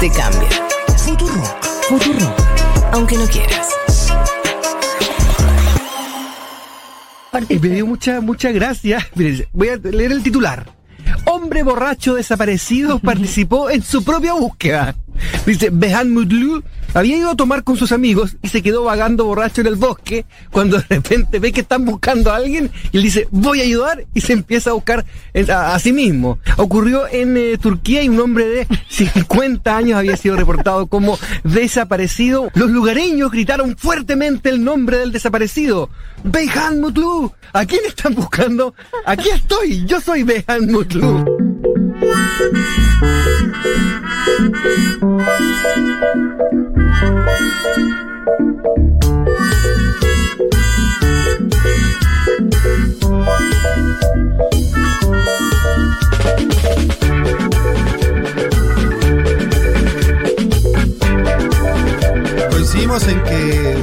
Te cambia. Futurock. Futurock. Aunque no quieras. Y me dio mucha, mucha gracia. Miren, voy a leer el titular. Hombre borracho desaparecido participó en su propia búsqueda. Dice, Behan Mutlu había ido a tomar con sus amigos y se quedó vagando borracho en el bosque cuando de repente ve que están buscando a alguien y él dice, voy a ayudar y se empieza a buscar a, sí mismo. Ocurrió en eh, Turquía y un hombre de 50 años había sido reportado como desaparecido. Los lugareños gritaron fuertemente el nombre del desaparecido. Behan Mutlu. ¿A quién están buscando? Aquí estoy. Yo soy Behan Mutlu. Coincidimos en que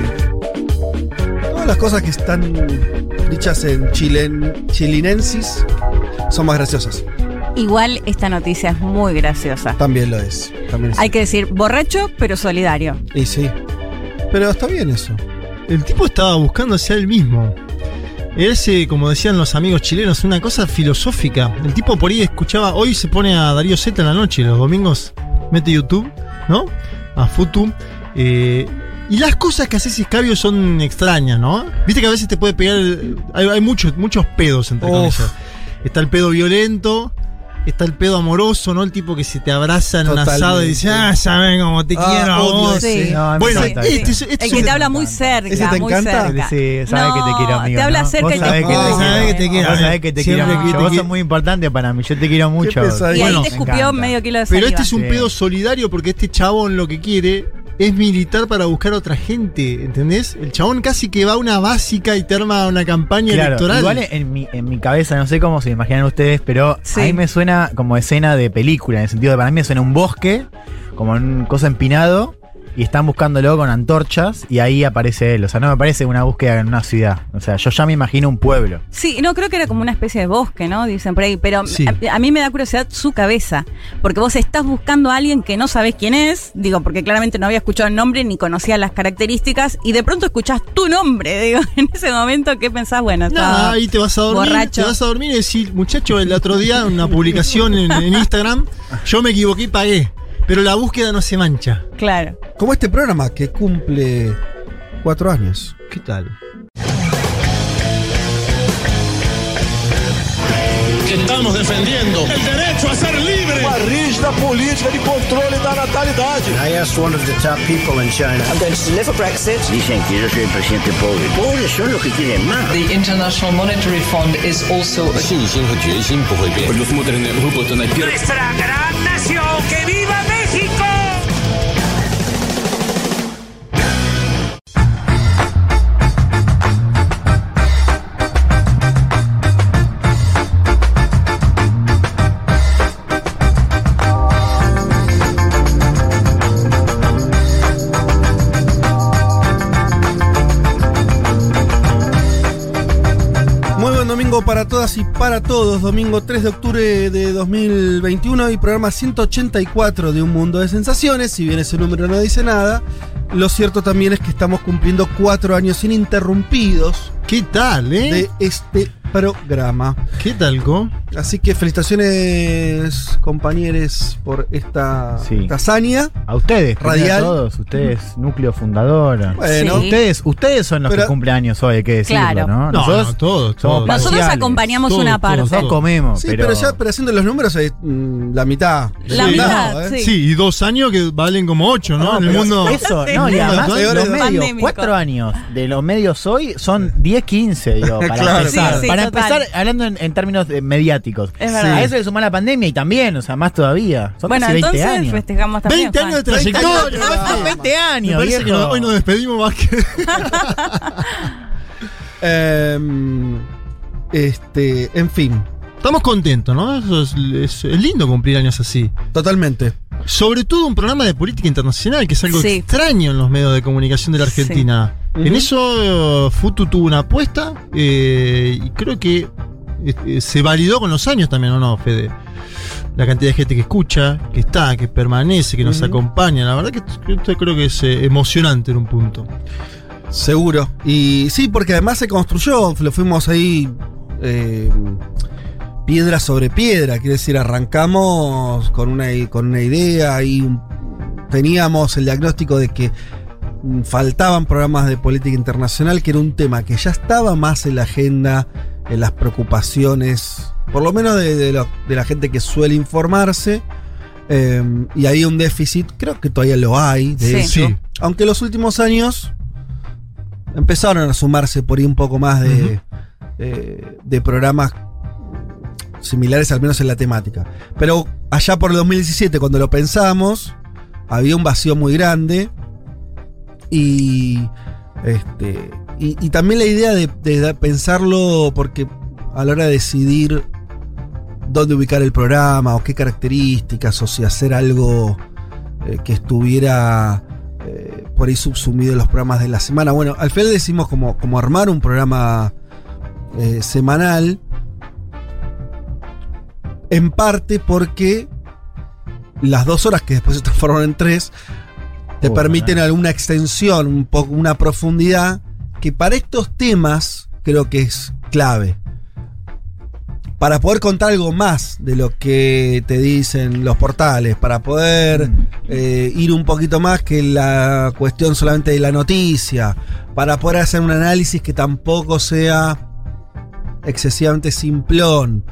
todas las cosas que están dichas en chilen, chilinensis son más graciosas. Igual esta noticia es muy graciosa. También lo es. También es. Hay que decir borracho, pero solidario. Y sí. Pero está bien eso. El tipo estaba buscando hacia él mismo. Es, eh, como decían los amigos chilenos, una cosa filosófica. El tipo por ahí escuchaba, hoy se pone a Darío Z en la noche, los domingos mete YouTube, ¿no? A Futu. eh, y las cosas que haces escabio son extrañas, ¿no? Viste que a veces te puede pegar. el- hay, hay muchos, muchos pedos entre comillas. Está el pedo violento. Está el pedo amoroso, ¿no? El tipo que se te abraza en un Totalmente. asado y dice, ah, saben cómo te Ah, quiero a vos. Sí. No, Bueno, encanta este, eso. es- este El que un- te habla muy cerca, ¿Ese te muy encanta? cerca. Sí, sabe que te quiero, amigo. Te habla ¿no? cerca y te sabés que te. Sabés que te quiero. Vos sabés que te quiero mucho. Vos sos muy importante para mí. Yo te quiero mucho. Y ahí Bueno, te escupió medio kilo de Pero este es un Sí. pedo solidario porque este chabón lo que quiere es militar para buscar a otra gente, ¿entendés? El chabón casi que va a una básica y te arma una campaña Claro, electoral. igual en mi, en mi cabeza, no sé cómo se imaginan ustedes, pero Sí. a mí me suena como escena de película, en el sentido de para mí me suena un bosque, como un cosa empinado, y están buscándolo con antorchas, y ahí aparece él. O sea, no me parece una búsqueda en una ciudad. O sea, yo ya me imagino un pueblo. Sí, no, creo que era como una especie de bosque, ¿no? Dicen por ahí. Pero Sí. a, a mí me da curiosidad su cabeza. Porque vos estás buscando a alguien que no sabés quién es. Digo, porque claramente no había escuchado el nombre ni conocía las características. Y de pronto escuchás tu nombre. Digo, en ese momento, ¿qué pensás? Bueno, No, ahí te vas a dormir, borracho. te vas a dormir y decir, muchacho, el otro día una publicación en, en Instagram, yo me equivoqué y pagué. Pero la búsqueda no se mancha. Claro. Como este programa que cumple cuatro años. ¿Qué tal? estamos defendiendo el derecho a ser libre. Uma rígida política de controle da natalidade. I asked one of the top people in China. I'm going to deliver Brexit. Que presidente que. The International Monetary Fund is also. Nuestra gran nación, que viva México. Para todas y para todos. Domingo 3 de octubre de 2021 y programa 184 de Un Mundo de Sensaciones. Si bien ese número no dice nada, lo cierto también es que estamos cumpliendo cuatro años ininterrumpidos ¿Qué tal, eh? de este programa. ¿Qué tal, Co? Así que felicitaciones, compañeros, por esta, Sí. esta hazaña. A ustedes, Radial. a todos, ustedes, núcleo fundador. Bueno, Sí. Ustedes, ustedes son los Pero- que cumplen años hoy, hay que decirlo, Claro. ¿no? No, Nosotros no, todos, somos todos. Nosotros acompañamos una parte. Nosotros comemos, sí, pero, pero, ya pero haciendo los números es mm, la mitad. La Sí, mitad, no, ¿eh? sí. Sí, y dos años que valen como ocho, ¿no? No, en el mundo. Eso, Sí. No, y además los de- medios, Pandémico. cuatro años de los medios hoy son 10, 15, digo, para Claro, empezar. Sí, sí, para total. empezar, hablando en, en términos eh, mediáticos. Es verdad. A eso le sumó la pandemia y también, o sea, más todavía. Son Bueno, casi 20 entonces años. festejamos también. 20 años de trayectoria. Son 20 Me años, parece que hoy nos despedimos más que. Em, este, en fin, Estamos contentos, ¿no? Eso es, es- es lindo cumplir años así. totalmente. Sobre todo un programa de política internacional, que es algo Sí. extraño en los medios de comunicación de la Argentina. En eso, Futu tuvo una apuesta eh, y creo que eh, eh, se validó con los años también, ¿o no, Fede? La cantidad de gente que escucha, que está, que permanece, que nos acompaña. La verdad que esto, esto creo que es eh, emocionante en un punto. Seguro. Y sí, porque además se construyó, lo fuimos ahí eh, piedra sobre piedra, quiere decir, arrancamos con una, con una idea y teníamos el diagnóstico de que mm, faltaban programas de política internacional, que era un tema que ya estaba más en la agenda, en las preocupaciones, por lo menos de, de lo- de la gente que suele informarse. eh, y había un déficit, creo que todavía lo hay, de Sí. hecho. Sí. Aunque en los últimos años empezaron a sumarse por ahí un poco más de, eh, de programas similares, al menos en la temática. Pero allá por el 2017, cuando lo pensamos, había un vacío muy grande. Y, este, y, también la idea de, de pensarlo, porque a la hora de decidir dónde ubicar el programa o qué características, o si hacer algo eh, que estuviera eh, por ahí subsumido en los programas de la semana. Bueno, al final decimos como, como armar un programa eh, semanal, en parte porque las dos horas que después se transformaron en tres, te Oh, permiten alguna extensión, un poco, una profundidad, que para estos temas creo que es clave. Para poder contar algo más de lo que te dicen los portales, para poder Mm. eh, ir un poquito más que la cuestión solamente de la noticia, para poder hacer un análisis que tampoco sea excesivamente simplón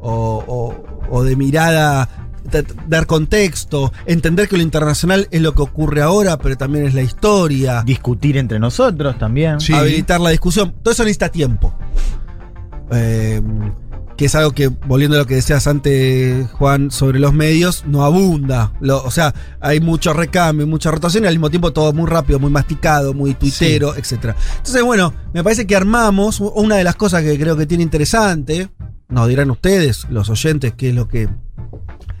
o, o- o de mirada, da- dar contexto, entender que lo internacional es lo que ocurre ahora, pero también es la historia, Discutir entre nosotros también. Sí. habilitar la discusión. Todo eso necesita tiempo. Eh, que es algo que, volviendo a lo que decías antes, Juan, sobre los medios, no abunda. Lo- o sea, hay mucho recambio, mucha rotación y al mismo tiempo todo muy rápido, muy masticado, muy tuitero, etc. Entonces, bueno, me parece que armamos una de las cosas que creo que tiene interesante, nos dirán ustedes, los oyentes, qué es lo que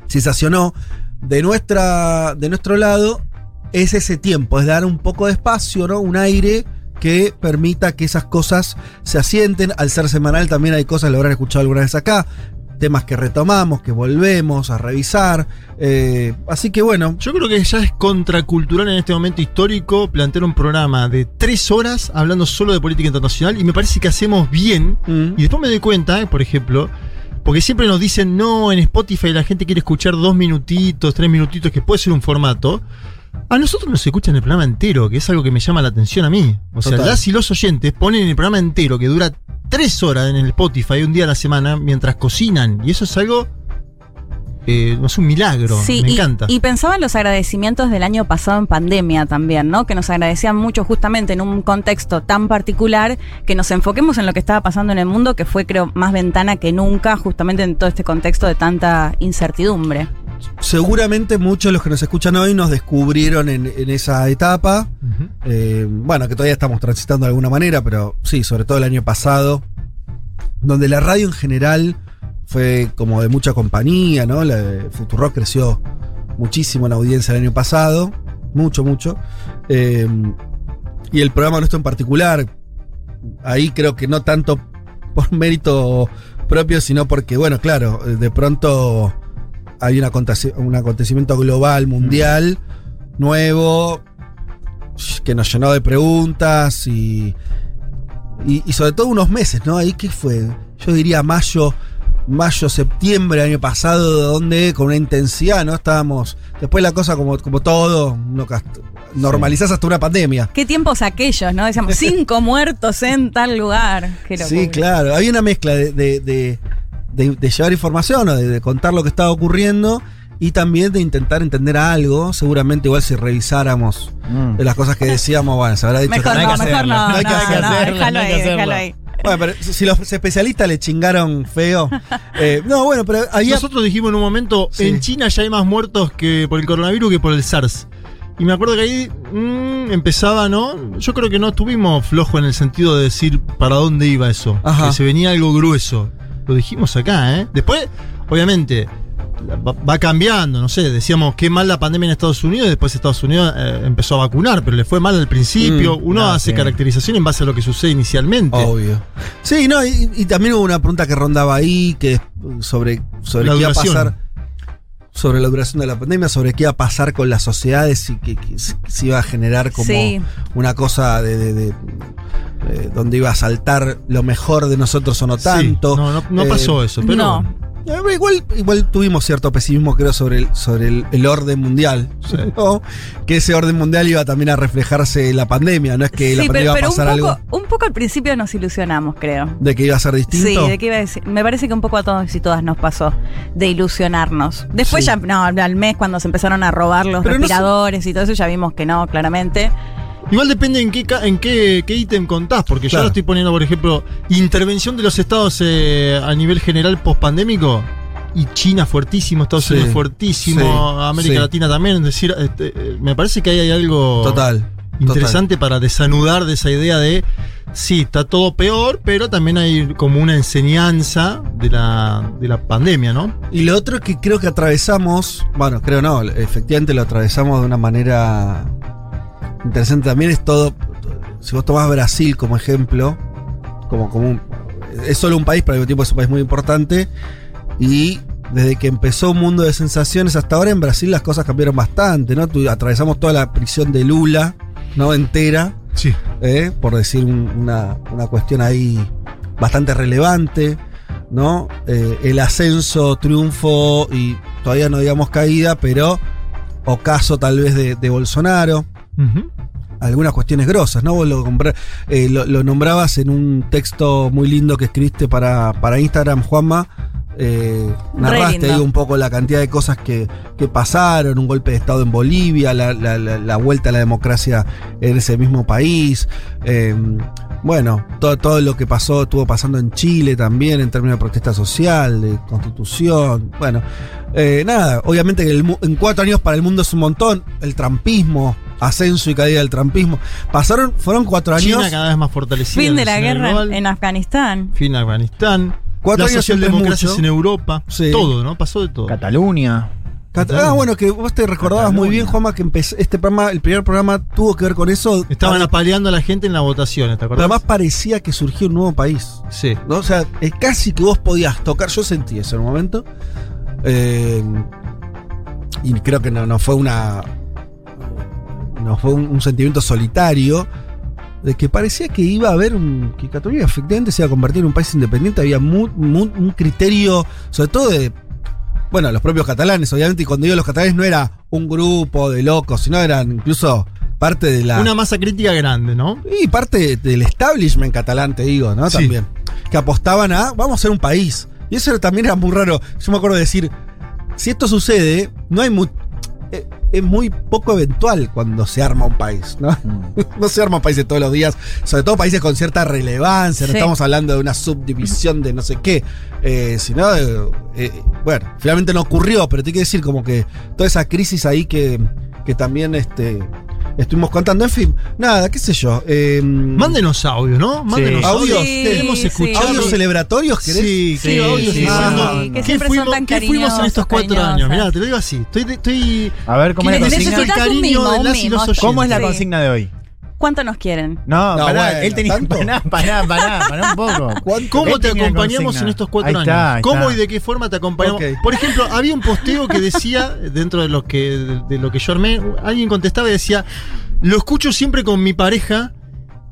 sensacionó de, nuestra, de nuestro lado, es ese tiempo, es dar un poco de espacio, ¿no? Un aire que permita que esas cosas se asienten. Al ser semanal también hay cosas, lo habrán escuchado alguna vez acá, temas que retomamos, que volvemos a revisar. eh, así que bueno, Yo creo que ya es contracultural en este momento histórico plantear un programa de tres horas hablando solo de política internacional y me parece que hacemos bien. mm, Y después me doy cuenta, eh, por ejemplo, porque siempre nos dicen, no, en Spotify la gente quiere escuchar dos minutitos, tres minutitos, que puede ser un formato. A nosotros nos escuchan el programa entero, que es algo que me llama la atención a mí. O sea, las y los oyentes ponen el programa entero, que dura tres horas en el Spotify, un día a la semana, mientras cocinan. Y eso es algo... eh, es un milagro. Sí, me y, encanta. y pensaba en los agradecimientos del año pasado en pandemia también, ¿no? Que nos agradecían mucho justamente en un contexto tan particular que nos enfoquemos en lo que estaba pasando en el mundo, que fue creo más ventana que nunca, justamente en todo este contexto de tanta incertidumbre. Seguramente muchos de los que nos escuchan hoy nos descubrieron en, en esa etapa. Eh, bueno, que todavía estamos transitando de alguna manera, pero sí, sobre todo el año pasado, donde la radio en general fue como de mucha compañía, ¿no? La de Futurock creció muchísimo en audiencia el año pasado, mucho, mucho. Eh, y el programa nuestro en particular, ahí creo que no tanto por mérito propio, sino porque, bueno, claro, de pronto hay un, aconteci- un acontecimiento global, mundial, nuevo, que nos llenó de preguntas y, y, y sobre todo unos meses, ¿no? Ahí que fue, yo diría mayo, mayo, septiembre del año pasado, donde con una intensidad, ¿no? Estábamos, después la cosa como, como todo, no, normalizás hasta una pandemia. ¿Qué tiempos aquellos, no? Decíamos, cinco muertos en tal lugar. Sí, claro. Había una mezcla de, de- de- de- de llevar información o de, de contar lo que estaba ocurriendo y también de intentar entender algo. Seguramente, igual si revisáramos Mm. de las cosas que decíamos, bueno, se habrá dicho Mejor que no no, hay que mejor hacerlo, no, no no, hay que hacerlo, no, déjalo ahí, déjalo ahí. Bueno, pero si los especialistas le chingaron feo. eh, no, bueno, pero había. Nosotros dijimos en un momento, Sí. en China ya hay más muertos que por el coronavirus que por el SARS. Y me acuerdo que ahí mm, empezaba, ¿no? Yo creo que no estuvimos flojos en el sentido de decir para dónde iba eso. Ajá. Que se venía algo grueso. Lo dijimos acá, ¿eh? Después, obviamente, va, cambiando, no sé, decíamos qué mal la pandemia en Estados Unidos, después Estados Unidos eh, empezó a vacunar, pero le fue mal al principio. Mm, Uno ah, hace sí. caracterización en base a lo que sucede inicialmente. Obvio. Sí, no, y, y también hubo una pregunta que rondaba ahí, que es sobre, sobre La qué iba a duración. pasar. Sobre la duración de la pandemia, sobre qué iba a pasar con las sociedades y que, que se se iba a generar como Sí. una cosa de, de- de- eh, donde iba a saltar lo mejor de nosotros o no Sí, tanto. no, no, no Eh, pasó eso, pero no. Eh, Igual, igual tuvimos cierto pesimismo, creo, sobre el, sobre el, el orden mundial. Sí. ¿no? Que ese orden mundial iba también a reflejarse en la pandemia. No es que la Sí, pandemia pero, pero iba a un, pasar poco, algo un poco al principio nos ilusionamos, creo. de que iba a ser distinto. Sí, de qué iba a decir. Me parece que un poco a todos y todas nos pasó de ilusionarnos. Después Sí. ya, no, al mes cuando se empezaron a robar los Pero no sé- respiradores y todo eso, ya vimos que no, claramente. Igual depende en qué en qué, qué ítem contás, porque yo Claro. ahora estoy poniendo, por ejemplo, intervención de los estados eh, a nivel general post-pandémico. Y China fuertísimo, Estados Sí, Unidos fuertísimo, sí, América sí. Latina también. Es decir, este, eh, me parece que ahí hay algo Total. interesante para desanudar de esa idea de, sí, está todo peor, pero también hay como una enseñanza de la, de la pandemia, ¿no? Y lo otro que creo que atravesamos, bueno, creo no, efectivamente lo atravesamos de una manera interesante también, es todo, si vos tomás Brasil como ejemplo, como, como un, es solo un país, pero al mismo tiempo es un país muy importante, y desde que empezó un mundo de sensaciones hasta ahora en Brasil las cosas cambiaron bastante, ¿no? Tu- atravesamos toda la prisión de Lula, ¿no? Entera. Sí. ¿eh? por decir un- una, una cuestión ahí bastante relevante, ¿no? Eh, el ascenso, triunfo y todavía no digamos caída, pero ocaso tal vez de, de Bolsonaro. Algunas cuestiones grosas, ¿no? Vos lo, eh, lo, lo nombrabas en un texto muy lindo que escribiste para, para Instagram, Juanma. Eh, narraste ahí un poco la cantidad de cosas que, que pasaron, un golpe de Estado en Bolivia, la, la- la- la vuelta a la democracia en ese mismo país. eh, bueno, todo, todo lo que pasó, estuvo pasando en Chile también en términos de protesta social, de constitución. Bueno, eh, nada, obviamente que el mu- en cuatro años para el mundo es un montón. El trampismo, ascenso y caída del trampismo. Pasaron, fueron cuatro años. China cada vez más fortalecida. Fin de la guerra global. en, Afganistán. Fin de Afganistán. Cuatro años socialdemocracias mucho. en Europa. Sí. Todo, ¿no? Pasó de todo. Cataluña. Cat- Ah, bueno, que vos te recordabas muy bien, Juanma, que empezó, este programa, el primer programa tuvo que ver con eso. Estaban Pare- apaleando a la gente en las votaciones, ¿te pero acuerdas? además parecía que surgió un nuevo país. sí. ¿no? O sea, es casi que vos podías tocar. Yo sentí eso en un momento. Eh, y creo que no, no fue una. No fue un, un sentimiento solitario. De que parecía que iba a haber un. que Cataluña efectivamente se iba a convertir en un país independiente. Había un criterio, sobre todo de. Bueno, los propios catalanes, obviamente, y cuando digo los catalanes no era un grupo de locos, sino eran incluso parte de la. Una masa crítica grande, ¿no? Y parte del establishment catalán, te digo, ¿no? Sí. También. Que apostaban a, vamos a ser un país. Y eso también era muy raro. Yo me acuerdo de decir, si esto sucede, no hay mu- eh, es muy poco eventual cuando se arma un país, ¿no? no se arma un país de todos los días, sobre todo países con cierta relevancia, no estamos hablando de una subdivisión de no sé qué, eh, sino, de, eh, bueno, finalmente no ocurrió, pero te quiero decir como que toda esa crisis ahí que, que también este, estuvimos contando, en fin, nada, qué sé yo. eh, Mándenos audio, ¿no? Mándenos Sí. audios. Sí, Queremos sí. escuchar. ¿Audios celebratorios querés? Sí, Sí, ¿qué audios sí, sí, que ¿Qué fuimos, tan ¿Qué fuimos en estos cuatro años? Mirá, te lo digo así. Estoy, estoy A ver, ¿cómo es la consigna? un cariño mimo, de un las y mimo. los oyentes. ¿Cómo es la Sí. consigna de hoy? ¿Cuánto nos quieren? No, No, pará, bueno, él tenía. ¿tanto? Pará, pará, pará, pará un poco. ¿Cómo Él te acompañamos consigna. en estos cuatro Ahí años? está, ahí ¿Cómo está. y de qué forma te acompañamos? Por ejemplo, había un posteo que decía, dentro de lo que, de, de lo que yo armé, alguien contestaba y decía, lo escucho siempre con mi pareja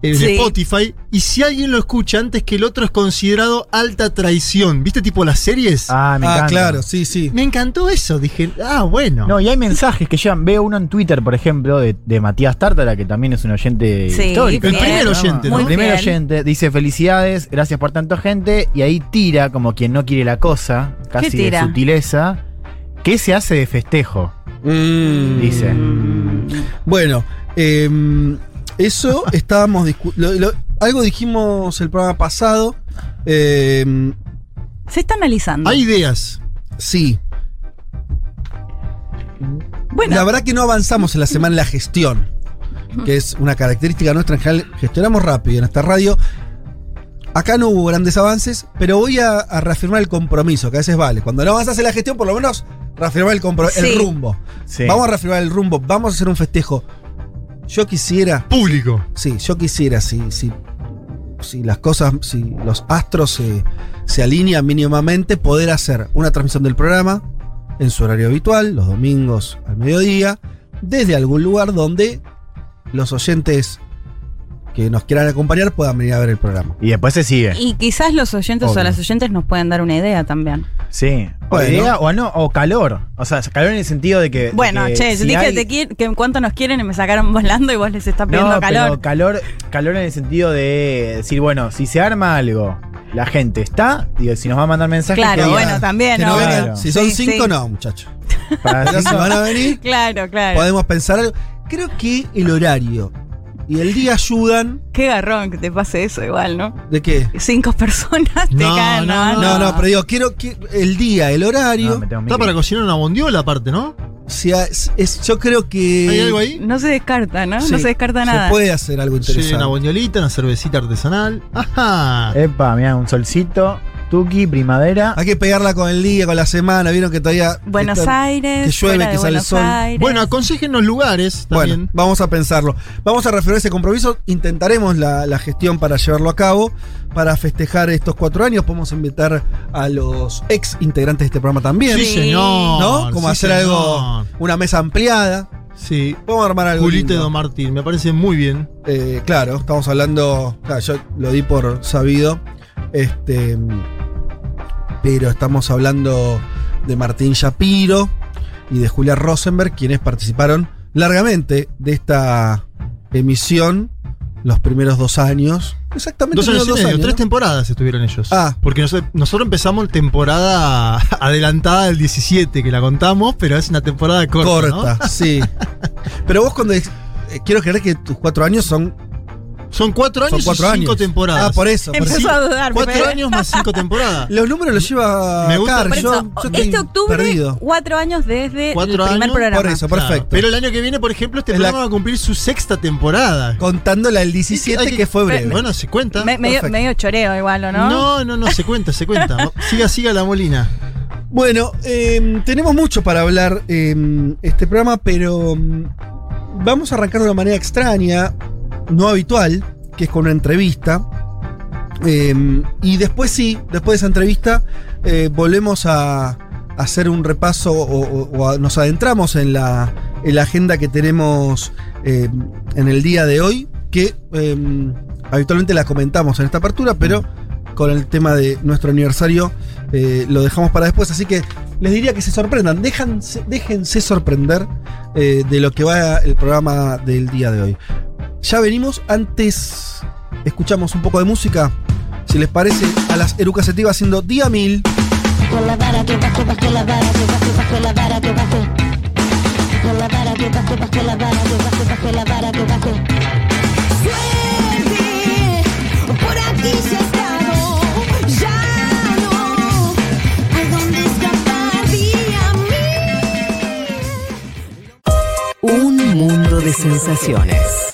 en Sí. Spotify, y si alguien lo escucha antes que el otro es considerado alta traición. ¿Viste tipo las series? Ah, me Ah, encanta. claro, sí, sí. Me encantó eso, dije, ah, bueno. No, y hay mensajes que llegan. Veo uno en Twitter, por ejemplo, de, de Matías Tártara, que también es un oyente Sí, histórico. El primer oyente, ¿no? El primer oyente dice felicidades, gracias por tanto gente, y ahí tira como quien no quiere la cosa, casi de sutileza. ¿Qué se hace de festejo? Mm. Dice. Bueno, eh, eso estábamos lo- lo- algo dijimos el programa pasado. eh, Se está analizando. Hay ideas. sí, bueno, la verdad que no avanzamos en la semana en la gestión, que es una característica nuestra en general. Gestionamos rápido en esta radio. Acá no hubo grandes avances, pero voy a, a reafirmar el compromiso, que a veces vale. Cuando no avanzas en la gestión, por lo menos reafirmar el, compro- el Sí. rumbo. Sí. Vamos a reafirmar el rumbo, vamos a hacer un festejo. Yo quisiera, Público. sí, yo quisiera, si, si, si las cosas, si los astros se, se alinean mínimamente, poder hacer una transmisión del programa en su horario habitual, los domingos al mediodía, desde algún lugar donde los oyentes que nos quieran acompañar puedan venir a ver el programa. Y después se sigue. Y quizás los oyentes Obvio. o las oyentes nos pueden dar una idea también. Sí. O, Bueno. idea, o no, o calor. O sea, calor en el sentido de que. de Bueno, que che, si dije hay- que, te que en cuanto nos quieren y me sacaron volando y vos les estás pidiendo No, calor. pero calor, calor en el sentido de decir, bueno, si se arma algo, la gente está, digo, si nos va a mandar mensajes, Claro, que diga, bueno, también, Que no ¿no? vengan. Claro. Si son Sí, cinco, sí. no, muchachos. si van a venir, Claro, claro. podemos pensar algo. Creo que el horario y el día ayudan. Qué garrón que te pase eso igual, ¿no? ¿De qué? Cinco personas te No, caen, no, ¿no? No, no, pero digo, quiero que el día, el horario. No, Está para cocinar una bondiola aparte, ¿no? si ha- es, yo creo que. ¿Hay algo ahí? No se descarta, ¿no? Sí, no se descarta Se nada. puede hacer algo Sí, interesante. una bondiolita, una cervecita artesanal. Ajá. Epa, mira, un solcito, tuki, primavera. Hay que pegarla con el día, con la semana. Vieron que todavía. Buenos está- Aires, que llueve, que sale el Buenos sol. Aires. Bueno, aconsejenos lugares Bueno, también. vamos a pensarlo. Vamos a referir ese compromiso. Intentaremos la, la gestión para llevarlo a cabo. Para festejar estos cuatro años, podemos invitar a los ex integrantes de este programa también. sí, señor. ¿No? Como sí, hacer señor. algo, una mesa ampliada. Sí. Podemos armar algo. Julito y. Don Martín, me parece muy bien. Eh, claro, estamos hablando. claro, yo lo di por sabido. Este. Pero estamos hablando de Martín Shapiro y de Julia Rosenberg, quienes participaron largamente de esta emisión los primeros dos años. Exactamente Dos años y medio, tres ¿no? temporadas estuvieron ellos. Ah. Porque nosotros, nosotros empezamos temporada adelantada del 17, que la contamos, pero es una temporada corta. ¿no? Corta, sí. Pero vos cuando. eh, quiero creer que tus cuatro años son. Son cuatro Son años cuatro y cinco años. temporadas. Ah, por eso. por Empezó a dudar. Cuatro años más cinco temporadas. Los números los lleva Me gusta- Car, yo, yo este octubre, perdido. cuatro años desde Cuatro el primer años, programa. Por eso, Claro. perfecto. Pero el año que viene, por ejemplo, este Es la- programa va a cumplir su sexta temporada. Contándola el 17, Hay que, fue breve. Bueno, se cuenta. Me- medio, choreo igual, ¿o no? no, no, no, se cuenta, se cuenta. Siga, siga la molina. Bueno, eh, tenemos mucho para hablar en este programa, pero mm, vamos a arrancar de una manera extraña, no habitual, que es con una entrevista. Eh, y después sí, después de esa entrevista, eh, volvemos a, hacer un repaso o, nos adentramos en la, en la agenda que tenemos eh, en el día de hoy, que eh, habitualmente la comentamos en esta apertura, pero con el tema de nuestro aniversario eh, lo dejamos para después. Así que les diría que se sorprendan, déjense, déjense sorprender eh, de lo que va el programa del día de hoy. Ya venimos, antes escuchamos un poco de música. Si les parece, a las Erucas Sativa haciendo día mil. Un mundo de sensaciones.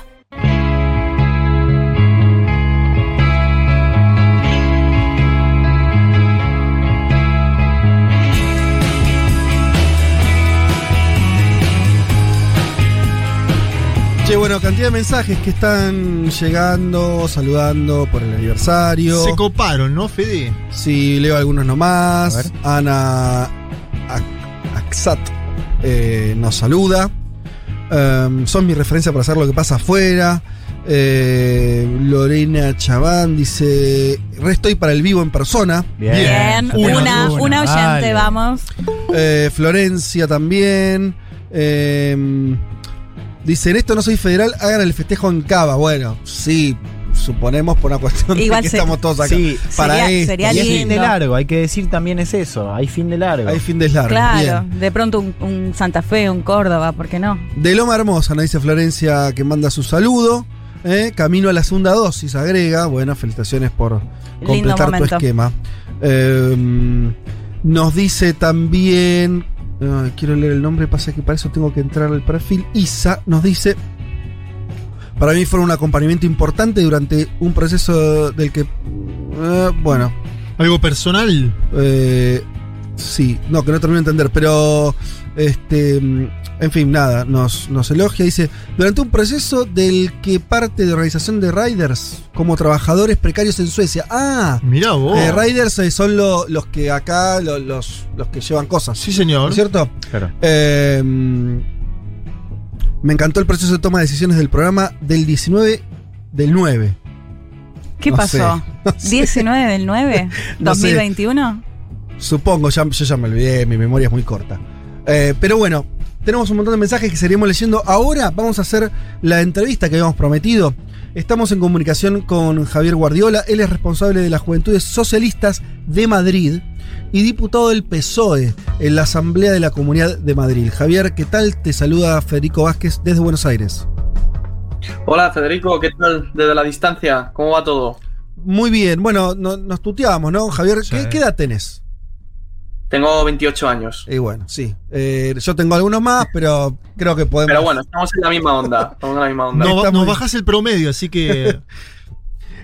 Che, bueno, cantidad de mensajes que están llegando, saludando por el aniversario. Se coparon, ¿no, Fede? Si leo algunos nomás. Ana Axat eh, nos saluda. Em, son mi referencia para saber lo que pasa afuera. Eh, Lorena Chaván dice: Restoy para el vivo en persona. Bien, Una, una, una, una, oyente, vamos. Eh, Florencia también. Em, dice: En esto no soy federal, hagan el festejo en Cava. Bueno, sí, suponemos por una cuestión Igual de que se- estamos todos acá. Sí, para sería- esto. sería Y es Sí. fin de largo, hay que decir también es eso. Hay fin de largo. Hay fin de largo. Claro, Bien. de pronto un, un Santa Fe, un Córdoba, ¿por qué no? De Loma Hermosa, nos dice Florencia que manda su saludo. ¿eh? Camino a la segunda dosis, agrega. Bueno, felicitaciones por completar tu esquema. Eh, nos dice también. Quiero leer el nombre, pasa que para eso tengo que entrar al perfil. Isa nos dice. para mí fueron un acompañamiento importante durante un proceso del que, eh, bueno, ¿Algo personal? eh, sí, no, que no termino de entender, pero, este, mm, en fin, nada, nos, nos elogia, dice, durante un proceso del que parte de organización de riders como trabajadores precarios en Suecia. Ah, Mirá vos. eh, riders eh, son lo- los que acá, lo- los, los que llevan cosas. Sí, ¿No señor. es cierto? Claro. Eh, me encantó el proceso de toma de decisiones del programa del 19 del 9. ¿Qué No pasó? sé, no sé. 19 del 9, No sé. 2021. Supongo, ya, yo ya me olvidé, mi memoria es muy corta. Eh, pero bueno, tenemos un montón de mensajes que seguiremos leyendo. Ahora vamos a hacer la entrevista que habíamos prometido. Estamos en comunicación con Javier Guardiola. Él es responsable de las Juventudes Socialistas de Madrid y diputado del PSOE en la Asamblea de la Comunidad de Madrid. Javier, ¿qué tal? Te saluda Federico Vázquez desde Buenos Aires. Hola Federico, ¿qué tal desde la distancia? ¿Cómo va todo? Muy bien, bueno, no- nos tuteábamos, ¿no? Javier, ¿qué, qué edad tenés? Tengo 28 años. Y bueno, sí. Eh, yo tengo algunos más, pero creo que podemos. Pero bueno, estamos en la misma onda. Estamos en la misma onda. No, nos bajás el promedio, así que.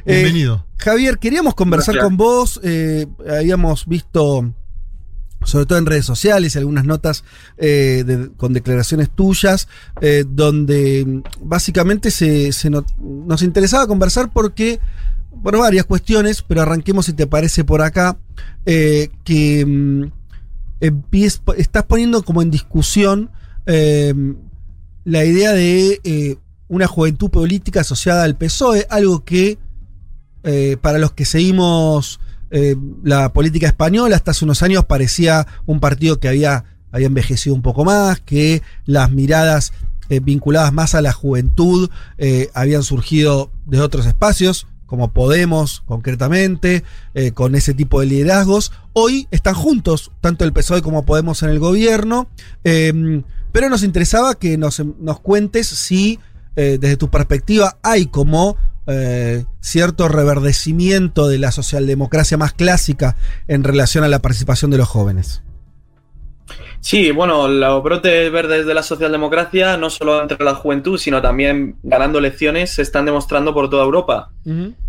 Eh, bienvenido. Javier, queríamos conversar Gracias. con vos. eh, habíamos visto, sobre todo en redes sociales, y algunas notas eh, de- con declaraciones tuyas, eh, donde básicamente se, se no- nos interesaba conversar porque, por varias cuestiones, pero arranquemos si te parece por acá, eh, que mm, estás poniendo como en discusión eh, la idea de eh, una juventud política asociada al PSOE, algo que eh, para los que seguimos eh, la política española, hasta hace unos años parecía un partido que había, había envejecido un poco más, que las miradas vinculadas más a la juventud habían surgido de otros espacios, como Podemos concretamente, eh, con ese tipo de liderazgos. Hoy están juntos, tanto el PSOE como Podemos en el gobierno, eh, pero nos interesaba que nos, nos cuentes si eh, desde tu perspectiva hay como eh, cierto reverdecimiento de la socialdemocracia más clásica en relación a la participación de los jóvenes. Sí, bueno, los brotes verdes de la socialdemocracia, no solo entre la juventud, sino también ganando elecciones, se están demostrando por toda Europa.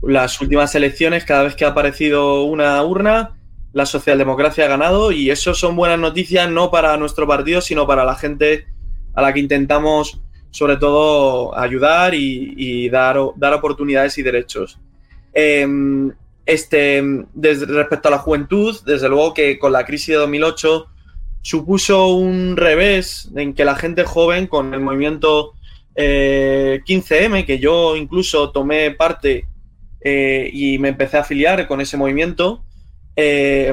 Las últimas elecciones, cada vez que ha aparecido una urna, la socialdemocracia ha ganado y eso son buenas noticias no para nuestro partido, sino para la gente a la que intentamos sobre todo ayudar y, y dar, dar oportunidades y derechos. Eh, este, desde, respecto a la juventud, desde luego que con la crisis de 2008 supuso un revés en que la gente joven con el movimiento eh, 15M, que yo incluso tomé parte eh, y me empecé a afiliar con ese movimiento, eh,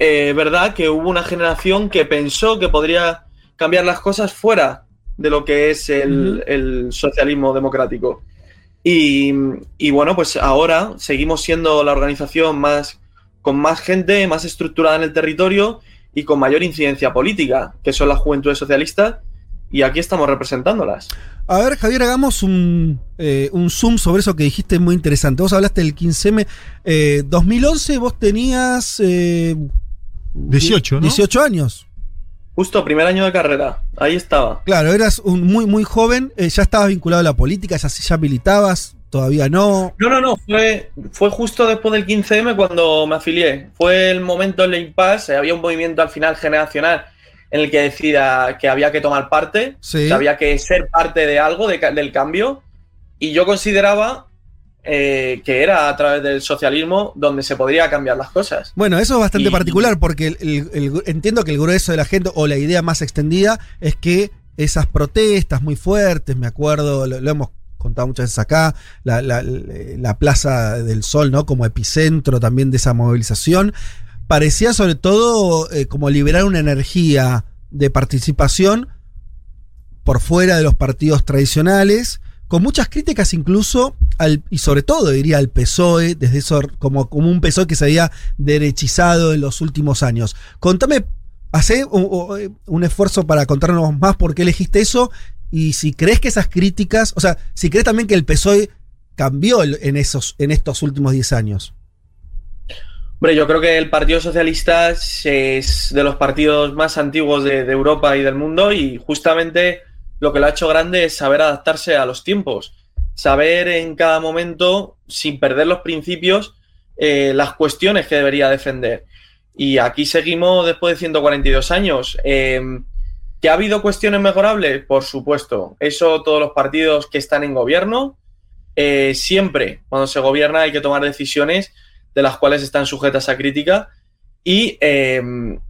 eh, verdad que hubo una generación que pensó que podría cambiar las cosas fuera de lo que es el socialismo democrático. Y, y, bueno, pues ahora seguimos siendo la organización más con más gente, más estructurada en el territorio y con mayor incidencia política, que son las juventudes socialistas, y aquí estamos representándolas. A ver, Javier, hagamos un, eh, un zoom sobre eso que dijiste muy interesante. Vos hablaste del 15M. Eh, 2011 vos tenías... Eh, 18, ¿no? 18 años. Justo, primer año de carrera. Ahí estaba. Claro, eras un muy, muy joven. Eh, ya estabas vinculado a la política, ya, ya militabas. Todavía no. No, no, no. Fue, fue justo después del 15M cuando me afilié. Fue el momento del impasse. Había un movimiento al final generacional en el que decía que había que tomar parte, sí. que había que ser parte de algo, de, del cambio. Y yo consideraba eh, que era a través del socialismo donde se podría cambiar las cosas. Bueno, eso es bastante y, particular porque el, el, el, entiendo que el grueso de la gente o la idea más extendida es que esas protestas muy fuertes, me acuerdo, lo, lo hemos contado muchas veces acá, la, la, la, Plaza del Sol, ¿no? Como epicentro también de esa movilización, parecía sobre todo eh, como liberar una energía de participación por fuera de los partidos tradicionales, con muchas críticas incluso al, y sobre todo diría al PSOE, desde eso como, como un PSOE que se había derechizado en los últimos años. Contame, hace un, un esfuerzo para contarnos más por qué elegiste eso y si crees que esas críticas, o sea, si crees también que el PSOE cambió en, esos, en estos últimos 10 años. Hombre, yo creo que el Partido Socialista es de los partidos más antiguos de, Europa y del mundo y justamente lo que lo ha hecho grande es saber adaptarse a los tiempos, saber en cada momento, sin perder los principios, eh, las cuestiones que debería defender. Y aquí seguimos después de 142 años. Eh, ¿Que ha habido cuestiones mejorables? Por supuesto. Eso todos los partidos que están en gobierno, eh, siempre cuando se gobierna hay que tomar decisiones de las cuales están sujetas a crítica y eh,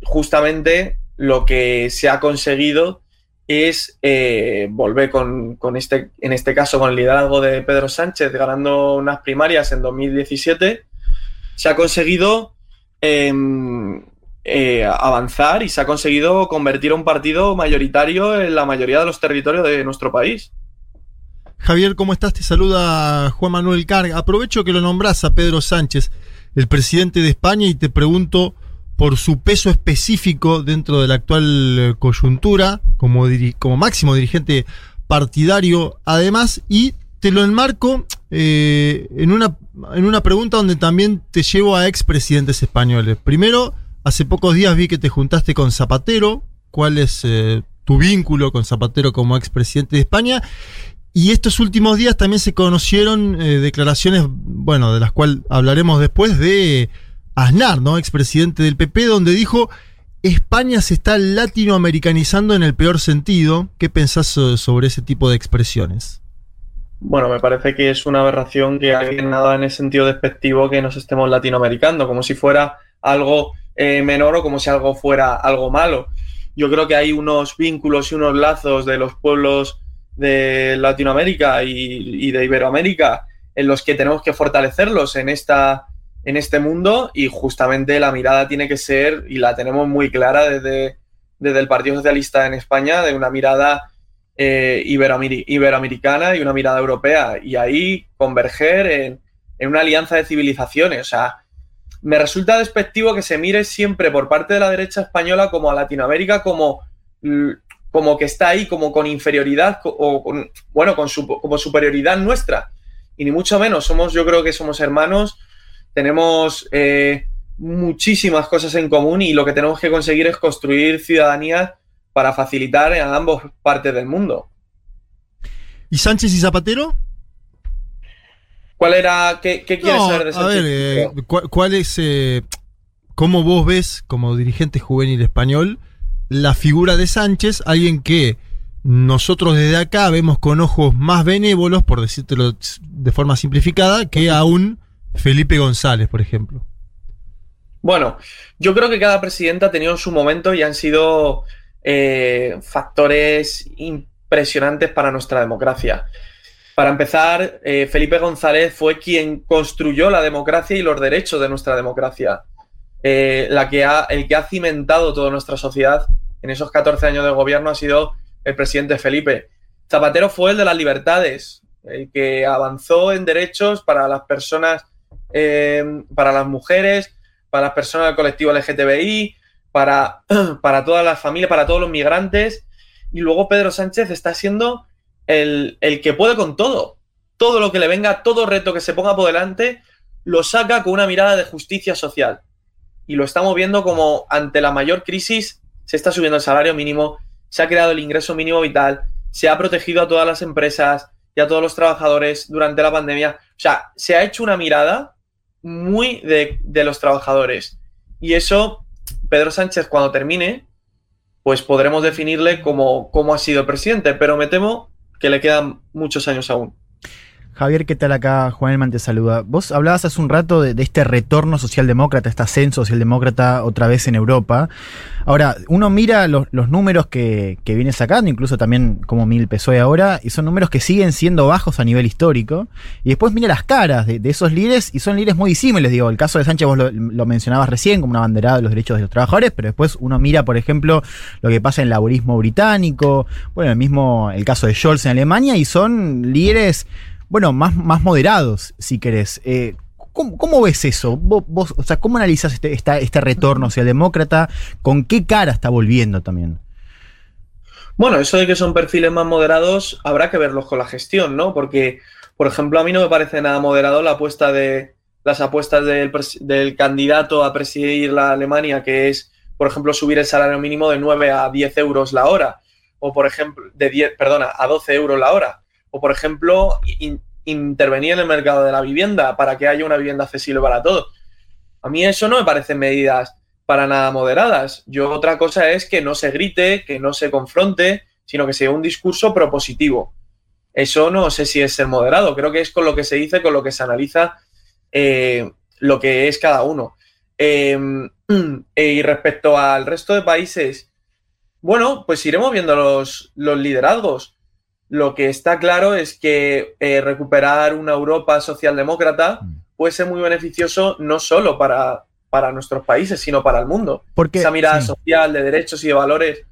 justamente lo que se ha conseguido es eh, volver con, con, este, en este caso, con el liderazgo de Pedro Sánchez ganando unas primarias en 2017, se ha conseguido em, eh, avanzar y se ha conseguido convertir a un partido mayoritario en la mayoría de los territorios de nuestro país. Javier, ¿cómo estás? Te saluda Juan Manuel Carga. Aprovecho que lo nombras a Pedro Sánchez, el presidente de España, y te pregunto por su peso específico dentro de la actual eh, coyuntura, como, máximo dirigente partidario, además, y te lo enmarco eh, en, una, en una pregunta donde también te llevo a expresidentes españoles. Primero, hace pocos días vi que te juntaste con Zapatero. ¿Cuál es eh, tu vínculo con Zapatero como expresidente de España? Y estos últimos días también se conocieron eh, declaraciones, bueno, de las cuales hablaremos después, de Aznar, ¿no? Expresidente del PP, donde dijo, España se está latinoamericanizando en el peor sentido. ¿Qué pensás sobre ese tipo de expresiones? Bueno, me parece que es una aberración que alguien nada en ese sentido despectivo que nos estemos latinoamericando, como si fuera algo eh, menor o como si algo fuera algo malo. Yo creo que hay unos vínculos y unos lazos de los pueblos de Latinoamérica y, de Iberoamérica en los que tenemos que fortalecerlos en, esta, en este mundo y justamente la mirada tiene que ser, y la tenemos muy clara desde, desde el Partido Socialista en España, de una mirada eh, iberoamericana y una mirada europea y ahí converger en, en una alianza de civilizaciones. O sea, me resulta despectivo que se mire siempre por parte de la derecha española como a Latinoamérica como como que está ahí como con inferioridad o con, bueno, con su, como superioridad nuestra. Y ni mucho menos, somos, yo creo que somos hermanos, tenemos eh, muchísimas cosas en común y lo que tenemos que conseguir es construir ciudadanía para facilitar a ambos partes del mundo. ¿Y Sánchez y Zapatero? ¿Cuál era, qué, quieres saber de Sánchez? A ver, eh, ¿cuál, es, eh, cómo vos ves como dirigente juvenil español la figura de Sánchez, alguien que nosotros desde acá vemos con ojos más benévolos, por decírtelo de forma simplificada, que a un Felipe González, por ejemplo. Bueno, yo creo que cada presidente ha tenido su momento y han sido eh, factores impresionantes para nuestra democracia. Para empezar, eh, Felipe González fue quien construyó la democracia y los derechos de nuestra democracia. Eh, la que ha, el que ha cimentado toda nuestra sociedad en esos 14 años de gobierno ha sido el presidente Felipe. Zapatero fue el de las libertades, el que avanzó en derechos para las personas, eh, para las mujeres, para las personas del colectivo LGTBI, para, para todas las familias, para todos los migrantes. Y luego Pedro Sánchez está siendo el, el que puede con todo. Todo lo que le venga, todo reto que se ponga por delante, lo saca con una mirada de justicia social y lo estamos viendo como ante la mayor crisis se está subiendo el salario mínimo, se ha creado el ingreso mínimo vital, se ha protegido a todas las empresas y a todos los trabajadores durante la pandemia. O sea, se ha hecho una mirada muy de, los trabajadores. Y eso, Pedro Sánchez, cuando termine, pues podremos definirle como, como ha sido presidente, pero me temo que le quedan muchos años aún. Javier, ¿qué tal acá? Juan Elman te saluda. Vos hablabas hace un rato de, este retorno socialdemócrata, este ascenso socialdemócrata otra vez en Europa. Ahora, uno mira los, números que, viene sacando, incluso también como mil PSOE ahora, y son números que siguen siendo bajos a nivel histórico. Y después mira las caras de, esos líderes, y son líderes muy disímiles. Digo, el caso de Sánchez vos lo, mencionabas recién como una banderada de los derechos de los trabajadores, pero después uno mira, por ejemplo, lo que pasa en el laborismo británico, bueno, el mismo, el caso de Scholz en Alemania, y son líderes bueno, más, más moderados, si querés. Eh, ¿cómo, ves eso? ¿Vos, o sea, ¿Cómo analizas este, este retorno demócrata? ¿Con qué cara está volviendo también? Bueno, eso de que son perfiles más moderados, habrá que verlos con la gestión, ¿no? Porque, por ejemplo, a mí no me parece nada moderado la apuesta de las apuestas del, del candidato a presidir la Alemania, que es, por ejemplo, subir el salario mínimo de 9 a 10 euros la hora. o por ejemplo, de 10, perdona, a 12 euros la hora, por ejemplo, in- intervenir en el mercado de la vivienda para que haya una vivienda accesible para todos. A mí eso no me parecen medidas para nada moderadas. Yo otra cosa es que no se grite, que no se confronte, sino que sea un discurso propositivo. Eso no sé si es ser moderado, creo que es con lo que se dice, con lo que se analiza eh, lo que es cada uno. Eh, y respecto al resto de países, bueno, pues iremos viendo los, los liderazgos. Lo que está claro es que eh, recuperar una Europa socialdemócrata puede ser muy beneficioso no solo para, para nuestros países, sino para el mundo. Porque- Esa mirada sí. social de derechos y de valores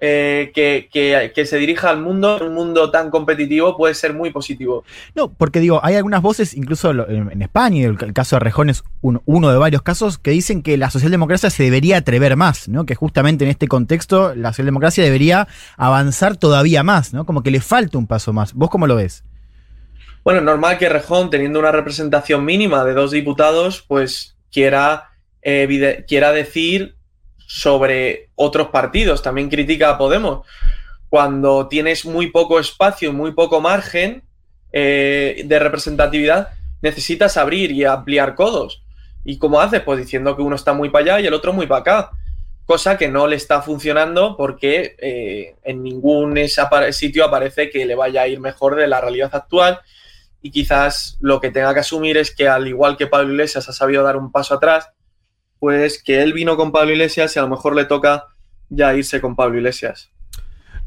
eh, que, que- que se dirija al mundo, un mundo tan competitivo, puede ser muy positivo. No, porque digo, hay algunas voces, incluso en España, el, caso de Rejón es un- uno de varios casos, que dicen que la socialdemocracia se debería atrever más, ¿no? Que justamente en este contexto la socialdemocracia debería avanzar todavía más, ¿no? Como que le falta un paso más. ¿Vos cómo lo ves? Bueno, normal que Rejón, teniendo una representación mínima de dos diputados, pues quiera, eh, quiera decir sobre otros partidos. También critica a Podemos. Cuando tienes muy poco espacio, muy poco margen eh, de representatividad, necesitas abrir y ampliar codos. ¿Y cómo haces? Pues diciendo que uno está muy para allá y el otro muy para acá. Cosa que no le está funcionando porque eh, en ningún sitio aparece que le vaya a ir mejor de la realidad actual y quizás lo que tenga que asumir es que al igual que Pablo Iglesias ha sabido dar un paso atrás, pues que él vino con Pablo Iglesias y a lo mejor le toca ya irse con Pablo Iglesias.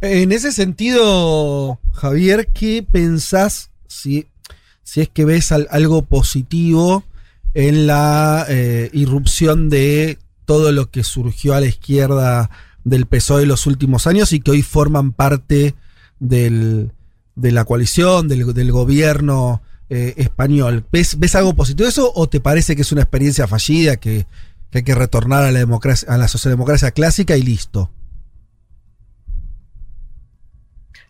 En ese sentido, Javier, ¿qué pensás si, si es que ves al- algo positivo en la eh, irrupción de todo lo que surgió a la izquierda del PSOE en los últimos años y que hoy forman parte del- de la coalición, del, gobierno eh, español? ¿Ves, ¿Ves algo positivo eso o te parece que es una experiencia fallida, que, que hay que retornar a la, democracia, a la socialdemocracia clásica y listo?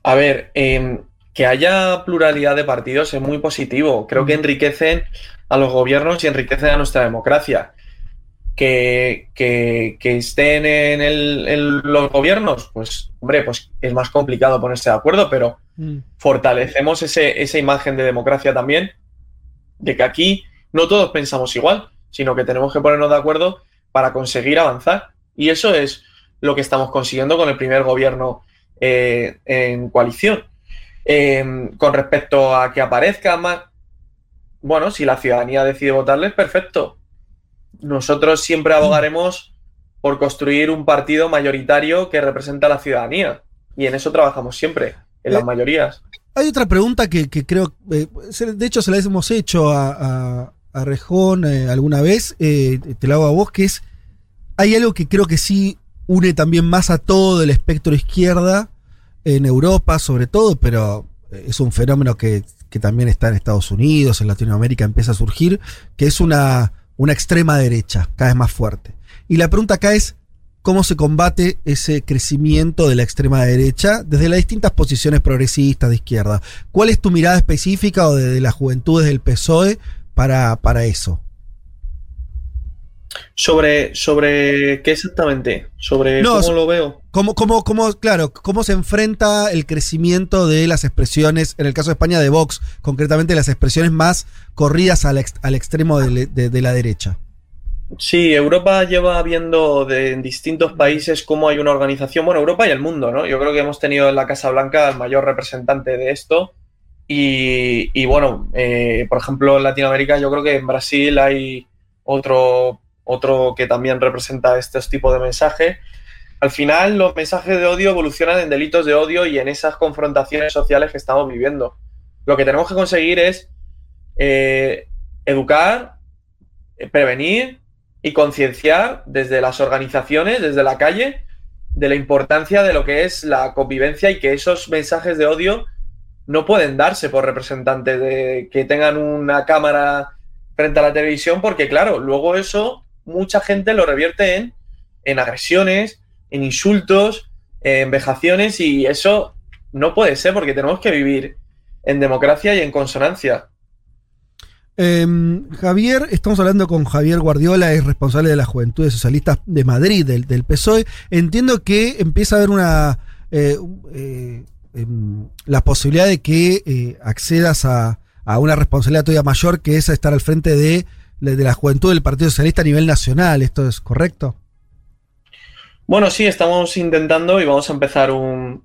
A ver, eh, que haya pluralidad de partidos es muy positivo. Creo que enriquecen a los gobiernos y enriquecen a nuestra democracia. Que, que- que estén en, el- en los gobiernos, pues hombre, pues es más complicado ponerse de acuerdo, pero fortalecemos ese- esa imagen de democracia también, de que aquí no todos pensamos igual, sino que tenemos que ponernos de acuerdo para conseguir avanzar. Y eso es lo que estamos consiguiendo con el primer gobierno eh, en coalición. Eh, con respecto a que aparezca más, bueno, si la ciudadanía decide votarles, perfecto. Nosotros siempre abogaremos por construir un partido mayoritario que representa a la ciudadanía. Y en eso trabajamos siempre, en las Eh, mayorías. Hay otra pregunta que, que creo, eh, de hecho se la hemos hecho a, a- a Rejón eh, alguna vez, eh, te la hago a vos, que es, hay algo que creo que sí une también más a todo el espectro izquierda en Europa sobre todo, pero eh, es un fenómeno que, que también está en Estados Unidos, en Latinoamérica empieza a surgir, que es una, una extrema derecha, cada vez más fuerte. Y la pregunta acá es, cómo se combate ese crecimiento de la extrema derecha desde las distintas posiciones progresistas de izquierda. ¿Cuál es tu mirada específica o de, de las juventudes del PSOE para, para eso? Sobre, sobre qué exactamente, sobre No, cómo lo veo. ¿Cómo, cómo, cómo, claro, cómo se enfrenta el crecimiento de las expresiones, en el caso de España de Vox, concretamente las expresiones más corridas al, ex- al extremo de, de- de la derecha? Sí, Europa lleva viendo de, en distintos países cómo hay una organización, bueno, Europa y el mundo, ¿no? Yo creo que hemos tenido en la Casa Blanca al mayor representante de esto. Y, bueno, eh, por ejemplo, en Latinoamérica yo creo que en Brasil hay otro, otro que también representa estos tipos de mensajes. Al final, los mensajes de odio evolucionan en delitos de odio y en esas confrontaciones sociales que estamos viviendo. Lo que tenemos que conseguir es eh, educar, eh, prevenir y concienciar desde las organizaciones, desde la calle, de la importancia de lo que es la convivencia y que esos mensajes de odio no pueden darse por representantes de que tengan una cámara frente a la televisión, porque claro, luego eso mucha gente lo revierte en, en agresiones, en insultos, en vejaciones, y eso no puede ser porque tenemos que vivir en democracia y en consonancia. Em, Javier, estamos hablando con Javier Guardiola, es responsable de las Juventudes Socialistas de Madrid, del, del PSOE. Entiendo que empieza a haber una eh, eh, em, la posibilidad de que eh, accedas a, a una responsabilidad todavía mayor que es estar al frente de, de la juventud del Partido Socialista a nivel nacional. ¿Esto es correcto? Bueno, sí, estamos intentando y vamos a empezar un,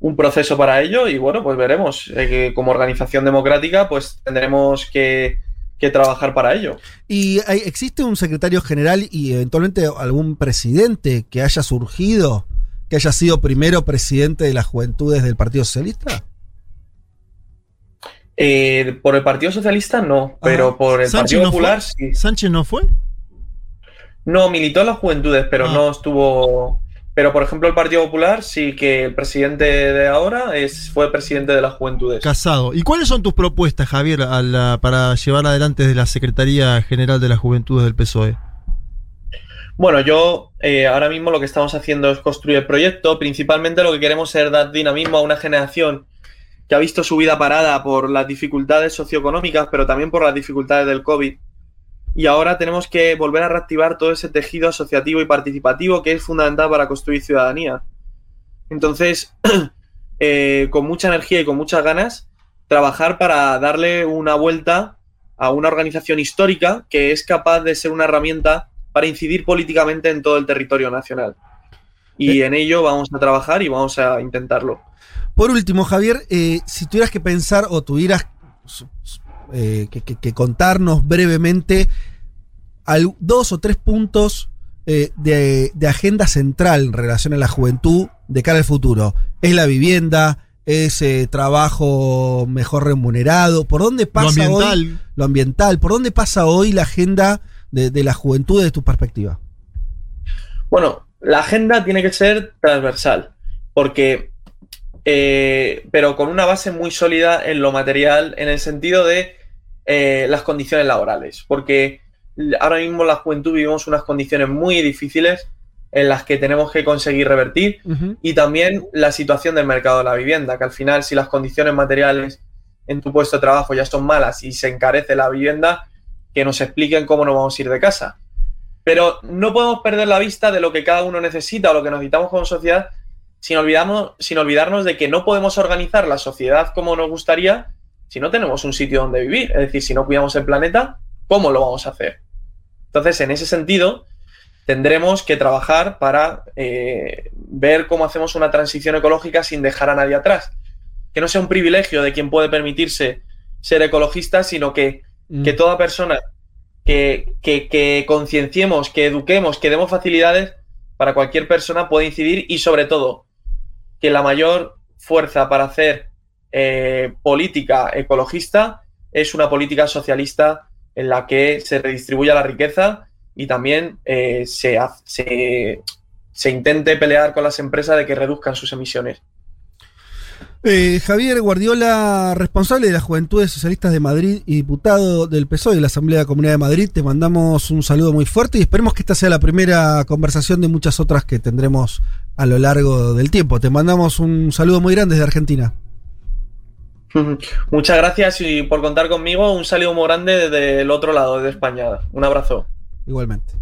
un proceso para ello y bueno, pues veremos. Eh, que como organización democrática, pues tendremos que, que trabajar para ello. ¿Y hay- existe un secretario general y eventualmente algún presidente que haya surgido, que haya sido primero presidente de las juventudes del Partido Socialista? Eh, por el Partido Socialista no, pero Ah, por el ¿Sánchez Partido no fue? Popular sí. ¿Sánchez no fue? No, militó en las juventudes, pero Ah. no estuvo. Pero por ejemplo, el Partido Popular sí que el presidente de ahora es, fue presidente de las juventudes. Casado. ¿Y cuáles son tus propuestas, Javier, a la- para llevar adelante desde la Secretaría General de las Juventudes del PSOE? Bueno, yo eh, ahora mismo lo que estamos haciendo es construir el proyecto. Principalmente lo que queremos es dar dinamismo a una generación que ha visto su vida parada por las dificultades socioeconómicas, pero también por las dificultades del COVID. Y ahora tenemos que volver a reactivar todo ese tejido asociativo y participativo que es fundamental para construir ciudadanía. Entonces, eh, con mucha energía y con muchas ganas, trabajar para darle una vuelta a una organización histórica que es capaz de ser una herramienta para incidir políticamente en todo el territorio nacional. Y en ello vamos a trabajar y vamos a intentarlo. Por último, Javier, eh, si tuvieras que pensar o tuvieras eh, que, que- que contarnos brevemente al- dos o tres puntos eh, de, de agenda central en relación a la juventud de cara al futuro. ¿Es la vivienda? ¿Es eh, trabajo mejor remunerado? ¿Por dónde pasa hoy ambiental. lo ambiental? ¿Por dónde pasa hoy la agenda de, de la juventud desde tu perspectiva? Bueno, la agenda tiene que ser transversal, porque, eh, pero con una base muy sólida en lo material, en el sentido de eh, las condiciones laborales, porque ahora mismo la juventud vivimos unas condiciones muy difíciles en las que tenemos que conseguir revertir y también la situación del mercado de la vivienda, que al final si las condiciones materiales en tu puesto de trabajo ya son malas y se encarece la vivienda, que nos expliquen cómo nos vamos a ir de casa. Pero no podemos perder la vista de lo que cada uno necesita o lo que necesitamos como sociedad sin olvidarnos, sin olvidarnos de que no podemos organizar la sociedad como nos gustaría si no tenemos un sitio donde vivir. Es decir, si no cuidamos el planeta, ¿cómo lo vamos a hacer? Entonces, en ese sentido, tendremos que trabajar para eh, ver cómo hacemos una transición ecológica sin dejar a nadie atrás. Que no sea un privilegio de quien puede permitirse ser ecologista, sino que, que toda persona que, que, que concienciemos, que eduquemos, que demos facilidades para cualquier persona pueda incidir y sobre todo que la mayor fuerza para hacer eh, política ecologista es una política socialista en la que se redistribuya la riqueza y también eh, se, se, se intente pelear con las empresas de que reduzcan sus emisiones. Eh, Javier Guardiola, responsable de las Juventudes Socialistas de Madrid y diputado del PSOE de la Asamblea de la Comunidad de Madrid, te mandamos un saludo muy fuerte y esperemos que esta sea la primera conversación de muchas otras que tendremos a lo largo del tiempo. Te mandamos un saludo muy grande desde Argentina. Muchas gracias y por contar conmigo. Un saludo muy grande desde el otro lado de España. Un abrazo. Igualmente.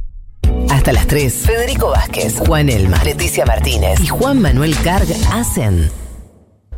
Hasta las 3. Federico Vázquez, Juan Elma, Leticia Martínez y Juan Manuel Carg hacen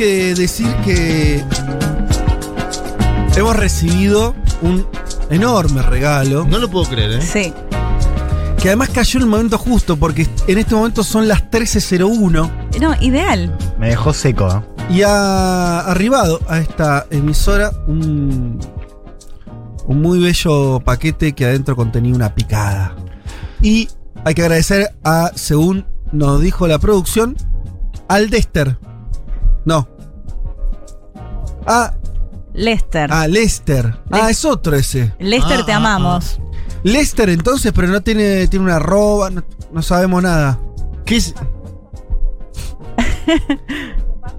Que decir que hemos recibido un enorme regalo. No lo puedo creer, ¿eh? Sí. Que además cayó en el momento justo, porque en este momento son las 13.01 No, ideal. Me dejó seco. ¿eh? y ha arribado a esta emisora un, un muy bello paquete que adentro contenía una picada. Y hay que agradecer a, según nos dijo la producción, al Dester. No. A, Lester. a Lester. Ah, es otro ese. Lester, Ah, te ah, amamos. Lester entonces, pero no tiene, tiene una arroba, no, no sabemos nada. ¿Qué es?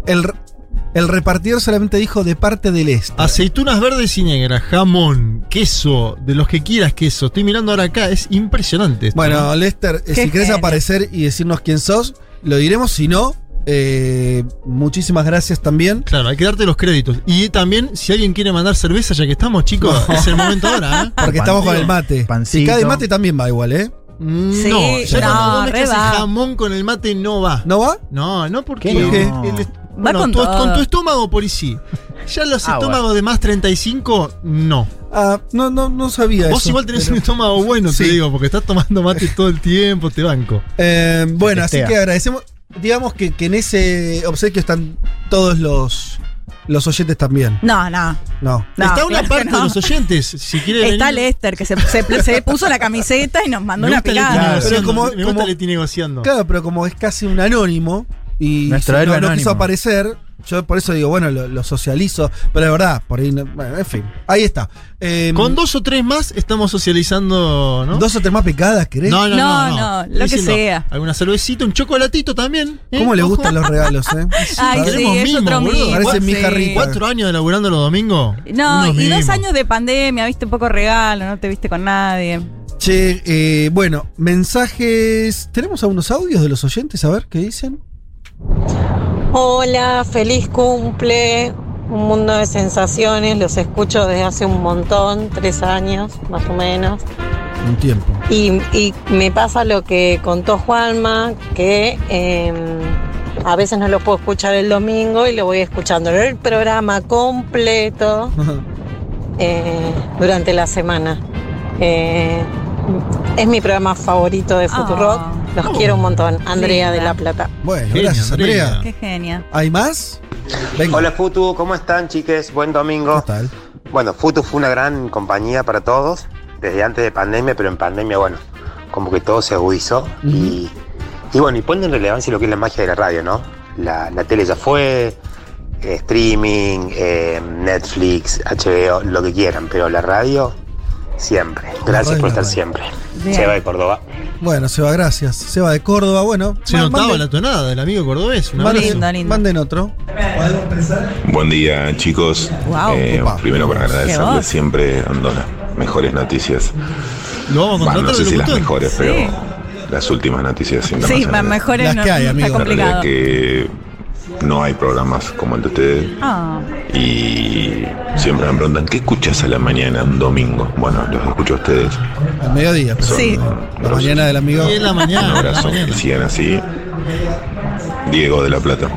El, el repartidor solamente dijo de parte del este. Aceitunas verdes y negras, jamón, queso, de los que quieras queso. Estoy mirando ahora acá, es impresionante. esto, Bueno, ¿no? Lester, eh, si querés aparecer y decirnos quién sos, lo diremos. Si no, eh, muchísimas gracias también. Claro, hay que darte los créditos. Y también, si alguien quiere mandar cerveza, ya que estamos, chicos, es el momento ahora, ¿eh? Porque estamos con el mate. Pancito. Si cae de mate también va igual, ¿eh? Mm, Sí, no, ya no, cuando vos mezclas va. el jamón con el mate no va. ¿No va? No, no porque ¿Qué no? el- bueno, con tu- todo. con tu estómago por y sí. Ya los Ah, estómagos de más 35, no. Ah, no, no, no sabía Vos eso, igual tenés pero- un estómago bueno, Sí. te digo, porque estás tomando mate todo el tiempo, te banco. Eh, bueno, así que agradecemos. Digamos que, que en ese obsequio están todos los, los oyentes también. No, no. No. No, Está una claro parte no. de los oyentes, si quiere Está venir. Lester, que se, se, se puso la camiseta y nos mandó Me una picada. Claro, pero como- me gusta como- negociando. Claro, pero como es casi un anónimo y si no, no quiso aparecer, yo por eso digo, bueno, lo, lo socializo. Pero de verdad, por ahí. no- bueno, en fin. Ahí está. Eh, Con dos o tres más estamos socializando, ¿no? dos o tres más picadas, ¿querés? No, no, No, no, no, Estoy lo que diciendo, sea. Alguna cervecita, un chocolatito también. ¿eh? ¿Cómo le Ojo. gustan los regalos, eh? Ay, sí, es mimos, otro boludo. mimo. Parece mi sí. jarrita. Cuatro años de laburando los domingos. No, unos y dos años de pandemia, viste poco regalo, no te viste con nadie. Che, eh, bueno, mensajes. ¿Tenemos algunos audios de los oyentes? A ver, ¿qué dicen? Hola, feliz cumple, un mundo de sensaciones, los escucho desde hace un montón, tres años más o menos. Un tiempo. Y, y me pasa lo que contó Juanma, que eh, a veces no lo puedo escuchar el domingo y lo voy escuchando el programa completo eh, durante la semana. Eh, es mi programa favorito de Futurock. Los Oh. quiero un montón. Andrea Linda. de La Plata. Bueno, Genia, gracias, Andrea. Andrea. Qué genia. ¿Hay más? Venga. Hola Futu, ¿cómo están chiques? Buen domingo. ¿Qué tal? Bueno, Futu fue una gran compañía para todos, desde antes de pandemia, pero en pandemia, bueno, como que todo se agudizó. y, y bueno, y pone en relevancia lo que es la magia de la radio, ¿no? La, la tele ya fue, eh, streaming, eh, Netflix, HBO, lo que quieran, pero la radio, siempre. Gracias por estar siempre. Bien. Seba de Córdoba. Bueno, Seba, gracias. Seba de Córdoba, bueno. Se notaba manden- la tonada del amigo cordobés. Un manden-. Lindo, lindo. Manden otro. Buen día, chicos. Wow. Eh, primero para agradecerles siempre dando las mejores noticias. Lo vamos a Bueno, no sé si las mejores, Sí. pero las últimas noticias Sí, internacionales. más mejores Las no, que hay, está amigo. Realidad complicado. que no hay programas como el de ustedes Ah, y siempre me preguntan, ¿qué escuchas a la mañana un domingo? Bueno, los escucho a ustedes. Al mediodía. Sí. La mañana del amigo. Y en la Un mañana. la abrazo, mañana. que sigan así. Diego de la Plata.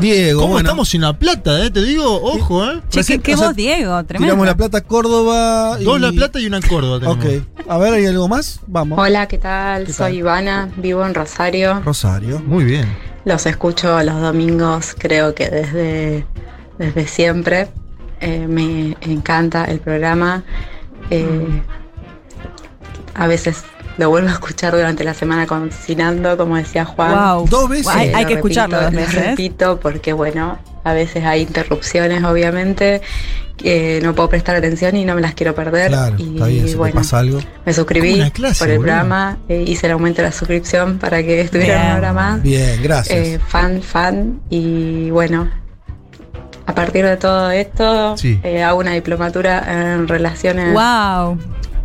Diego, ¿Cómo bueno. estamos en La Plata, eh? Te digo, ojo, eh. che, Recién- qué, sea, voz, Diego, tremendo. Tiramos la plata Córdoba. Y... Dos La Plata y una en Córdoba tenemos. Ok. A ver, ¿hay algo más? Vamos. Hola, ¿qué tal? ¿Qué Soy tal? Ivana, vivo en Rosario. Rosario. Muy bien. Los escucho los domingos, creo que desde, desde siempre. Eh, me encanta el programa. Eh, a veces lo vuelvo a escuchar durante la semana cocinando, como decía Juan. Wow. Dos veces. Hay, que escucharlo dos repito, lo veces. repito porque, bueno, a veces hay interrupciones, obviamente, que no puedo prestar atención y no me las quiero perder. Claro, y está bien, si te bueno, pasa algo. me suscribí clase, por el boludo. programa, eh, hice el aumento de la suscripción para que estuviera Bien. una hora más. Bien, gracias. Eh, fan, fan. Y bueno, a partir de todo esto, Sí. eh, hago una diplomatura en relaciones Wow.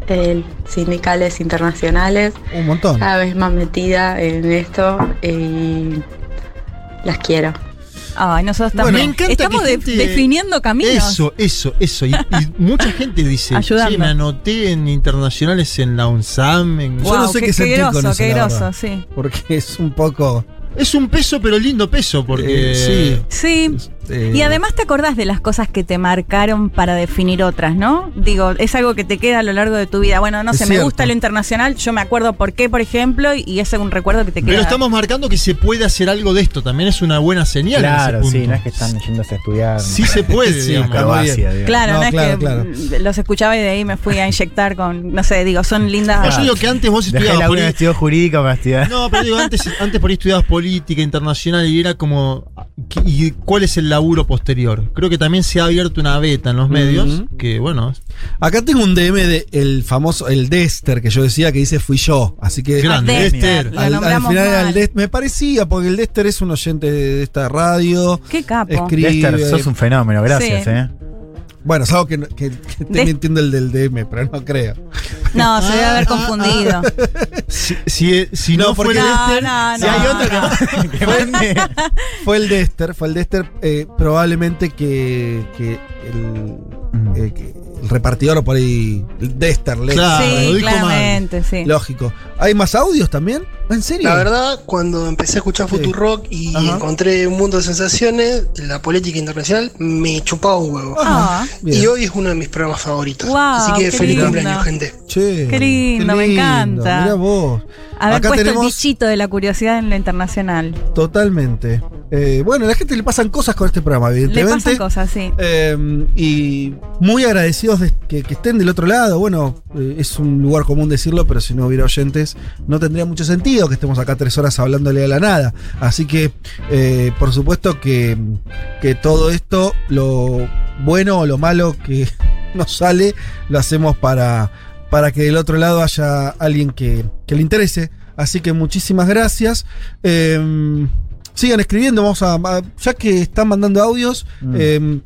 Eh, sindicales internacionales. Un montón. Cada vez más metida en esto y las quiero. Ay, nosotros Bueno, también. me encanta Estamos que de- gente- definiendo caminos. Eso, eso, eso. Y, y mucha gente dice, Ayudando. sí, me anoté en internacionales en la UNSAM. en- Yo no Wow, sé qué qué, sentir con groso, eso, qué groso, sí. Porque es un poco. Es un peso, pero lindo peso, porque... Eh, sí. Sí. Eh, Y además te acordás de las cosas que te marcaron para definir otras, ¿no? Digo, es algo que te queda a lo largo de tu vida. Bueno, no sé, me gusta lo internacional, yo me acuerdo por qué, por ejemplo, y es un recuerdo que te queda. Pero estamos marcando que se puede hacer algo de esto. También es una buena señal. en Claro, sí, no es que están yéndose a estudiar. Sí se puede, Sí, digamos. digamos. Claro, no, No, es que claro. los escuchaba y de ahí me fui a inyectar con, no sé, digo, son lindas. No, yo digo que antes vos Dejé estudiabas la por una ahí- estudió jurídica para estudiar. No, pero digo, antes, antes por ahí estudiabas política internacional y era como. ¿Y cuál es el laburo posterior? Creo que también se ha abierto una beta en los medios, que bueno, Acá tengo un DM de el famoso, el Dexter, que yo decía que dice fui yo. Así que. Grande, Ah, Dexter, Dexter. Al, al final el Dexter. Me parecía, porque el Dexter es un oyente de esta radio. Qué capo. Escribe. Lester, sos un fenómeno, gracias, Sí. eh. Bueno, es algo que, no- que, que esté mintiendo el del DM, pero no creo. No, se debe haber confundido. si, si, si no, No, porque fuera No, Dexter, no, Si no. hay otro que. Fue el Dexter, fue el Dexter, eh, probablemente que, que el, eh, que el repartidor por ahí, el Dexter, Lexter, Claro, lo sí, mal. claramente, sí. lógico. ¿Hay más audios también? ¿En serio? La verdad, cuando empecé a escuchar Sí. Futurock y Ajá. encontré un mundo de sensaciones, la política internacional me chupaba un huevo. Ah. Y hoy es uno de mis programas favoritos. Wow, Así que feliz lindo. cumpleaños, gente. Che, Qué lindo, me encanta. Mira vos. haber Acá puesto el tenemos bichito de la curiosidad en lo internacional. totalmente. Eh, bueno, a la gente le pasan cosas con este programa, Le evidentemente. pasan cosas, sí. Eh, y muy agradecidos de que, que estén del otro lado. Bueno, eh, es un lugar común decirlo, pero si no hubiera oyentes, no tendría mucho sentido que estemos acá tres horas hablándole a la nada. Así que, eh, por supuesto que, que todo esto, lo bueno o lo malo que nos sale, lo hacemos para, para que del otro lado haya alguien que, que le interese. Así que muchísimas gracias. Eh, sigan escribiendo, vamos a, a- ya que están mandando audios. Mm. eh,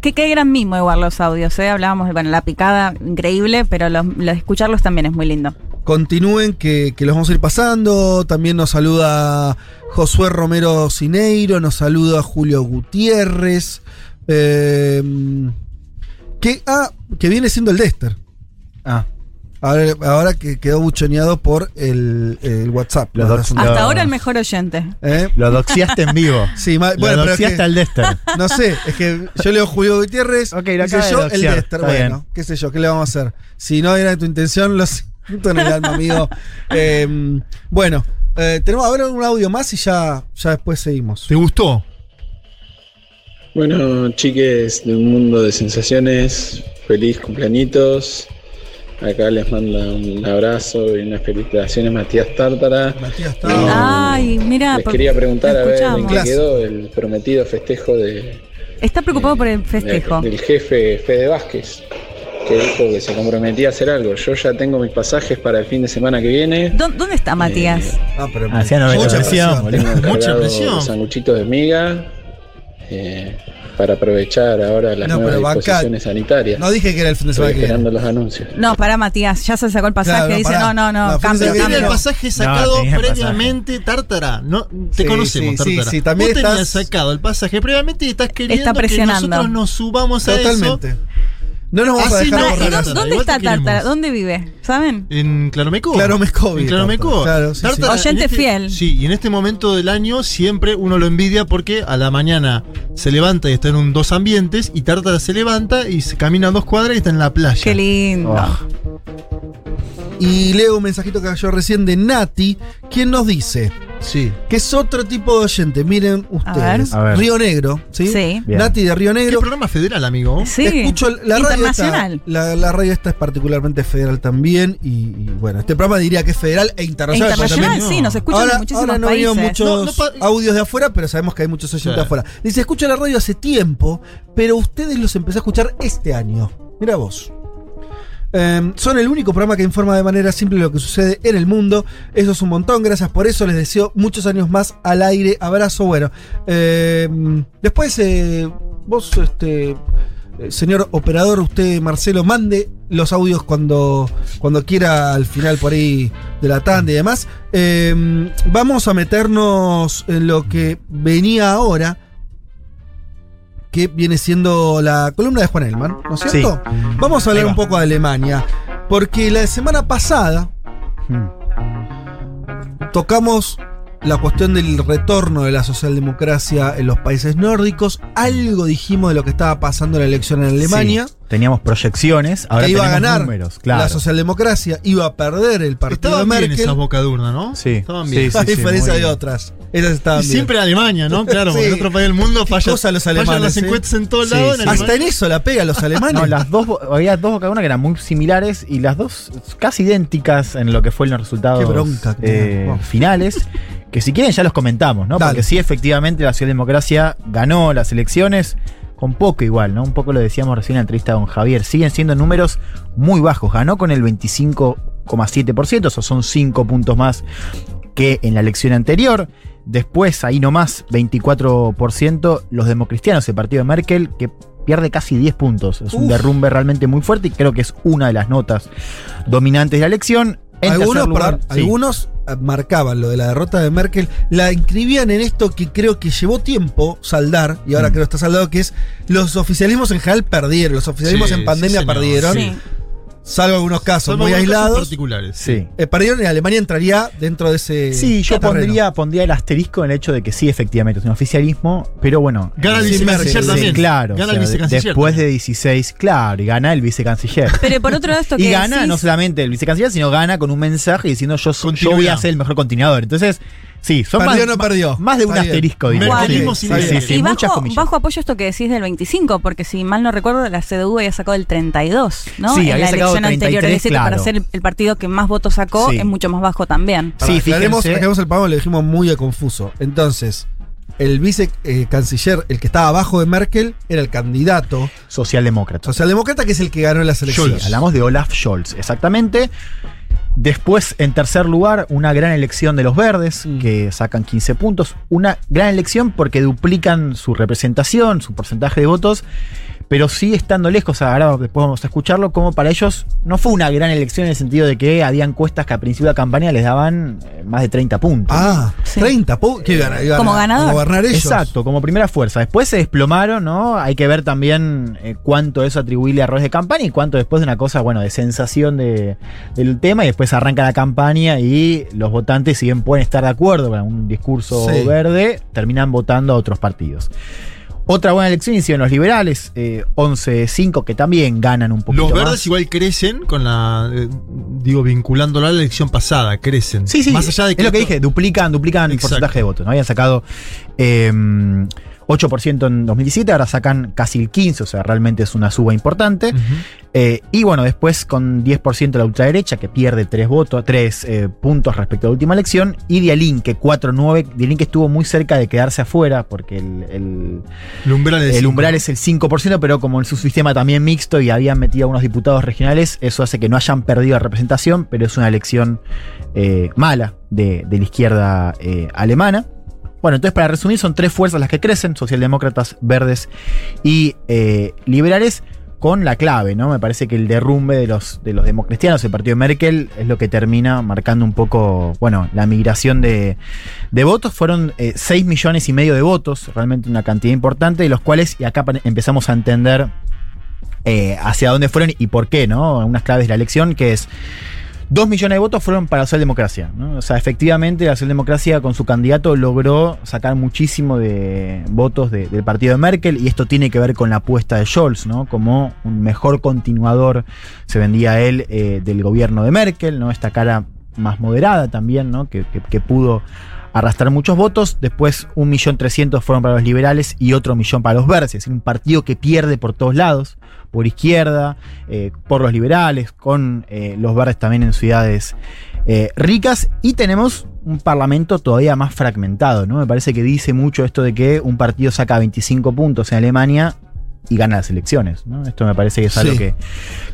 Qué, qué gran mimo igual los audios, ¿eh? Hablábamos de, bueno, la picada, increíble, pero los, los- escucharlos también es muy lindo. continúen que, que los vamos a ir pasando. También nos saluda Josué Romero Cineiro, nos saluda Julio Gutiérrez. eh, que, ah, que viene siendo el Dexter. Ah, Ahora, ahora que quedó buchoneado por el, el WhatsApp. Los. Hasta Los- ahora el mejor oyente. ¿Eh? lo doxiaste en vivo. Sí, ma- Lo bueno, pero es doxiaste que- al Dexter. No sé, es que yo leo Julio Gutiérrez, Ok, lo qué sé acaba de yo, el está Bueno, bien. qué sé yo, ¿qué le vamos a hacer? Si no era tu intención, lo siento en el alma, amigo. Eh, bueno, eh, tenemos ahora un audio más y ya, ya después seguimos. ¿te gustó? Bueno, chiques de un mundo de sensaciones, feliz cumpleañitos. Acá les mando un abrazo y unas felicitaciones Matías Tártara. Matías No, Ay, mira, les quería preguntar a ver en qué quedó el prometido festejo de, Está preocupado por el festejo. del jefe Fede Vázquez, que dijo que se comprometía a hacer algo. Yo ya tengo mis pasajes para el fin de semana que viene. ¿Dó- ¿Dónde está Matías? Ah, pero mucha presión, presión. Mucha presión. sanguchitos de miga eh, para aprovechar ahora las No, nuevas disposiciones sanitarias. No dije que era el fin de Estoy que esperando los anuncios. No, para Matías, ya se sacó el pasaje, Claro, no, dice, pará. no, no, no, No, cambio, Tenía el no. cambio. pasaje sacado previamente, Tártara. No, te Sí, conocemos, sí, sí, Tártara. sí, también Vos tenías estás- sacado el pasaje previamente y estás queriendo Está que nosotros nos subamos a Totalmente. eso. No nos vamos a Así dejar no, Pará, por ¿y Tártara, dó- delante. ¿Dónde está. Tártara? ¿Dónde vive? ¿Saben? En Claromecó. Claro, Mescovi, En Claromecó. Tártara. Claro, sí, Oyente en este- fiel. Sí, y en este momento del año siempre uno lo envidia porque a la mañana se levanta y está en un dos ambientes y Tártara se levanta y se camina dos cuadras y está en la playa. Qué lindo. Y leo un mensajito que cayó recién de Nati, quien nos dice Sí. que es otro tipo de oyente. Miren ustedes. A ver. Río Negro, ¿sí? Sí. Bien. Nati de Río ¿Qué Negro. programa federal, amigo? Sí. Escucho la radio Internacional. esta, la, la radio esta es particularmente federal también y, y bueno, este programa diría que es federal e E internacional. pero internacional, también- sí, nos escuchan ahora, en muchísimos ahora no países. muchos No, no pa- audios de afuera, pero sabemos que hay muchos oyentes Sí. de afuera. Dice, escucho la radio hace tiempo, pero ustedes los empecé a escuchar este año. Mira vos. Eh, son el único programa que informa de manera simple lo que sucede en el mundo. Eso es un montón. Gracias por eso. Les deseo muchos años más al aire. Abrazo. Bueno, eh, después eh, vos, este, eh, señor operador, usted, Marcelo, mande los audios cuando, cuando quiera al final por ahí de la tanda y demás. Eh, vamos a meternos en lo que venía ahora que viene siendo la columna de Juan Elman, ¿no es Sí. cierto? Vamos a hablar va. un poco de Alemania, porque la semana pasada Hmm. tocamos la cuestión del retorno de la socialdemocracia en los países nórdicos, algo dijimos de lo que estaba pasando en la elección en Alemania, Sí, teníamos proyecciones, ahora que iba a ganar números, claro. la socialdemocracia, iba a perder el partido Estaban de bien Merkel, esas bocaduras, ¿no? Sí, Estaban sí, bien. sí. a diferencia de bien. otras. Esas estaban Y bien. siempre Alemania, ¿no? Claro, porque en otro país del mundo falla, cosa los fallan alemanes, las ¿eh? encuestas en todos lados. Hasta en eso la pega los alemanes. No, las dos, había dos una que eran muy similares y las dos casi idénticas en lo que fue los resultados bronca eh, finales. Que si quieren ya los comentamos, ¿no? Dale. Porque sí, efectivamente, la socialdemocracia ganó las elecciones con poco igual, ¿no? Un poco lo decíamos recién en la entrevista con Javier. Siguen siendo números muy bajos. Ganó con el 25,7%, esos son 5 puntos más que en la elección anterior. Después, ahí nomás, 24%, los democristianos, el partido de Merkel, que pierde casi 10 puntos. Es un derrumbe realmente muy fuerte y creo que es una de las notas dominantes de la elección. Algunos, lugar, sí. algunos eh, marcaban lo de la derrota de Merkel, la inscribían en esto que creo que llevó tiempo saldar, y ahora Mm. creo que está saldado, que es los oficialismos en general perdieron, los oficialismos Sí, en pandemia sí, perdieron. Salvo algunos casos muy algunos casos aislados. particulares. Sí. Eh, perdieron y Alemania entraría dentro de ese. Sí, yo terreno. pondría, pondría el asterisco en el hecho de que sí, efectivamente, es un oficialismo, pero bueno. Gana el eh, vicecanciller sí, también. Claro. Gana o el vicecanciller Después también. de 16, claro, y gana el vicecanciller. Pero por otro lado, esto que Y gana decís- no solamente el vicecanciller, sino gana con un mensaje diciendo yo, soy- yo voy a ser el mejor continuador. Entonces, sí, son Perdió más, o no perdió. más de un Está bien. asterisco, diría. Merkelismo Sí, sí, sí, Merkel. sí, y bajo, bajo apoyo esto que decís del 25, porque si mal no recuerdo, la CDU había sacado el 32, ¿no? Sí, en había la sacado elección anterior. 33, Es decir, que para claro. ser el, partido que más votos sacó, Sí. es mucho más bajo también. Sí, fíjense. aclaremos el pago, le dijimos muy confuso. Entonces, el vicecanciller, el que estaba abajo de Merkel, era el candidato Socialdemócrata. socialdemócrata, que es el que ganó las elecciones. Sí, hablamos de Olaf Scholz, exactamente. Después, en tercer lugar, una gran elección de los verdes, Mm. que sacan 15 puntos. Una gran elección porque duplican su representación, su porcentaje de votos, pero sigue estando lejos. Ahora después vamos a escucharlo, como para ellos no fue una gran elección en el sentido de que había encuestas que a principio de la campaña les daban eh, más de 30 puntos. Ah, Sí. 30. pu- ¿Qué gana? Iban Como ganador. gobernar ellos. Exacto, como primera fuerza. Después se desplomaron, ¿no? Hay que ver también eh, cuánto eso atribuirle a errores de campaña y cuánto después de una cosa, bueno, de sensación de- del tema y después arranca la campaña y los votantes, si bien pueden estar de acuerdo con un discurso Sí. verde, terminan votando a otros partidos. Otra buena elección hicieron los liberales, eh, 11-5, que también ganan un poquito Los verdes más. igual crecen con la. eh, digo, vinculándolo a la elección pasada, crecen. Sí, sí, Más allá de es lo que dije, duplican, duplican el porcentaje de votos. ¿no? Habían sacado eh, 8% en 2017, ahora sacan casi el 15%, o sea, realmente es una suba importante. Eh, y bueno, después con 10% la ultraderecha, que pierde 3 votos, 3 puntos respecto a la última elección, y Dialin, que 4-9, Dialin que estuvo muy cerca de quedarse afuera, porque el, el- El umbral, es el cinco. umbral es el 5%, pero como en su sistema también mixto y habían metido a unos diputados regionales, eso hace que no hayan perdido la representación, pero es una elección eh, mala de, de la izquierda eh, alemana. Bueno, entonces para resumir, son tres fuerzas las que crecen, socialdemócratas, verdes y eh, liberales, con la clave, ¿no? Me parece que el derrumbe de los, de los democristianos, el partido de Merkel, es lo que termina marcando un poco, bueno, la migración de, de votos. Fueron 6 millones y medio de votos, realmente una cantidad importante, de los cuales, y acá empezamos a entender eh, hacia dónde fueron y por qué, ¿no? Unas claves de la elección, que es 2 millones de votos fueron para socialdemocracia. ¿no? O sea, efectivamente la socialdemocracia con su candidato logró sacar muchísimo de votos de- del partido de Merkel y esto tiene que ver con la apuesta de Scholz, ¿no? Como un mejor continuador se vendía él eh, del gobierno de Merkel, ¿no? Esta cara más moderada también, ¿no? Que, pudo arrastrar muchos votos. Después, 1.300.000 fueron para los liberales y otro millón para los verdes. Es decir, un partido que pierde por todos lados, por izquierda, eh, por los liberales, con eh, los verdes también en ciudades eh, ricas. Y tenemos un parlamento todavía más fragmentado, ¿no? Me parece que dice mucho esto de que un partido saca 25 puntos en Alemania y gana las elecciones. ¿no? Esto me parece que es algo Sí. que,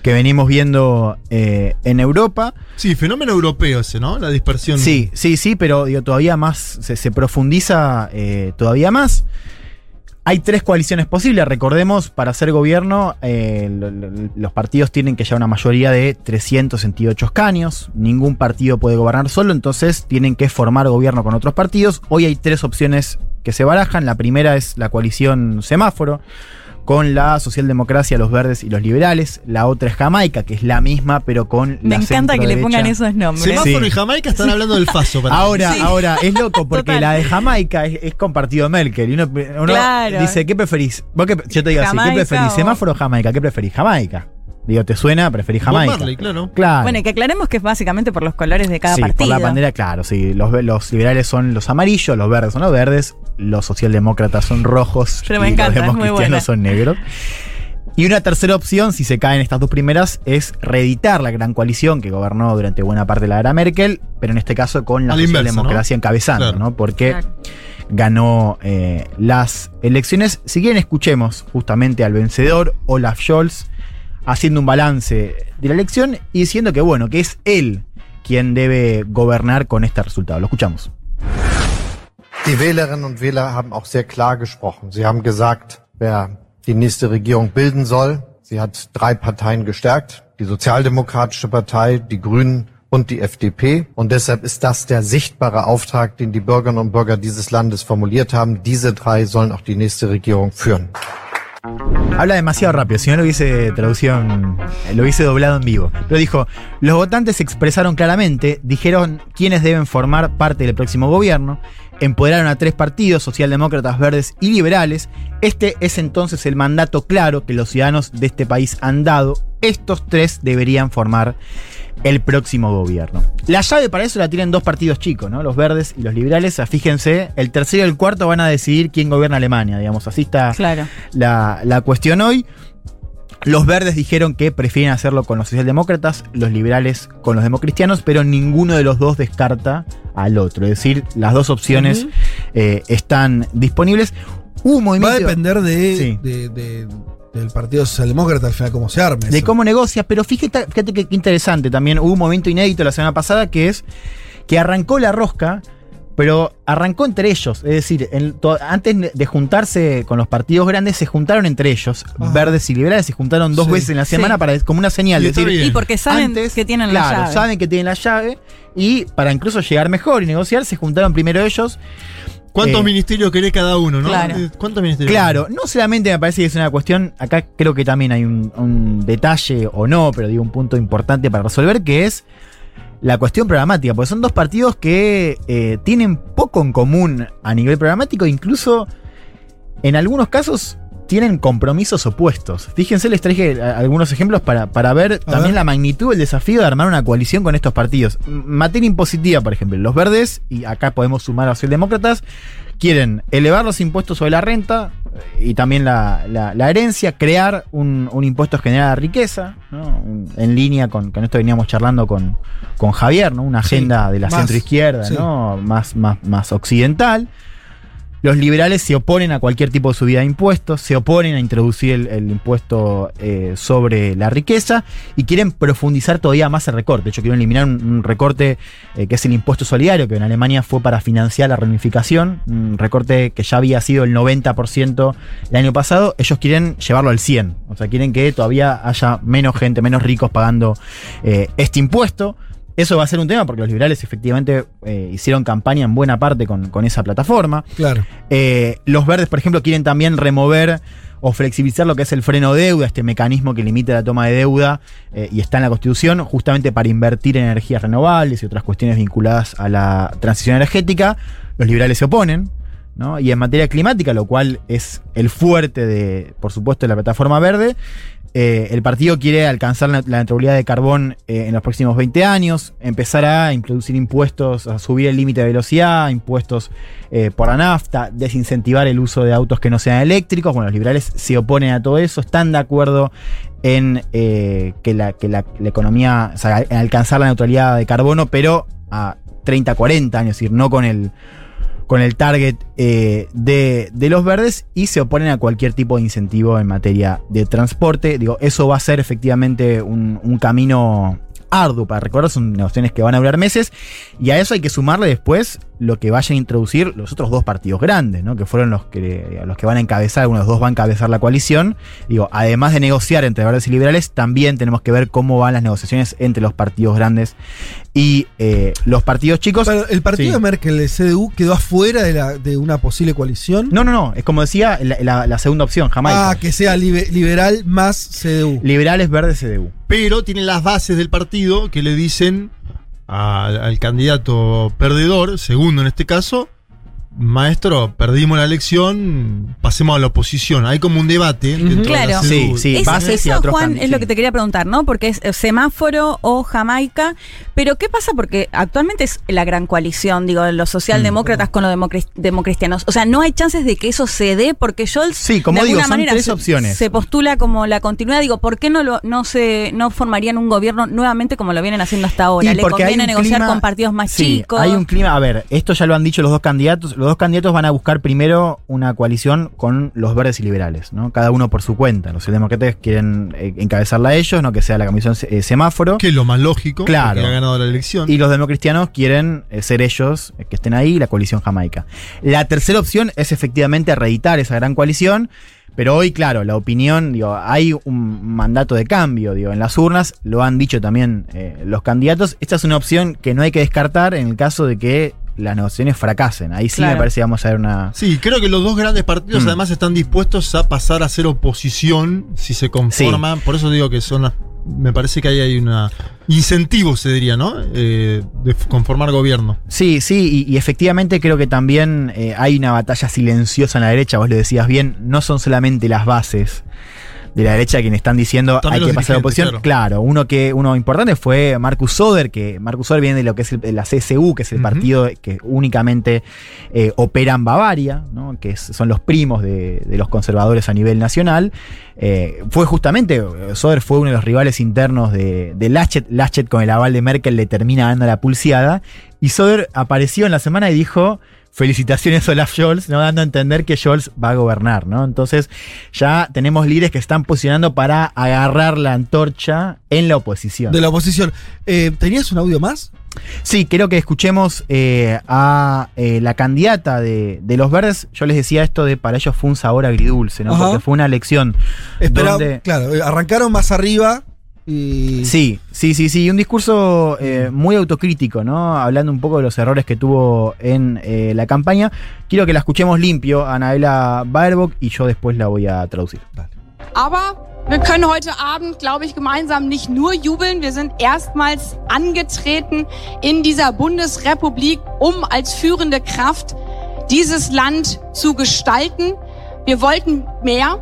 que venimos viendo eh, en Europa. Sí, fenómeno europeo ese, ¿no? La dispersión. Sí, sí, sí, pero digo, todavía más, se, se profundiza eh, todavía más. Hay tres coaliciones posibles, recordemos, para hacer gobierno eh, lo- lo- los partidos tienen que llevar una mayoría de 368 escaños, ningún partido puede gobernar solo, entonces tienen que formar gobierno con otros partidos. Hoy hay tres opciones que se barajan, la primera es la coalición semáforo, con la socialdemocracia, los verdes y los liberales. La otra es Jamaica, que es la misma, pero con Me la encanta que le pongan esos nombres. Semáforo Sí. y Jamaica están hablando del Faso. para. Ahora, Sí. ahora, es loco porque Total. la de Jamaica es, es con partido Merkel. Y uno, uno Claro. dice, ¿qué preferís? Vos qué- yo te digo así, ¿qué preferís? o- ¿Semáforo o Jamaica? ¿Qué preferís? Jamaica. Digo, ¿te suena? Preferís Bob Jamaica. Marley, claro. Claro. Bueno, y que aclaremos que es básicamente por los colores de cada sí, partido. por la bandera, claro, sí. Los, los liberales son los amarillos, los verdes son los verdes, los socialdemócratas son rojos Pero me y encanta, los buena. son negros. Y una tercera opción, si se caen estas dos primeras, es reeditar la gran coalición que gobernó durante buena parte de la era Merkel, pero en este caso con la socialdemocracia ¿no? encabezando, Claro. ¿no? Porque ganó eh, las elecciones. Si quieren, escuchemos justamente al vencedor, Olaf Scholz, haciendo un balance de la elección y diciendo que, bueno, que es él quien debe gobernar con este resultado. Lo escuchamos. Die Wählerinnen und Wähler haben auch sehr klar gesprochen. Sie haben gesagt, wer die nächste Regierung bilden soll. Sie hat drei Parteien gestärkt. Die Sozialdemokratische Partei, die Grünen und die FDP. Und deshalb ist das der sichtbare Auftrag, den die Bürgerinnen und Bürger dieses Landes formuliert haben. Diese drei sollen auch die nächste Regierung führen. Habla demasiado rápido, si no lo hubiese traducido, en- lo hubiese doblado en vivo. Pero dijo, los votantes expresaron claramente, dijeron quiénes deben formar parte del próximo gobierno, empoderaron a tres partidos, socialdemócratas, verdes y liberales. Este es entonces el mandato claro que los ciudadanos de este país han dado. Estos tres deberían formar el próximo gobierno. La llave para eso la tienen dos partidos chicos, ¿no? Los verdes y los liberales. Sea, Fíjense, el tercero y el cuarto van a decidir quién gobierna Alemania, digamos. Así está Claro. la, la cuestión hoy. Los verdes dijeron que prefieren hacerlo con los socialdemócratas, los liberales con los democristianos, pero ninguno de los dos descarta al otro. Es decir, las dos opciones eh, están disponibles. Hubo un Va a movimiento depender de, Sí. de- de- del Partido Socialdemócrata al final cómo se arme. de eso. cómo negocia, pero fíjate, fíjate que qué interesante también. Hubo un momento inédito la semana pasada que es que arrancó la rosca, pero arrancó entre ellos. Es decir, en to- antes de juntarse con los partidos grandes, se juntaron entre ellos. Verdes y liberales se juntaron dos Sí. veces en la semana Sí. para, como una señal. Y decir. Y porque saben Antes, que tienen claro, la llave. saben que tienen la llave y para incluso llegar mejor y negociar, se juntaron primero ellos. ¿Cuántos Eh, ministerios querés cada uno, no? Claro. Eh, ¿Cuántos ministerios? Claro, no solamente me parece que es una cuestión, acá creo que también hay un, un detalle o no, pero digo un punto importante para resolver, que es la cuestión programática, porque son dos partidos que eh, tienen poco en común a nivel programático, incluso en algunos casos tienen compromisos opuestos. Fíjense, les traje algunos ejemplos para, para ver también ver. la magnitud del desafío de armar una coalición con estos partidos. Materia impositiva, por ejemplo, los verdes, y acá podemos sumar a los socialdemócratas, quieren elevar los impuestos sobre la renta eh, y también la, la- la herencia, crear un, un impuesto general la riqueza, ¿no? En línea con, con esto veníamos charlando con, con Javier, ¿no? una Sí, agenda de la centroizquierda, sí. ¿no? más, más, más occidental. Los liberales se oponen a cualquier tipo de subida de impuestos, se oponen a introducir el, impuesto eh, sobre la riqueza y quieren profundizar todavía más el recorte. De hecho, quieren eliminar un, un recorte eh, que es el impuesto solidario, que en Alemania fue para financiar la reunificación, un recorte que ya había sido el 90% el año pasado. Ellos quieren llevarlo al 100%, o sea, quieren que todavía haya menos gente, menos ricos pagando eh, este impuesto. Eso va a ser un tema porque los liberales efectivamente eh, hicieron campaña en buena parte con, con esa plataforma. Claro. Eh, los verdes, por ejemplo, quieren también remover o flexibilizar lo que es el freno de deuda, este mecanismo que limita la toma de deuda eh, y está en la Constitución, justamente para invertir en energías renovables y otras cuestiones vinculadas a la transición energética. Los liberales se oponen. ¿no? Y en materia climática, lo cual es el fuerte de, por supuesto, de la plataforma verde, eh, el partido quiere alcanzar la, neutralidad de carbón eh, en los próximos 20 años, empezar a introducir impuestos, a subir el límite de velocidad, impuestos eh, por la nafta, desincentivar el uso de autos que no sean eléctricos. Bueno, los liberales se oponen a todo eso, están de acuerdo en que, la, economía, en alcanzar la neutralidad de carbono, pero a 30, 40 años, es decir, no con el con el target eh, de, de los verdes y se oponen a cualquier tipo de incentivo en materia de transporte. Digo, eso va a ser efectivamente un, camino arduo para recordar, son negociaciones que van a durar meses, y a eso hay que sumarle después lo que vayan a introducir los otros dos partidos grandes, ¿no? que fueron los que, los que van a encabezar, uno de los dos va a encabezar la coalición. Digo, además de negociar entre verdes y liberales, también tenemos que ver cómo van las negociaciones entre los partidos grandes y eh, los partidos chicos. Pero el partido Sí. de Merkel, el CDU, quedó afuera de, la, de una posible coalición. No, no, no, es como decía la, la- la segunda opción, Jamaica. Ah, que sea libe- liberal más CDU. Liberales, verdes, CDU. Pero tiene las bases del partido que le dicen al candidato perdedor, segundo en este caso, maestro, perdimos la elección, pasemos a la oposición. Hay como un debate. dentro de la Claro. CDU. Es- eso, Juan, es lo que te quería preguntar, ¿no? Porque es semáforo o Jamaica. Pero, ¿qué pasa? Porque actualmente es la gran coalición, digo, los socialdemócratas con los democri- democristianos. O sea, no hay chances de que eso se dé porque Scholz, Sí, como de digo, alguna son manera, tres se- opciones. Se postula como la continuidad. Digo, ¿por qué no lo, no se, no formarían un gobierno nuevamente como lo vienen haciendo hasta ahora? Y Le porque hay conviene un negociar clima- con partidos más sí, chicos. Hay un clima, a ver, esto ya lo han dicho los dos candidatos. Los dos candidatos van a buscar primero una coalición con los verdes y liberales, ¿no? Cada uno por su cuenta. Los demócratas quieren eh, encabezarla a ellos, no que sea la comisión eh, semáforo. Que es lo más lógico. Claro. porque ha ganado la elección. Y los democristianos quieren eh, ser ellos que estén ahí, la coalición jamaica. La tercera opción es efectivamente reeditar esa gran coalición. Pero hoy, claro, la opinión, digo, hay un mandato de cambio, digo, en las urnas, lo han dicho también eh, los candidatos. Esta es una opción que no hay que descartar en el caso de que las negociaciones fracasen. Ahí sí Claro. me parece que vamos a ver una. Sí, creo que los dos grandes partidos Mm. además están dispuestos a pasar a ser oposición si se conforman. Por eso digo que son las. Me parece que ahí hay una. Incentivo, se diría, ¿no? Eh, de conformar gobierno. Sí, sí, y, y efectivamente creo que también eh, hay una batalla silenciosa en la derecha, vos lo decías bien, no son solamente las bases de la derecha quienes están diciendo También hay que pasar a la oposición. Claro. uno que uno importante fue Marcus Soder, que Marcus Soder viene de lo que es el- la CSU, que es el partido que únicamente eh, opera en Bavaria, ¿no? que es- son los primos de, de los conservadores a nivel nacional. Eh, fue justamente, Soder fue uno de los rivales internos de, de Laschet. Laschet con el aval de Merkel le termina dando la pulseada. Y Soder apareció en la semana y dijo, felicitaciones a Olaf Scholz, ¿no? dando a entender que Scholz va a gobernar. ¿no? Entonces ya tenemos líderes que están posicionando para agarrar la antorcha en la oposición. De la oposición. Eh, ¿Tenías un audio más? Sí, quiero que escuchemos eh, a eh, la candidata de, de los verdes. Yo les decía esto de para ellos fue un sabor agridulce, ¿no? Ajá. Porque fue una elección. Espera, donde- claro, arrancaron más arriba y. Sí, sí, sí, sí. Un discurso eh, muy autocrítico, ¿no? Hablando un poco de los errores que tuvo en eh, la campaña. Quiero que la escuchemos limpio, Anaela Baerbock, y yo después la voy a traducir. Aber wir können heute Abend, glaube ich, gemeinsam nicht nur jubeln. Wir sind erstmals angetreten in dieser Bundesrepublik, um als führende Kraft dieses Land zu gestalten. Wir wollten mehr.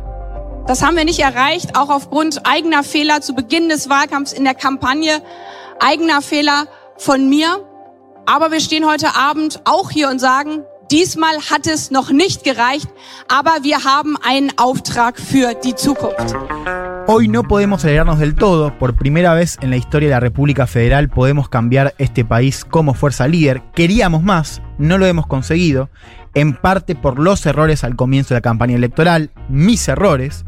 Das haben wir nicht erreicht, auch aufgrund eigener Fehler zu Beginn des Wahlkampfs in der Kampagne, eigener Fehler von mir. Aber wir stehen heute Abend auch hier und sagen, diesmal hat es noch nicht gereicht, aber wir haben einen Auftrag für die Zukunft. Hoy no podemos alegrarnos del todo. Por primera vez en la historia de la República Federal podemos cambiar este país como fuerza líder. Queríamos más, no lo hemos conseguido. En parte por los errores al comienzo de la campaña electoral, mis errores.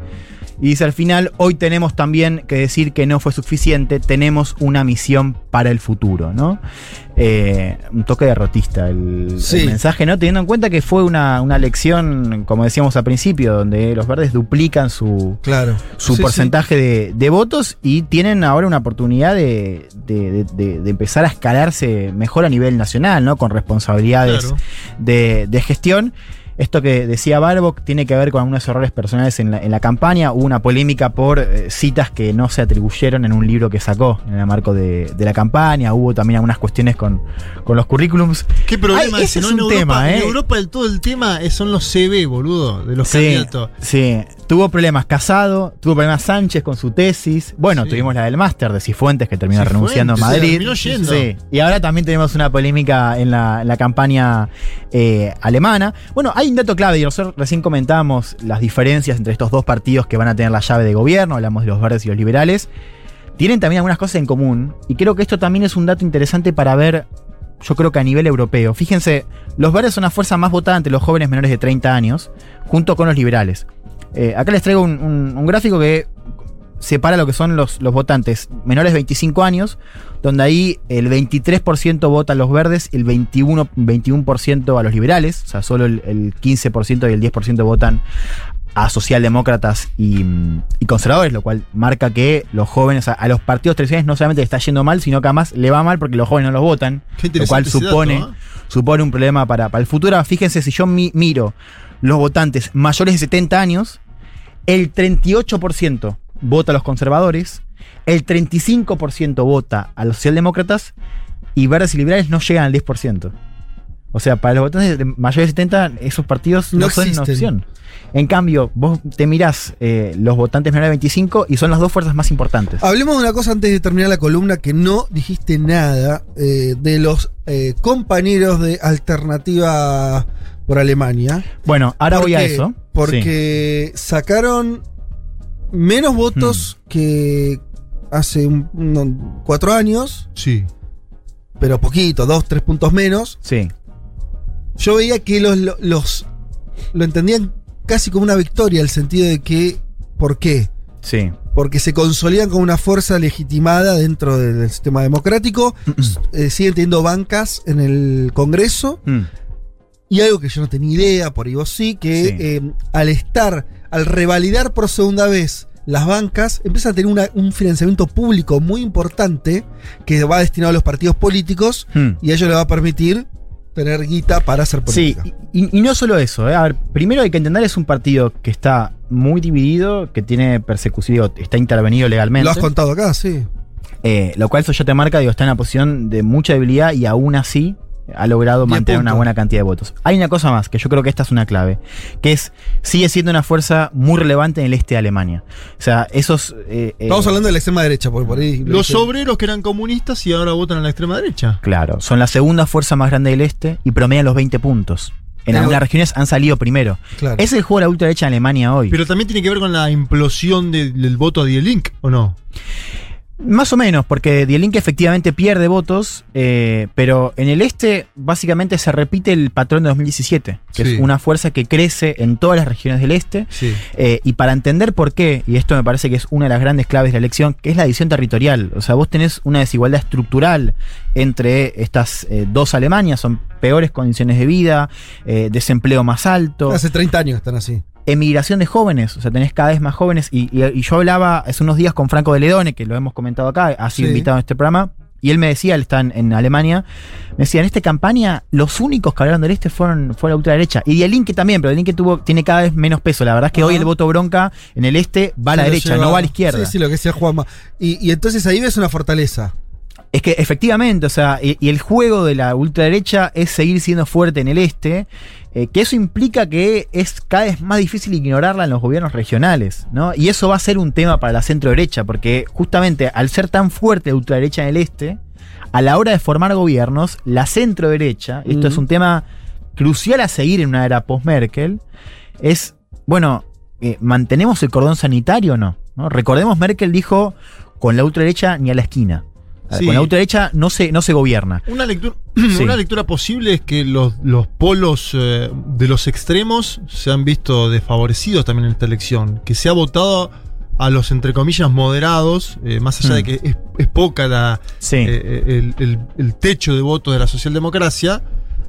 Y dice al final, hoy tenemos también que decir que no fue suficiente, tenemos una misión para el futuro, ¿no? Eh, un toque derrotista el, mensaje, ¿no? Teniendo en cuenta que fue una, una elección, como decíamos al principio, donde los verdes duplican su, Claro. su Sí, porcentaje De, de votos y tienen ahora una oportunidad de, de- empezar a escalarse mejor a nivel nacional, ¿no? Con responsabilidades Claro. de, de gestión. Esto que decía Barbock tiene que ver con algunos errores personales en la, en la campaña. Hubo una polémica por eh, citas que no se atribuyeron en un libro que sacó en el marco de, de la campaña. Hubo también algunas cuestiones con, con los currículums. ¿Qué problema Ay, ese? ¿no? es en un Europa, tema, en ¿eh? Europa el, todo el tema son los CB, boludo, de los Sí, candidatos. sí. Tuvo problemas Casado, tuvo problemas Sánchez con su tesis. Bueno, tuvimos la del máster de Cifuentes que terminó Cifuentes, renunciando en Madrid. Sí. Y ahora también tenemos una polémica en la, en la campaña eh, alemana. Bueno, hay un dato clave, y nosotros recién comentábamos las diferencias entre estos dos partidos que van a tener la llave de gobierno, hablamos de los verdes y los liberales. Tienen también algunas cosas en común, y creo que esto también es un dato interesante para ver yo creo que a nivel europeo. Fíjense, los verdes son la fuerza más votada entre los jóvenes menores de 30 años, junto con los liberales. Eh, acá les traigo un, un- un gráfico que separa lo que son los, los votantes menores de 25 años, donde ahí el 23% vota a los verdes y el 21%, 21 a los liberales, o sea, solo el, el 15% y el 10% votan a socialdemócratas y, y conservadores, lo cual marca que los jóvenes, a, a los partidos tradicionales no solamente le está yendo mal, sino que además le va mal porque los jóvenes no los votan, lo cual supone, dato, ¿eh? supone un problema para, para el futuro. Fíjense, si yo mi- miro los votantes mayores de 70 años, el 38% vota a los conservadores, el 35% vota a los socialdemócratas y verdes y liberales no llegan al 10%. O sea, para los votantes mayores de 70, esos partidos no, No son una opción. En cambio, vos te mirás eh, los votantes menores de 25 y son las dos fuerzas más importantes. Hablemos de una cosa antes de terminar la columna que no dijiste nada eh, de los eh, compañeros de Alternativa por Alemania. Bueno, ahora ¿Por voy a eso. Porque sacaron menos votos Hmm. que hace un- cuatro años. Sí. Pero poquito, dos, tres puntos menos. Sí. Yo veía que los, los, los- lo entendían casi como una victoria, el sentido de que, ¿por qué? Sí. Porque se consolidan como una fuerza legitimada dentro del, sistema democrático, eh, siguen teniendo bancas en el Congreso, Mm. Y algo que yo no tenía idea, por ahí vos sí, que Sí. eh, al estar, al revalidar por segunda vez las bancas, empiezan a tener una- un financiamiento público muy importante que va destinado a los partidos políticos Mm. y a ello le va a permitir tener guita para hacer Sí, política. y, y no solo eso. ¿eh? A ver, primero hay que entender es un partido que está muy dividido, que tiene persecución, está intervenido legalmente. Lo has contado acá, sí. Eh, lo cual eso ya te marca, digo, está en una posición de mucha debilidad y aún así ha logrado mantener una buena cantidad de votos. Hay una cosa más, que yo creo que esta es una clave, que es, sigue siendo una fuerza muy relevante en el este de Alemania. O sea, esos... eh, eh, Estamos hablando de la extrema derecha, por, por ahí. Los obreros que eran comunistas y ahora votan a la extrema derecha. Claro, son la segunda fuerza más grande del este y promedian los 20 puntos. En algunas regiones han salido primero. Claro. Es el juego de la ultraderecha en Alemania hoy. Pero también tiene que ver con la implosión de- del voto a Die Link, ¿o no? Más o menos, porque Die Linke efectivamente pierde votos, eh, pero en el este básicamente se repite el patrón de 2017, que Sí. es una fuerza que crece en todas las regiones del este. Sí. Eh, y para entender por qué, y esto me parece que es una de las grandes claves de la elección, que es la división territorial. O sea, vos tenés una desigualdad estructural entre estas eh, dos Alemanias, son peores condiciones de vida, eh, desempleo más alto Hace 30 años están así. Emigración de jóvenes, o sea, tenés cada vez más jóvenes. Y, y- y yo hablaba hace unos días con Franco de Ledone, que lo hemos comentado acá, ha sido Sí. invitado a este programa. Y él me decía, él está en, en Alemania, me decía, en esta campaña los únicos que hablaron del este fueron, fue la ultraderecha. Y el que también, pero el que tuvo, tiene cada vez menos peso. La verdad es que hoy el voto bronca en el este va a la derecha, lleva- no va a la izquierda. Sí, sí, lo que decía Juanma. Y, y entonces ahí ves una fortaleza. Es que efectivamente, o sea, y, y el juego de la ultraderecha es seguir siendo fuerte en el este, eh, que eso implica que es cada vez más difícil ignorarla en los gobiernos regionales, ¿no? Y eso va a ser un tema para la centro derecha, porque justamente al ser tan fuerte la ultraderecha en el este, a la hora de formar gobiernos, la centro derecha, esto es un tema crucial a seguir en una era post-Merkel, es, bueno, eh, ¿mantenemos el cordón sanitario o no? ¿No? Recordemos, Merkel dijo, con la ultraderecha ni a la esquina. Sí. Con la ultraderecha no se, no se gobierna. Una lectura, Sí. una lectura posible es que los, los polos eh, de los extremos se han visto desfavorecidos también en esta elección. Que se ha votado a los, entre comillas, moderados, eh, más allá de que es, es poca la, Sí. eh, el, el- el techo de votos de la socialdemocracia,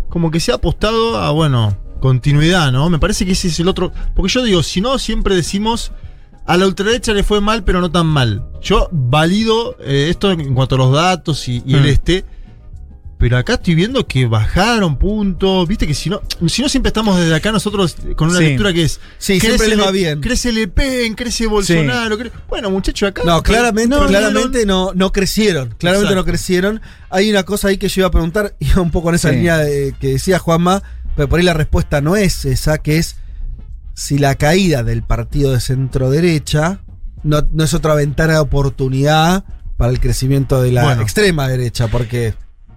como que se ha apostado a, bueno, continuidad, ¿no? Me parece que ese es el otro. Porque yo digo, si no, siempre decimos. A la ultraderecha le fue mal, pero no tan mal. Yo valido eh, esto en cuanto a los datos y, y el Hmm. este. Pero acá estoy viendo que bajaron puntos. Viste que si no, si no siempre estamos desde acá nosotros con una Sí. lectura que es. Sí, siempre les Le- va bien. Crece Le Pen, crece Bolsonaro. bueno, muchachos, acá. No, claramente, no, claramente no, no crecieron. Claramente Exacto. no crecieron. Hay una cosa ahí que yo iba a preguntar, y un poco en esa Sí. línea de- que decía Juanma, pero por ahí la respuesta no es esa, que es si la caída del partido de centro derecha no, no es otra ventana de oportunidad para el crecimiento de la Bueno. extrema derecha, porque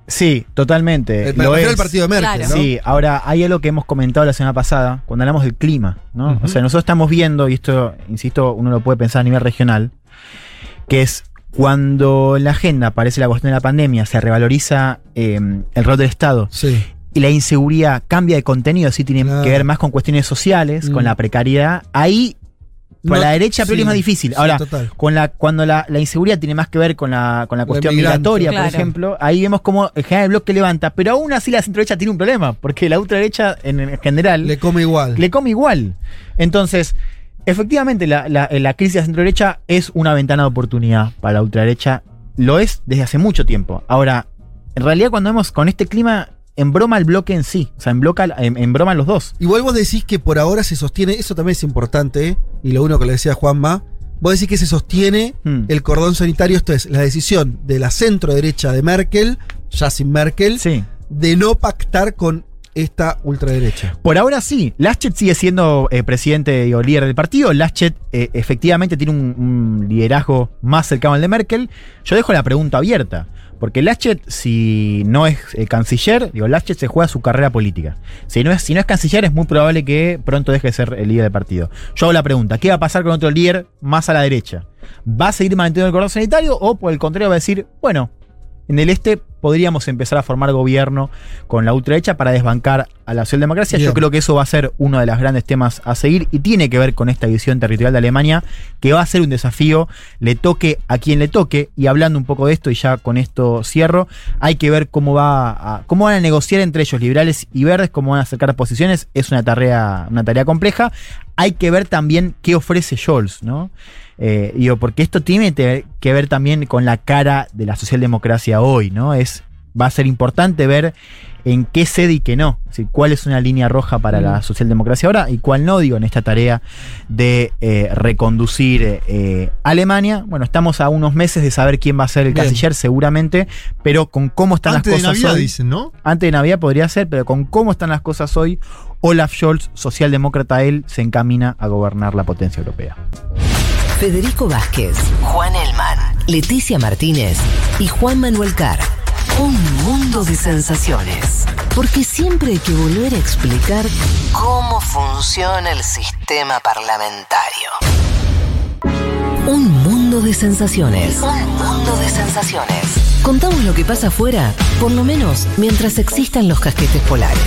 Sí, totalmente. El- me lo es. al partido de Merkel, Claro. ¿no? Sí, ahora hay algo que hemos comentado la semana pasada, cuando hablamos del clima, ¿no? O sea, nosotros estamos viendo, y esto, insisto, uno lo puede pensar a nivel regional, que es cuando en la agenda aparece la cuestión de la pandemia, se revaloriza eh, el rol del Estado sí. Y la inseguridad cambia de contenido, sí tiene Claro. que ver más con cuestiones sociales, con Mm. la precariedad, ahí para No, la derecha pero sí, es más difícil. sí, Ahora, total. con la, cuando la, la inseguridad tiene más que ver con la, con la cuestión migratoria, Claro. por ejemplo, ahí vemos cómo el general bloque levanta, pero aún así la centroderecha tiene un problema, porque la ultraderecha en, en general Le come igual. le come igual. Entonces, efectivamente, la, la- la crisis de la centroderecha es una ventana de oportunidad para la ultraderecha. Lo es desde hace mucho tiempo. Ahora, en realidad, cuando vemos con este clima, embroma el bloque en sí. O sea, embloca, em- embroman los dos. Igual vos decís que por ahora se sostiene, eso también es importante, ¿eh? y lo uno que le decía Juanma, vos decís que se sostiene Hmm. el cordón sanitario, esto es la decisión de la centro derecha de Merkel, ya sin Merkel, Sí. de no pactar con esta ultraderecha. Por ahora sí, Laschet sigue siendo eh, presidente o líder del partido. Laschet eh, efectivamente tiene un, liderazgo más cercano al de Merkel. Yo dejo la pregunta abierta. Porque Laschet, si no es eh, canciller, digo, Laschet se juega su carrera política. Si no, es, si no es canciller, es muy probable que pronto deje de ser el líder del partido. Yo hago la pregunta: ¿qué va a pasar con otro líder más a la derecha? ¿Va a seguir manteniendo el cordón sanitario o por el contrario va a decir, bueno, en el este podríamos empezar a formar gobierno con la ultraderecha para desbancar a la socialdemocracia. Bien. Yo creo que eso va a ser uno de los grandes temas a seguir y tiene que ver con esta división territorial de Alemania, que va a ser un desafío, le toque a quien le toque. Y hablando un poco de esto, y ya con esto cierro, hay que ver cómo, va a, cómo van a negociar entre ellos, liberales y verdes, cómo van a acercar posiciones. Es una tarea, una tarea compleja. Hay que ver también qué ofrece Scholz, ¿no? Eh, digo, porque esto tiene que ver también con la cara de la socialdemocracia hoy, ¿no? Es, va a ser importante ver en qué cede y qué no. Es decir, cuál es una línea roja para la socialdemocracia ahora y cuál no, digo, en esta tarea de eh, reconducir eh, Alemania. Bueno, estamos a unos meses de saber quién va a ser el Bien. canciller, seguramente, pero con cómo están Antes de las cosas Navidad, hoy. dicen, ¿no? Antes de Navidad podría ser, pero con cómo están las cosas hoy, Olaf Scholz, socialdemócrata él, se encamina a gobernar la potencia europea. Federico Vázquez, Juan Elman, Leticia Martínez y Juan Manuel Carr. Un mundo de sensaciones. Porque siempre hay que volver a explicar cómo funciona el sistema parlamentario. Un mundo de sensaciones. Un mundo de sensaciones. Contamos lo que pasa afuera, por lo menos mientras existan los casquetes polares.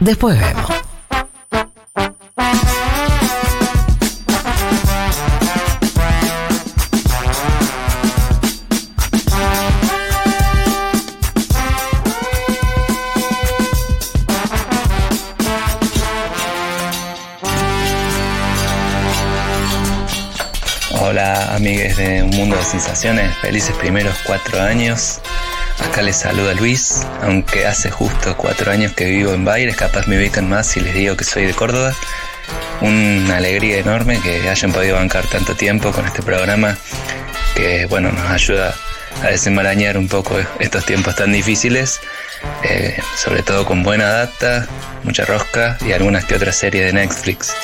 Después vemos. Sensaciones, felices primeros cuatro años. Acá les saluda Luis, aunque hace justo cuatro años que vivo en Baires, capaz me ubican más si les digo que soy de Córdoba. Una alegría enorme que hayan podido bancar tanto tiempo con este programa que bueno nos ayuda a desenmarañar un poco estos tiempos tan difíciles, eh, sobre todo con buena data, mucha rosca y algunas que otras series de Netflix.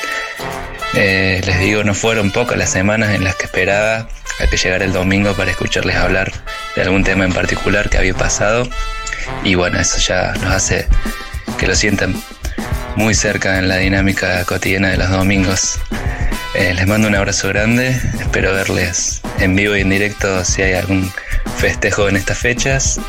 Eh, les digo, no fueron pocas las semanas en las que esperaba que llegara el domingo para escucharles hablar de algún tema en particular que había pasado. Y bueno, eso ya nos hace que lo sientan muy cerca en la dinámica cotidiana de los domingos. Eh, les mando un abrazo grande, espero verles en vivo y en directo si hay algún festejo en estas fechas.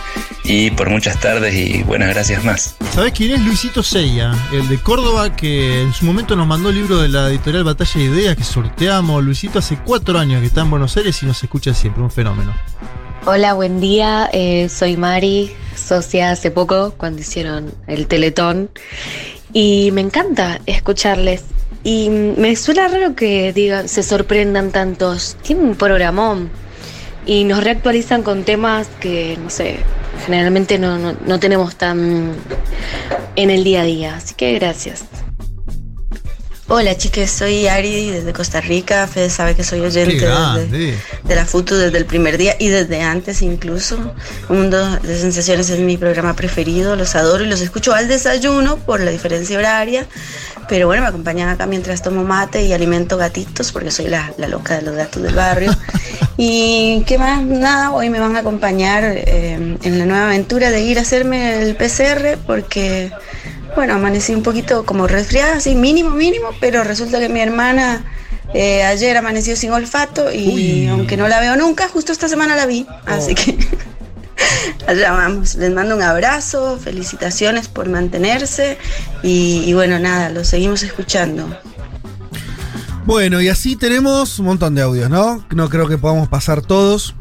Y por muchas tardes y buenas gracias más. ¿Sabés quién es Luisito Seya? El de Córdoba que en su momento nos mandó el libro de la editorial Batalla de Ideas que sorteamos. Luisito hace cuatro años que está en Buenos Aires y nos escucha siempre, un fenómeno. Hola, buen día. eh, soy Mari, socia hace poco cuando hicieron el Teletón. Y me encanta escucharles. Y me suena raro que digan, se sorprendan tantos. Tienen un programón. Y nos reactualizan con temas que, no sé, generalmente no, no, no tenemos tan en el día a día. Así que gracias. Hola chicas, soy Ari desde Costa Rica. Fede sabe que soy oyente desde, de la FUTU desde el primer día y desde antes incluso. Un Mundo de Sensaciones es mi programa preferido, los adoro y los escucho al desayuno por la diferencia horaria. Pero bueno, me acompañan acá mientras tomo mate y alimento gatitos porque soy la, la loca de los gatos del barrio. y qué más, nada, hoy me van a acompañar eh, en la nueva aventura de ir a hacerme el PCR porque bueno, amanecí un poquito como resfriada, así mínimo, mínimo, pero resulta que mi hermana eh, ayer amaneció sin olfato y aunque no la veo nunca, justo esta semana la vi. Así que allá vamos. Les mando un abrazo, felicitaciones por mantenerse y, bueno, nada, lo seguimos escuchando. Bueno, y así tenemos un montón de audios, ¿no? No creo que podamos pasar todos.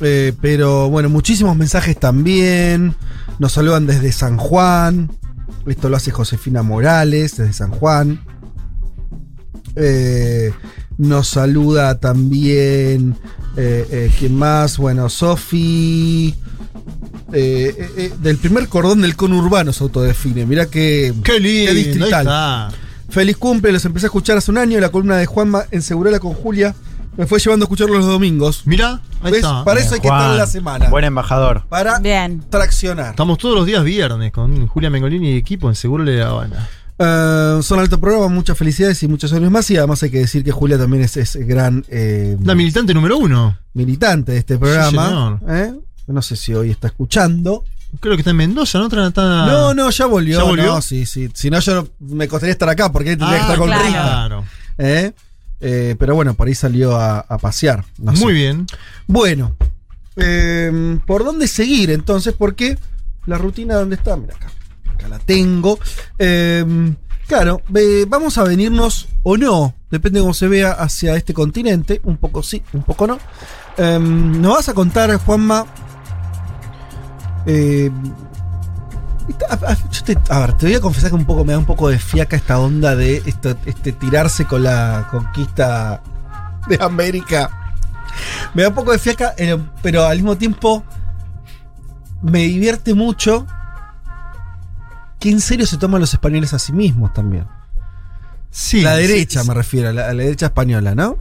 eh, pero bueno, muchísimos mensajes también. Nos saludan desde San Juan. Esto lo hace Josefina Morales, desde San Juan. Eh, nos saluda también. Eh, ¿Quién más? Bueno, Sofi. Eh, eh, eh, del primer cordón del conurbano se autodefine. Mira qué, Qué lindo, ahí distrital. está. Feliz cumple, los empecé a escuchar hace un año. La columna de Juanma en Segurola con Julia Me fue llevando a escucharlo los domingos. Mirá, ahí ¿Ves? está. Para eso hay que estar en la semana. Buen embajador. Para Bien. traccionar. Estamos todos los días viernes con Julia Mengolini y equipo en Seguro Le Habana. Son alto programa, muchas felicidades y muchos años más. Y además hay que decir que Julia también es, es gran eh, La militante número uno. militante de este programa. señor. ¿eh? No sé si hoy está escuchando. Creo que está en Mendoza, ¿no? Está- No, no, ya volvió. ¿Ya volvió? No, sí, sí. Si no, yo me costaría estar acá porque ahí tendría Ah, que estar con claro. Rita. Claro. ¿Eh? Eh, pero bueno, por ahí salió a, a pasear. no sé. Muy bien. Bueno, eh, ¿por dónde seguir entonces? Porque la rutina, ¿dónde está? Mira acá. Acá la tengo. Eh, claro, eh, vamos a venirnos o no, depende de cómo se vea, hacia este continente. Un poco sí, un poco no. Eh, Nos vas a contar, Juanma. Eh, a, a- yo te, a ver, te voy a confesar que un poco me da un poco de fiaca esta onda de esto- este tirarse con la conquista de América. Me da un poco de fiaca, eh, pero al mismo tiempo me divierte mucho que en serio se toman los españoles a sí mismos también. Sí. La derecha sí. me refiero, a la, a la derecha española, ¿no?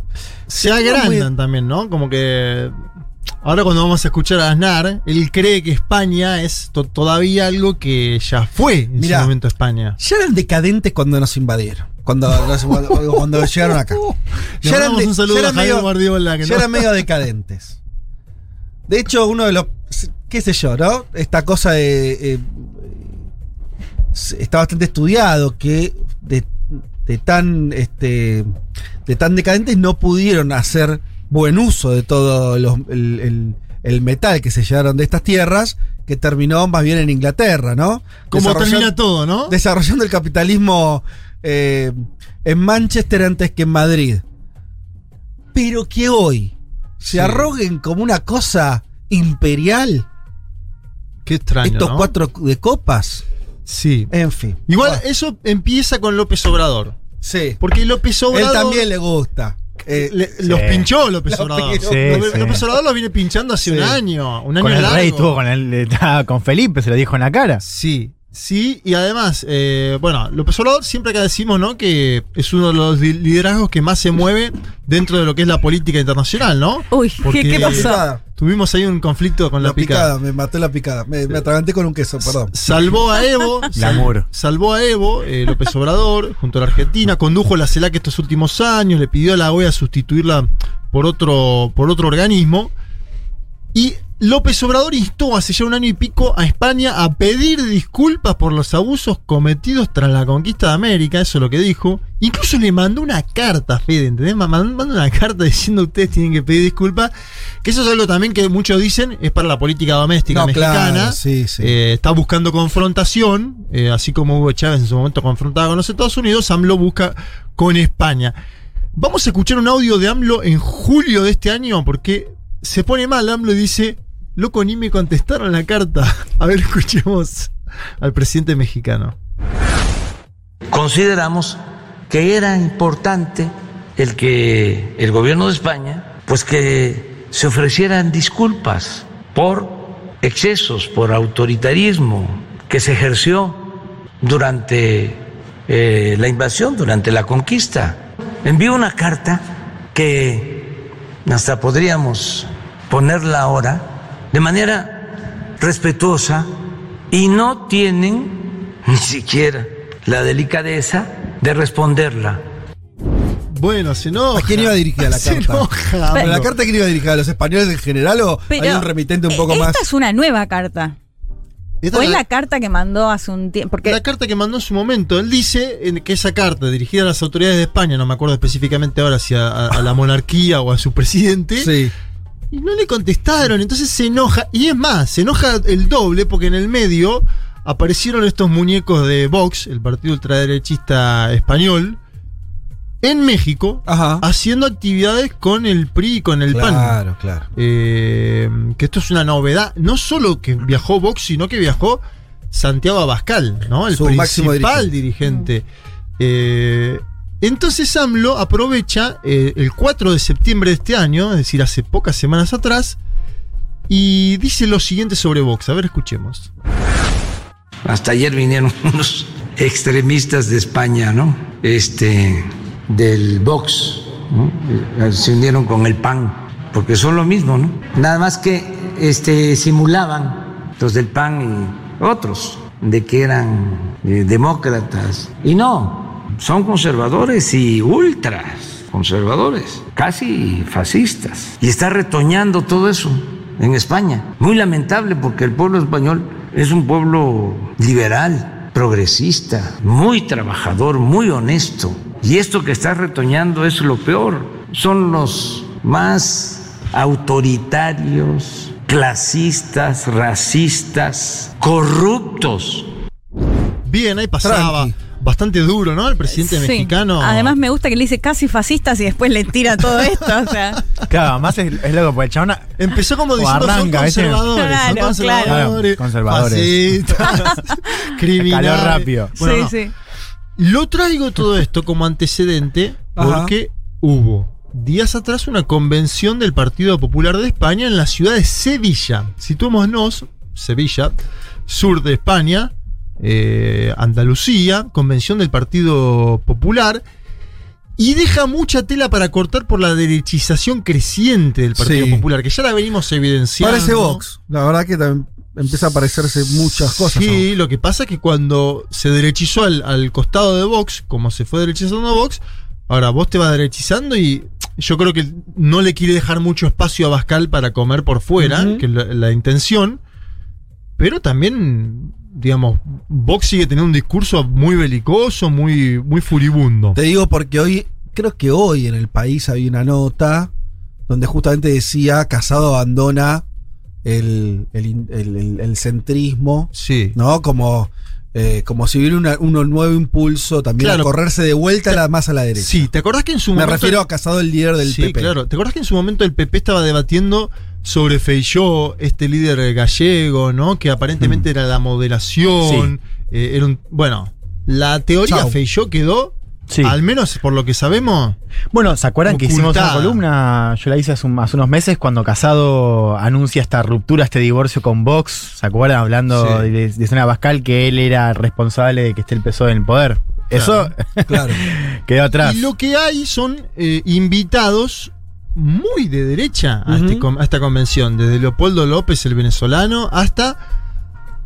Se Sí, agrandan muy- también, ¿no? Como que. Ahora cuando vamos a escuchar a Aznar, él cree que España es to- todavía algo que ya fue en Mirá. su momento España. Ya eran decadentes cuando nos invadieron. Cuando, nos- cuando, cuando llegaron acá. Le mandamos un saludo ya eran a medio- Guardiola, que ya no- eran medio decadentes. De hecho, uno de los. ¿Qué sé yo, no? Esta cosa de. eh, se- está bastante estudiado que de, de tan. Este, de tan decadentes no pudieron hacer buen uso de todo los- el, el- el metal que se llevaron de estas tierras, que terminó más bien en Inglaterra, ¿no? Como termina todo, ¿no? desarrollando el capitalismo eh, en Manchester antes que en Madrid. Pero que hoy se Sí. arroguen como una cosa imperial Qué extraño. estos ¿no? cuatro de copas. Sí. En fin. Igual Bueno, eso empieza con López Obrador. sí. Porque López Él Obrador. también le gusta. Eh, le- Los pinchó López Obrador. López, sí. López Obrador los viene pinchando hace Sí. un año. Un año Con el largo. rey estuvo con, el, estaba con Felipe, se lo dijo en la cara. Sí, sí, y además, eh, bueno, López Obrador siempre acá decimos, ¿no? Que es uno de los li- liderazgos que más se mueve dentro de lo que es la política internacional, ¿no? Uy, Porque- ¿qué, pasó? Tuvimos ahí un conflicto con la, La picada. picada, me mató la picada. Me, me atraganté con un queso, perdón. Salvó a Evo, sal- salvó a Evo, eh, López Obrador, junto a la Argentina, condujo la CELAC estos últimos años, le pidió a la OEA sustituirla por otro, por otro organismo. Y López Obrador instó hace ya un año y pico a España a pedir disculpas por los abusos cometidos tras la conquista de América, eso es lo que dijo. Incluso le mandó una carta, Fede, ¿entendés? Ma- Mandó una carta diciendo ustedes tienen que pedir disculpas. Que eso es algo también que muchos dicen es para la política doméstica No, mexicana. claro, sí, sí. Eh, está buscando confrontación, eh, así como Hugo Chávez en su momento confrontaba con los Estados Unidos, AMLO busca con España. Vamos a escuchar un audio de AMLO en julio de este año porque se pone mal AMLO y dice, loco, ni me contestaron la carta. A ver, escuchemos al presidente mexicano. Consideramos que era importante el que el gobierno de España, pues que se ofrecieran disculpas por excesos, por autoritarismo que se ejerció durante eh, la invasión, durante la conquista. Envió una carta que hasta podríamos ponerla ahora de manera respetuosa y no tienen ni siquiera la delicadeza de responderla. Bueno, se enoja. ¿A quién iba dirigida la Se carta? enoja, ¿Pero. ¿La carta quién iba dirigida? ¿A los españoles en general o Pero, hay un remitente un poco más? Esta es una nueva carta. Esta Fue es la carta que mandó hace un tiempo. Porque La carta que mandó en su momento, él dice que esa carta dirigida a las autoridades de España, no me acuerdo específicamente ahora si a, a- a la monarquía o a su presidente, Sí. Y no le contestaron, entonces se enoja, y es más, se enoja el doble porque en el medio aparecieron estos muñecos de Vox, el partido ultraderechista español, en México, Ajá. haciendo actividades con el PRI y con el PAN. Claro, claro. Eh, que esto es una novedad. No solo que viajó Vox, sino que viajó Santiago Abascal, ¿no? El Su principal dirigente. Eh, entonces AMLO aprovecha eh, el 4 de septiembre de este año, es decir, hace pocas semanas atrás, y dice lo siguiente sobre Vox. A ver, escuchemos. Hasta ayer vinieron unos extremistas de España, ¿no? Este, del Vox, ¿no? Eh, Se unieron con el PAN, porque son lo mismo, ¿no? Nada más que este, simulaban los del PAN y otros de que eran eh, demócratas. Y no, son conservadores y ultras conservadores, casi fascistas. Y está retoñando todo eso en España. Muy lamentable porque el pueblo español es un pueblo liberal, progresista, muy trabajador, muy honesto. Y esto que está retoñando es lo peor. Son los más autoritarios, clasistas, racistas, corruptos. Bien, ahí pasaba. Bastante duro, ¿no? El presidente Sí. mexicano. Además me gusta que le dice casi fascistas y después le tira todo esto. O sea, Claro, más es, es loco, porque el chabón Empezó como diciendo arranca, son conservadores, Claro, son conservadores, claro. Conservadores. fascistas, criminales. Calor rápido. Bueno, sí, no. sí. Lo traigo todo esto como antecedente Ajá. porque hubo días atrás una convención del Partido Popular de España en la ciudad de Sevilla. Situémonos, Sevilla, sur de España, eh, Andalucía, convención del Partido Popular. Y deja mucha tela para cortar por la derechización creciente del Partido Sí. Popular, que ya la venimos evidenciando. Parece Vox. La verdad que también empieza a parecerse muchas cosas. Sí, lo que pasa es que cuando se derechizó al, al costado de Vox, como se fue derechizando Vox, ahora vos te vas derechizando y yo creo que no le quiere dejar mucho espacio a Bascal para comer por fuera, que es la, la intención, pero también, digamos, Vox sigue teniendo un discurso muy belicoso, muy, muy furibundo. Te digo porque hoy, creo que hoy en el país había una nota donde justamente decía Casado abandona el, el centrismo, Sí. ¿no? Como, eh, como si hubiera una- un nuevo impulso también Claro. a correrse de vuelta la, más a la derecha. Sí, ¿te acordás que en su Me momento... refiero a Casado, el líder del sí, PP. claro. ¿Te acordás que en su momento el PP estaba debatiendo sobre Feijó, este líder gallego, ¿no? Que Mm. aparentemente era la moderación. eh, era un, bueno, la teoría Chau. Feijó quedó, Sí. al menos por lo que sabemos, Bueno, ¿se acuerdan que hicimos una columna? Yo la hice hace, un- hace unos meses cuando Casado anuncia esta ruptura, este divorcio con Vox. ¿Se acuerdan? Hablando Sí. de, de Zona Pascal, que él era responsable de que esté el PSOE en el poder. Eso Claro. quedó atrás. Y lo que hay son eh, invitados muy de derecha a, este a esta convención, desde Leopoldo López, el venezolano, hasta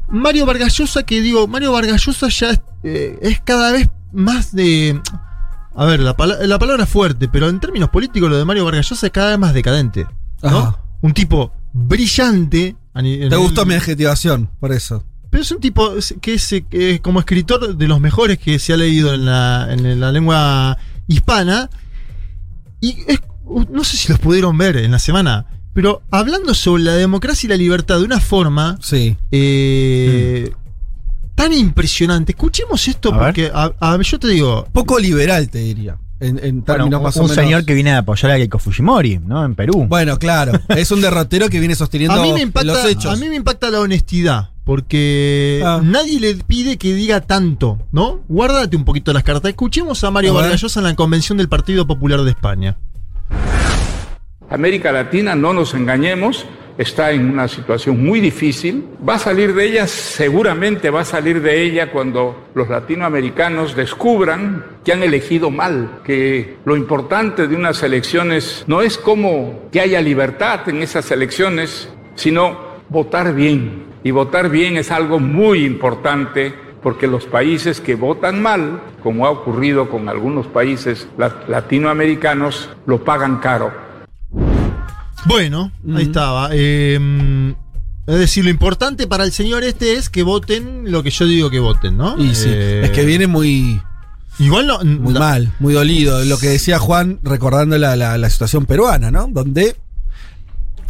Mario Vargallosa, que digo, Mario Vargallosa ya es, eh, es cada vez más de... A ver, la, pala- la palabra fuerte, pero en términos políticos lo de Mario Vargallosa es cada vez más decadente. ¿no? Ajá. Un tipo brillante. Te el- gustó mi adjetivación, por eso. pero es un tipo que es, eh, que es como escritor de los mejores que se ha leído en la, en la lengua hispana. Y es- no sé si los pudieron ver en la semana, pero hablando sobre la democracia y la libertad de una forma Sí. eh, tan impresionante. Escuchemos esto A porque a- a- yo te digo, Poco liberal, te diría. En, en Bueno, términos un, señor que viene a apoyar a Keiko Fujimori, ¿no? En Perú. Bueno, claro. Es un derrotero que viene sosteniendo a mí, me los impacta, hechos. a mí me impacta la honestidad. Porque Ah. nadie le pide que diga tanto, ¿no? Guárdate un poquito las cartas. Escuchemos a Mario A en la convención del Partido Popular de España. América Latina, no nos engañemos, está en una situación muy difícil. Va a salir de ella, seguramente va a salir de ella cuando los latinoamericanos descubran que han elegido mal, que lo importante de unas elecciones no es como que haya libertad en esas elecciones, sino votar bien. Y votar bien es algo muy importante porque los países que votan mal, como ha ocurrido con algunos países la- latinoamericanos, lo pagan caro. Bueno, ahí estaba. Eh, es decir, lo importante para el señor este es que voten lo que yo digo que voten, ¿no? Y sí, Eh, es que viene muy, Igual no. muy la- mal, muy dolido. Lo que decía Juan, recordando la, la- la situación peruana, ¿no? Donde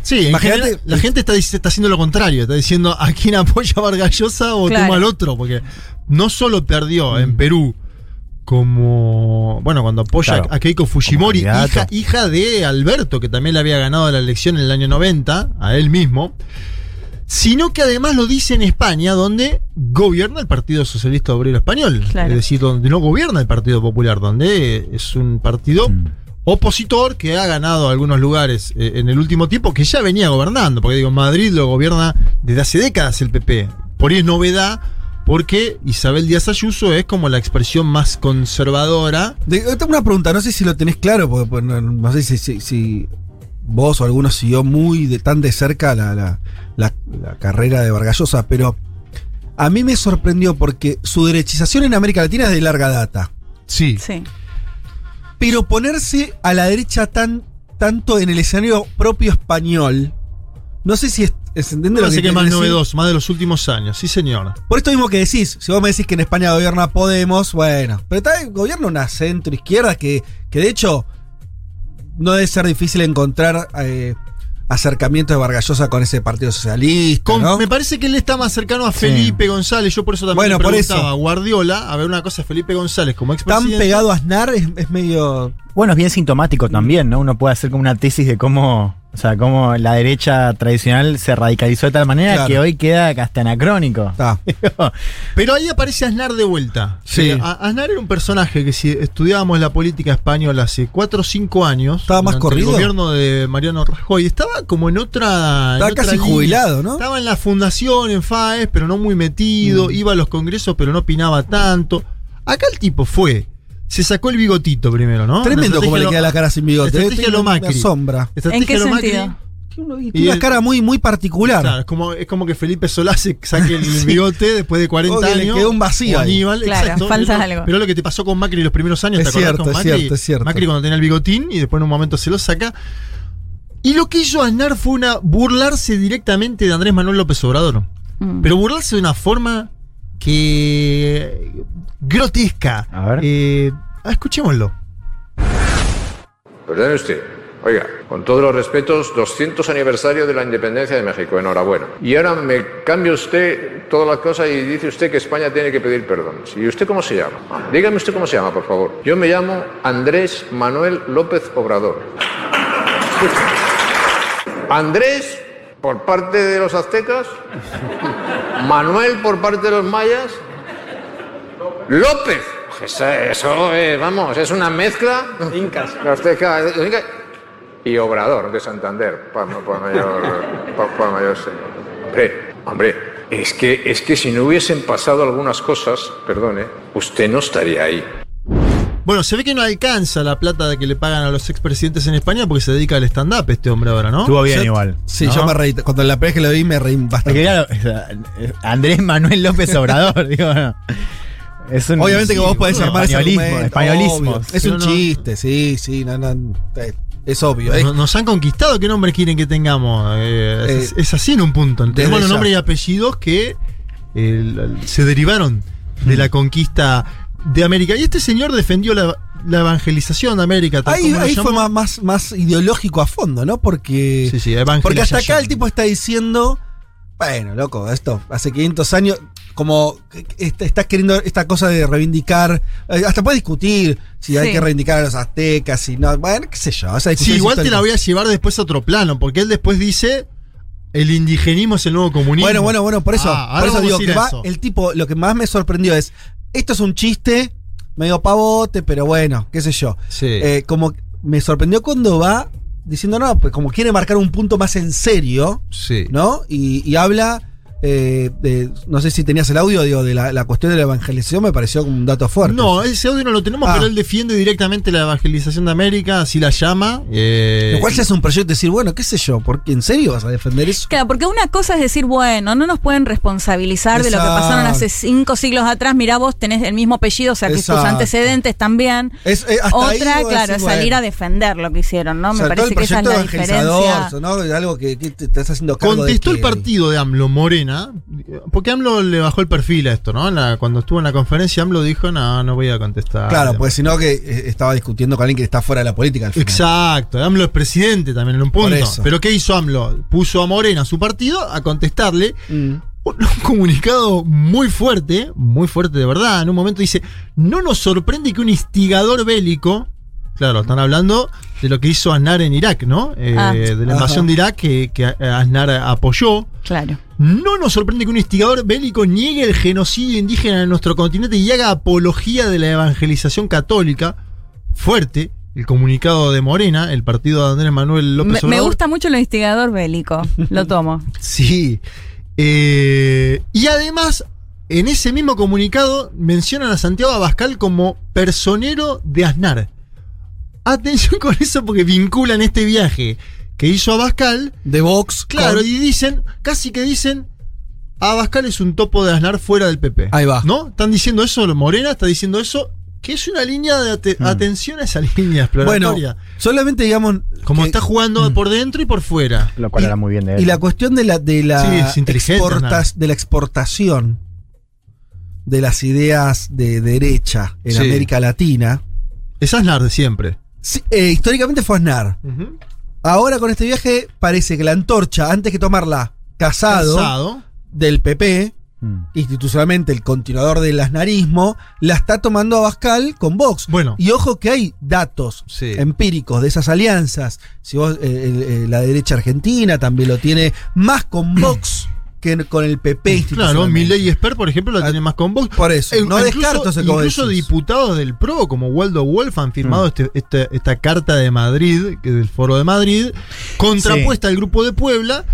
Sí, Imagínate- la gente está, está haciendo lo contrario, está diciendo a quién apoya a Vargallosa o Claro. toma al otro, porque no solo perdió Mm. en Perú como, bueno, cuando apoya Claro, a Keiko Fujimori, hija, de Alberto, que también le había ganado la elección en el año 90, a él mismo, sino que además lo dice en España, donde gobierna el Partido Socialista Obrero Español, Claro. es decir, donde no gobierna el Partido Popular, donde es un partido Mm. Opositor que ha ganado algunos lugares eh, en el último tiempo, que ya venía gobernando, porque digo, Madrid lo gobierna desde hace décadas el PP. Por ahí es novedad porque Isabel Díaz Ayuso es como la expresión más conservadora. De- yo tengo una pregunta, no sé si lo tenés claro, porque pues, no, no sé si, si- si vos o alguno siguió muy de tan de cerca la, la- la- la carrera de Vargallosa, pero a mí me sorprendió porque su derechización en América Latina es de larga data. Sí. Sí. Pero ponerse a la derecha tan, tanto en el escenario propio español, no sé si es, es- ¿entiende Me lo que que más novedoso, más de los últimos años, sí señor. Por esto mismo que decís, si vos me decís que en España gobierna Podemos, bueno, pero también gobierna una centro izquierda que, que de hecho no debe ser difícil encontrar eh, acercamiento de Vargallosa con ese partido socialista. Con- ¿no? Me parece que él está más cercano a Sí. Felipe González. Yo por eso también Bueno, le por preguntaba eso. a Guardiola. A ver, una cosa, Felipe González como Tan expresidente. pegado a Aznar es, es medio. Bueno, es bien sintomático también, ¿no? Uno puede hacer como una tesis de cómo, o sea, cómo la derecha tradicional se radicalizó de tal manera Claro. que hoy queda hasta anacrónico. Pero ahí aparece Aznar de vuelta. Sí. Eh, Aznar era un personaje que si estudiábamos la política española hace 4 o 5 años. ¿Estaba más corrido? El gobierno de Mariano Rajoy. Estaba como en otra. en Estaba otra casi línea. jubilado, ¿no? Estaba en la fundación, en FAES, pero no muy metido. Mm. Iba a los congresos, pero no opinaba tanto. Acá el tipo fue. Se sacó el bigotito primero, ¿no? Tremendo como le estrategia queda la cara sin bigote. Estrategia Tiene lo Macri. sombra. Estrategia ¿En qué lo Macri. sentido? Tiene Y una el- cara muy, muy particular. Claro, es como, es como que Felipe Solá se saque el Sí. bigote después de 40 Como que le años. quedó un vacío. Aníbal, Claro, exacto. falta Pero- algo. Pero lo que te pasó con Macri los primeros años, Es ¿te acordás cierto, con es Macri? cierto, es cierto. Macri cuando tenía el bigotín y después en un momento se lo saca. Y lo que hizo Aznar fue una burlarse directamente de Andrés Manuel López Obrador. Mm. Pero burlarse de una forma que. grotesca. A ver. Eh, ah, escuchémoslo. Perdone usted. Oiga, con todos los respetos, 200 aniversario de la independencia de México, enhorabuena. Y ahora me cambia usted todas las cosas y dice usted que España tiene que pedir perdón. ¿Y usted cómo se llama? Ah, Dígame usted cómo se llama, por favor. Yo me llamo Andrés Manuel López Obrador. Andrés por parte de los aztecas, Manuel por parte de los mayas, López. Eso, es, vamos, es una mezcla. Incas. Y Obrador de Santander, para, para mayor, para, para mayor. Hombre, hombre, es que, es que si no hubiesen pasado algunas cosas, perdone, usted no estaría ahí. Bueno, se ve que no alcanza la plata de que le pagan a los expresidentes en España porque se dedica al stand-up este hombre ahora, ¿no? Estuvo bien igual. Sí, ¿no? yo me reí. Cuando la primera vez que lo vi me reí Porque bastante. claro, Andrés Manuel López Obrador, digo, no. Es un- Obviamente que sí, vos podés ese españolismo, españolismo. obvio. Es un no- chiste, sí, sí, no, no, eh, es obvio. eh. Nos, han conquistado, ¿qué nombre quieren que tengamos? Eh, es, Eh, es así en un punto. Tenemos los nombres y apellidos que eh, se derivaron de la conquista de América. Y este señor defendió la, la evangelización de América. tal Ahí, fue más, más, más ideológico a fondo, ¿no? Porque, Sí, sí, porque hasta acá el tipo está diciendo, bueno, loco, esto hace 500 años, como que est- estás queriendo esta cosa de reivindicar, eh, hasta puedes discutir si hay Sí. que reivindicar a los aztecas, si no, bueno, qué sé yo. esa Sí, discusión igual te la voy a llevar después a otro plano, porque él después dice el indigenismo es el nuevo comunismo. Bueno, bueno, bueno, por eso, Ah, por eso digo que va, eso. el tipo, lo que más me sorprendió es, esto es un chiste, medio pavote, pero bueno, qué sé yo. Sí. Eh, como me sorprendió cuando va diciendo, no, pues como quiere marcar un punto más en serio, sí. ¿no? Y, y habla, eh, de, no sé si tenías el audio, digo, de la, la cuestión de la evangelización, me pareció como un dato fuerte. No, ese audio no lo tenemos, Ah. pero él defiende directamente la evangelización de América, así la llama. eh, Lo cual ya es un proyecto de decir, bueno, qué sé yo, ¿por qué en serio vas a defender eso? Claro, porque una cosa es decir, bueno, no nos pueden responsabilizar de lo que pasaron hace cinco siglos atrás. Mirá, vos tenés el mismo apellido, o sea que tus antecedentes también. Es, eh, Otra, claro, es salir bueno. a defender lo que hicieron, ¿no? O Me sea, parece el que esa es la diferencia. Algo que, que te estás haciendo cargo Contestó de el partido de AMLO Porque AMLO le bajó el perfil a esto, ¿no? La- cuando estuvo en la conferencia, AMLO dijo, no, no voy a contestar. Claro, pues si no que eh, estaba discutiendo con alguien que está fuera de la política al final. Exacto, AMLO es presidente también en un punto. Pero ¿qué hizo AMLO? Puso a Morena, su partido, a contestarle Mm. un comunicado muy fuerte, muy fuerte de verdad. En un momento dice, no nos sorprende que un instigador bélico, claro, están hablando de lo que hizo Aznar en Irak, ¿no? Eh, Ah. de la invasión Ajá. de Irak que, que Aznar apoyó. Claro. No nos sorprende que un instigador bélico niegue el genocidio indígena en nuestro continente y haga apología de la evangelización católica. Fuerte, el comunicado de Morena, el partido de Andrés Manuel Me, López me Obrador. gusta mucho el instigador bélico. Lo tomo. Sí. Eh, y además en ese mismo comunicado mencionan a Santiago Abascal como personero de Aznar. Atención con eso porque vinculan este viaje que hizo Abascal. De Vox. Claro, con- y dicen, casi que dicen, Abascal es un topo de Aznar fuera del PP. Ahí va. ¿No? Están diciendo eso, Morena está diciendo eso, que es una línea de ate- atención a esa línea Bueno, exploratoria. solamente digamos. Como que- está jugando por dentro y por fuera. Lo cual era muy bien de él. Y la cuestión de la, de la, Sí, exportas- de la exportación de las ideas de derecha en Sí. América Latina. Es Aznar de siempre. Sí, eh, históricamente fue Aznar. Ahora con este viaje parece que la antorcha, antes que tomarla casado, Casado. del PP, Mm. institucionalmente el continuador del asnarismo, la está tomando Abascal con Vox. Bueno. Y ojo que hay datos Sí. empíricos de esas alianzas. Si vos, eh, eh, la derecha argentina también lo tiene más con Vox que con el PP Claro, institucionalmente. Milei y Esper, por ejemplo, la tiene más con Vox. Por eso, Eh, no incluso- descarto ese Incluso diputados del PRO, como Waldo Wolf, han firmado Mm. este- este- esta carta de Madrid, que del Foro de Madrid, contrapuesta al Grupo de Puebla.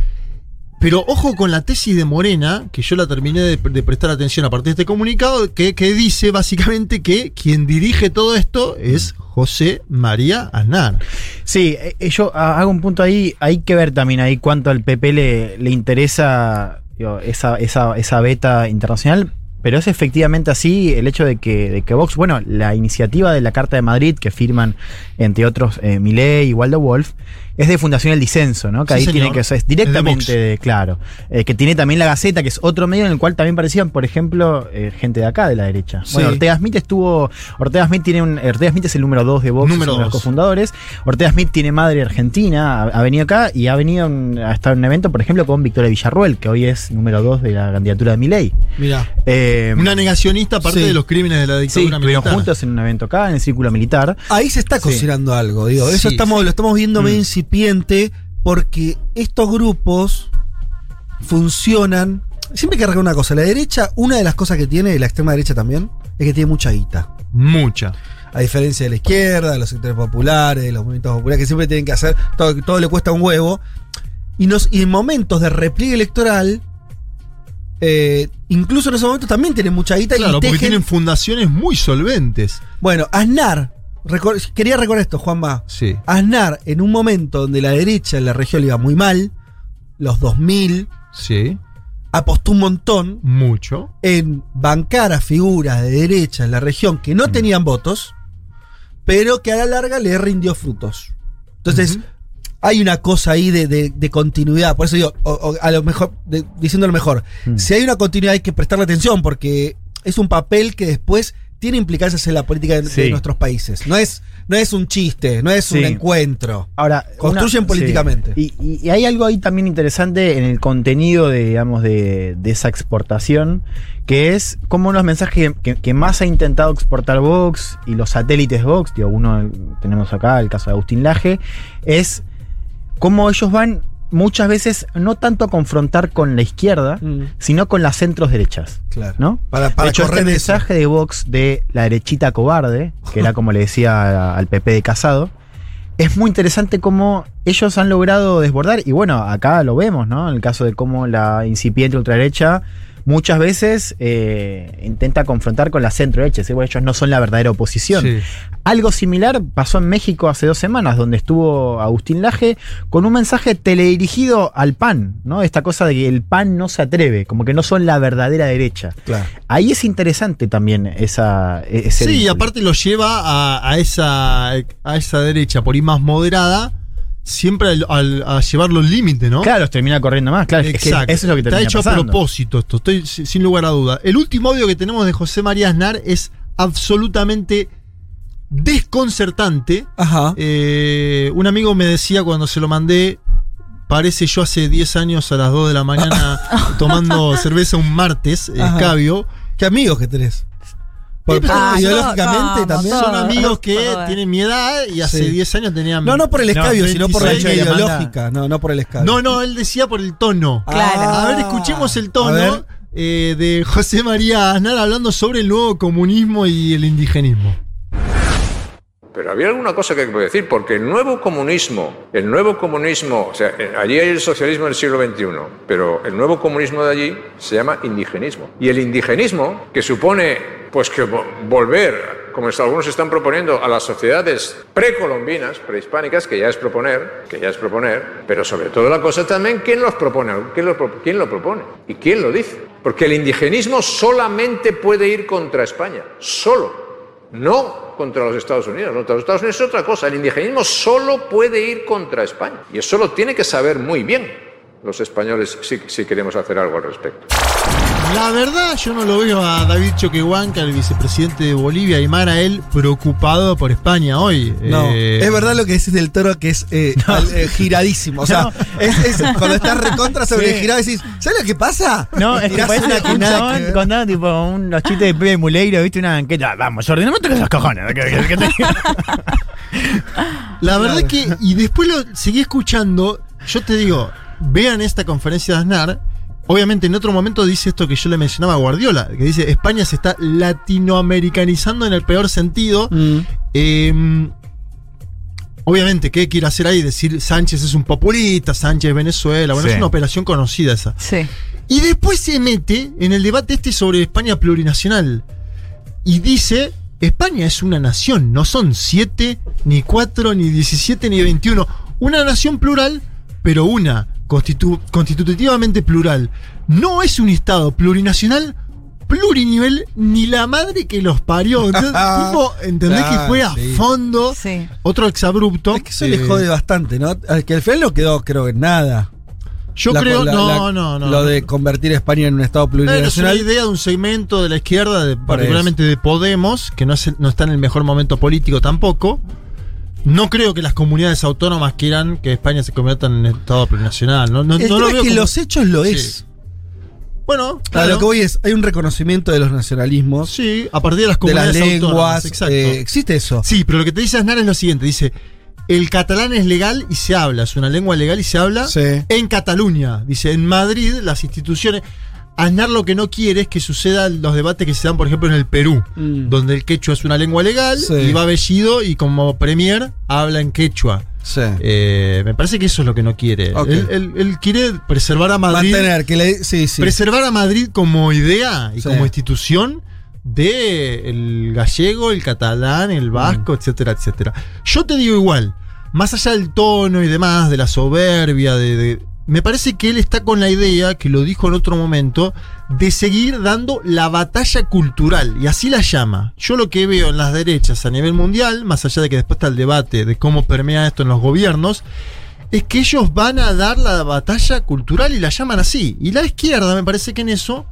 Pero ojo con la tesis de Morena, que yo la terminé de, prestar atención a partir de este comunicado, que, que dice básicamente que quien dirige todo esto es José María Aznar. Sí, eh, eh, yo ah, hago un punto ahí. Hay que ver también ahí cuánto al PP le, le interesa esa, esa, esa beta internacional. Pero es efectivamente así el hecho de que, de que Vox, bueno, la iniciativa de la Carta de Madrid que firman, entre otros, eh, Milei y Waldo Wolf, es de Fundación El Disenso, ¿no? Que Sí, ahí señor. tiene que ser de directamente, de- claro. Eh, que tiene también la Gaceta, que es otro medio en el cual también parecían, por ejemplo, eh, gente de acá, de la derecha. Bueno, Sí. Ortega Smith estuvo. Ortega Smith tiene un. Ortega Smith es el número 2 de Vox, Número uno de los dos. cofundadores. Ortega Smith tiene madre argentina, ha, ha venido acá y ha venido en- a estar en un evento, por ejemplo, con Victoria Villarruel, que hoy es número 2 de la candidatura de Milei. Mirá. Eh, Una negacionista aparte Sí. de los crímenes de la sí, dictadura estuvieron militar. juntos en un evento acá, en el Círculo Militar. Ahí se está Sí. cocinando algo, digo. Eso Sí, estamos, lo estamos viendo Mm. Incipiente porque estos grupos funcionan. Siempre hay que arreglar una cosa. La derecha, una de las cosas que tiene, y la extrema derecha también, es que tiene mucha guita. Mucha. A diferencia de la izquierda, de los sectores populares, de los movimientos populares, que siempre tienen que hacer, todo, todo le cuesta un huevo. Y, nos, y en momentos de repliegue electoral, eh, incluso en esos momentos también tienen mucha guita Claro, y porque tienen fundaciones muy solventes. Bueno, Aznar, recor- quería recordar esto, Juanma. Sí. Aznar, en un momento donde la derecha en la región le iba muy mal, los 2000, Sí. apostó un montón Mucho. en bancar a figuras de derecha en la región que Mm. no tenían votos, pero que a la larga le rindió frutos. Entonces, hay una cosa ahí de, de- de continuidad. Por eso digo, o- o a lo mejor, de- diciendo lo mejor, Mm. si hay una continuidad hay que prestarle atención porque es un papel que después tiene implicancias en la política de, nuestros países. No es, no es un chiste, no es un encuentro. Ahora, Construyen una- políticamente. sí. Y, y- y hay algo ahí también interesante en el contenido de, digamos, de, de esa exportación, que es como unos mensajes que, que más ha intentado exportar Vox y los satélites Vox, digo, uno tenemos acá, el caso de Agustín Laje, es cómo ellos van muchas veces no tanto a confrontar con la izquierda, Mm, sino con las centros derechas. claro. ¿no? Para, para de hecho, este correr eso. mensaje de Vox de la derechita cobarde, que era como le decía al PP de Casado, es muy interesante cómo ellos han logrado desbordar, y bueno, acá lo vemos, ¿no? En el caso de cómo la incipiente ultraderecha muchas veces eh, intenta confrontar con la centro derecha, decir, bueno, ellos no son la verdadera oposición. Sí. Algo similar pasó en México hace dos semanas, donde estuvo Agustín Laje con un mensaje teledirigido al PAN, ¿no? Esta cosa de que el PAN no se atreve, como que no son la verdadera derecha. Claro. Ahí es interesante también esa. ese Sí, y aparte lo lleva a, a esa, a esa derecha por ahí más moderada, siempre al- al- a llevar los límites, ¿no? Claro, termina corriendo más, claro. es que Exacto. eso es lo que Está termina hecho a propósito esto, estoy si- sin lugar a duda. El último audio que tenemos de José María Aznar es absolutamente desconcertante. Ajá. Eh, un amigo me decía cuando se lo mandé, parece yo hace 10 años a las 2 de la mañana tomando cerveza un martes, escabio. ¿Qué amigos que tenés? Por- Ah, ideológicamente no, también. Son amigos que Joder. tienen mi edad y hace Sí. 10 años tenían. No, no por el escabio, sino por la 26. línea le manda- ideológica. No, no por el escabio. No, no, él decía por el tono. Claro. A ver, escuchemos el tono eh, de José María Aznar hablando sobre el nuevo comunismo y el indigenismo. Pero había alguna cosa que hay decir, porque el nuevo comunismo, el nuevo comunismo, o sea, eh, allí hay el socialismo del siglo XXI, pero el nuevo comunismo de allí se llama indigenismo. Y el indigenismo, que supone, pues que vo- volver, como algunos están proponiendo, a las sociedades precolombinas, prehispánicas, que ya es proponer, que ya es proponer, pero sobre todo la cosa también, ¿quién los propone? ¿Quién lo, pro- quién lo propone? ¿Y quién lo dice? Porque el indigenismo solamente puede ir contra España, solo, no contra los Estados Unidos. Contra los Estados Unidos es otra cosa. El indigenismo solo puede ir contra España. Y eso lo tiene que saber muy bien los españoles si, si queremos hacer algo al respecto. La verdad, yo no lo veo a David Choquehuanca, el vicepresidente de Bolivia, y más a él preocupado por España hoy. No, Eh, es verdad lo que decís del toro que es eh, al- eh, giradísimo. O sea, No. es, es cuando estás recontra sobre Sí. girado decís, ¿sabes lo que pasa? No, es que parece una un que que chabón ver. contando tipo unos chistes de Pepe Muleiro, viste una banqueta. Vamos, me toques los cojones. que- que- que La verdad que, y después lo seguí escuchando, yo te digo, vean esta conferencia de Aznar. Obviamente en otro momento dice esto que yo le mencionaba a Guardiola, que dice España se está latinoamericanizando en el peor sentido. Eh, obviamente, ¿qué quiere hacer ahí? Decir Sánchez es un populista, Sánchez es Venezuela. Bueno, Sí. es una operación conocida esa. Sí. Y después se mete en el debate este sobre España plurinacional. Y dice, España es una nación, no son siete, ni cuatro, ni diecisiete, ni veintiuno. Una nación plural, pero una, constitu- constitutivamente plural. No es un Estado plurinacional, plurinivel, ni la madre que los parió. Entonces, tipo, ¿entendés que fue a sí. fondo? Otro exabrupto. Es que eso le jode bastante, ¿no? Al Que al final no quedó, creo, en nada. Yo creo- no, no, no. Lo de convertir a España en un Estado Claro, es una plurinacional. idea de un segmento de la izquierda, de- particularmente de Podemos, que no, es no está en el mejor momento político tampoco. No creo que las comunidades autónomas quieran que España se convierta en un Estado plurinacional. No, no, El no tema lo es que como- los hechos lo Sí. es. Bueno, A claro. lo que voy es, hay un reconocimiento de los nacionalismos. Sí, a partir de las de comunidades las lenguas. autónomas, exacto. eh, existe eso. Sí, pero lo que te dice Aznar es lo siguiente: dice. El catalán es legal y se habla, es una lengua legal y se habla en Cataluña. Dice, en Madrid las instituciones... Aznar lo que no quiere es que sucedan los debates que se dan, por ejemplo, en el Perú, Mm. donde el quechua es una lengua legal Sí. y va Bellido y como premier habla en quechua. Eh, me parece que eso es lo que no quiere. Ok. Él, él- él quiere preservar a Madrid. Mantener, que le, sí, sí. Preservar a Madrid como idea y Sí. como institución de el gallego, el catalán, el vasco, etcétera, etcétera. Yo te digo igual, más allá del tono y demás, de la soberbia, de, de- me parece que él está con la idea, que lo dijo en otro momento, de seguir dando la batalla cultural, y así la llama. Yo lo que veo en las derechas a nivel mundial, más allá de que después está el debate de cómo permea esto en los gobiernos, es que ellos van a dar la batalla cultural y la llaman así. Y la izquierda me parece que en eso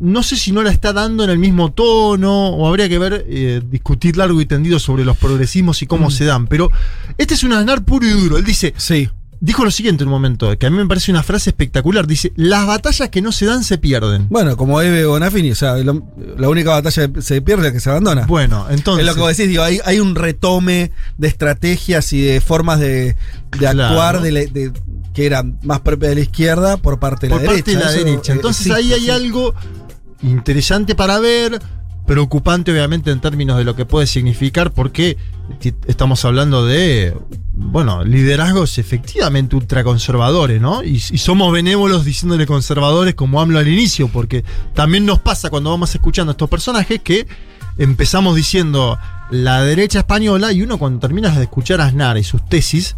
no sé si no la está dando en el mismo tono o habría que ver, eh, discutir largo y tendido sobre los progresismos y cómo se dan. Pero este es un Aznar puro y duro. Él dice, sí. Dijo lo siguiente en un momento, que a mí me parece una frase espectacular. Dice, las batallas que no se dan se pierden. Bueno, como Eve Bonafini, o sea, lo- la única batalla que se pierde es que se abandona. Bueno, entonces... Es lo que vos decís, digo, hay, hay un retome de estrategias y de formas de, de Claro. actuar de la- de- que eran más propias de la izquierda por parte de la por derecha. parte de la Eso, derecha. Entonces existe, ahí hay sí. algo interesante para ver, preocupante obviamente en términos de lo que puede significar, porque estamos hablando de, bueno, liderazgos efectivamente ultraconservadores, ¿no? Y, somos benévolos diciéndole conservadores como hablo al inicio, porque también nos pasa cuando vamos escuchando a estos personajes que empezamos diciendo la derecha española y uno cuando terminas de escuchar a Aznar y sus tesis,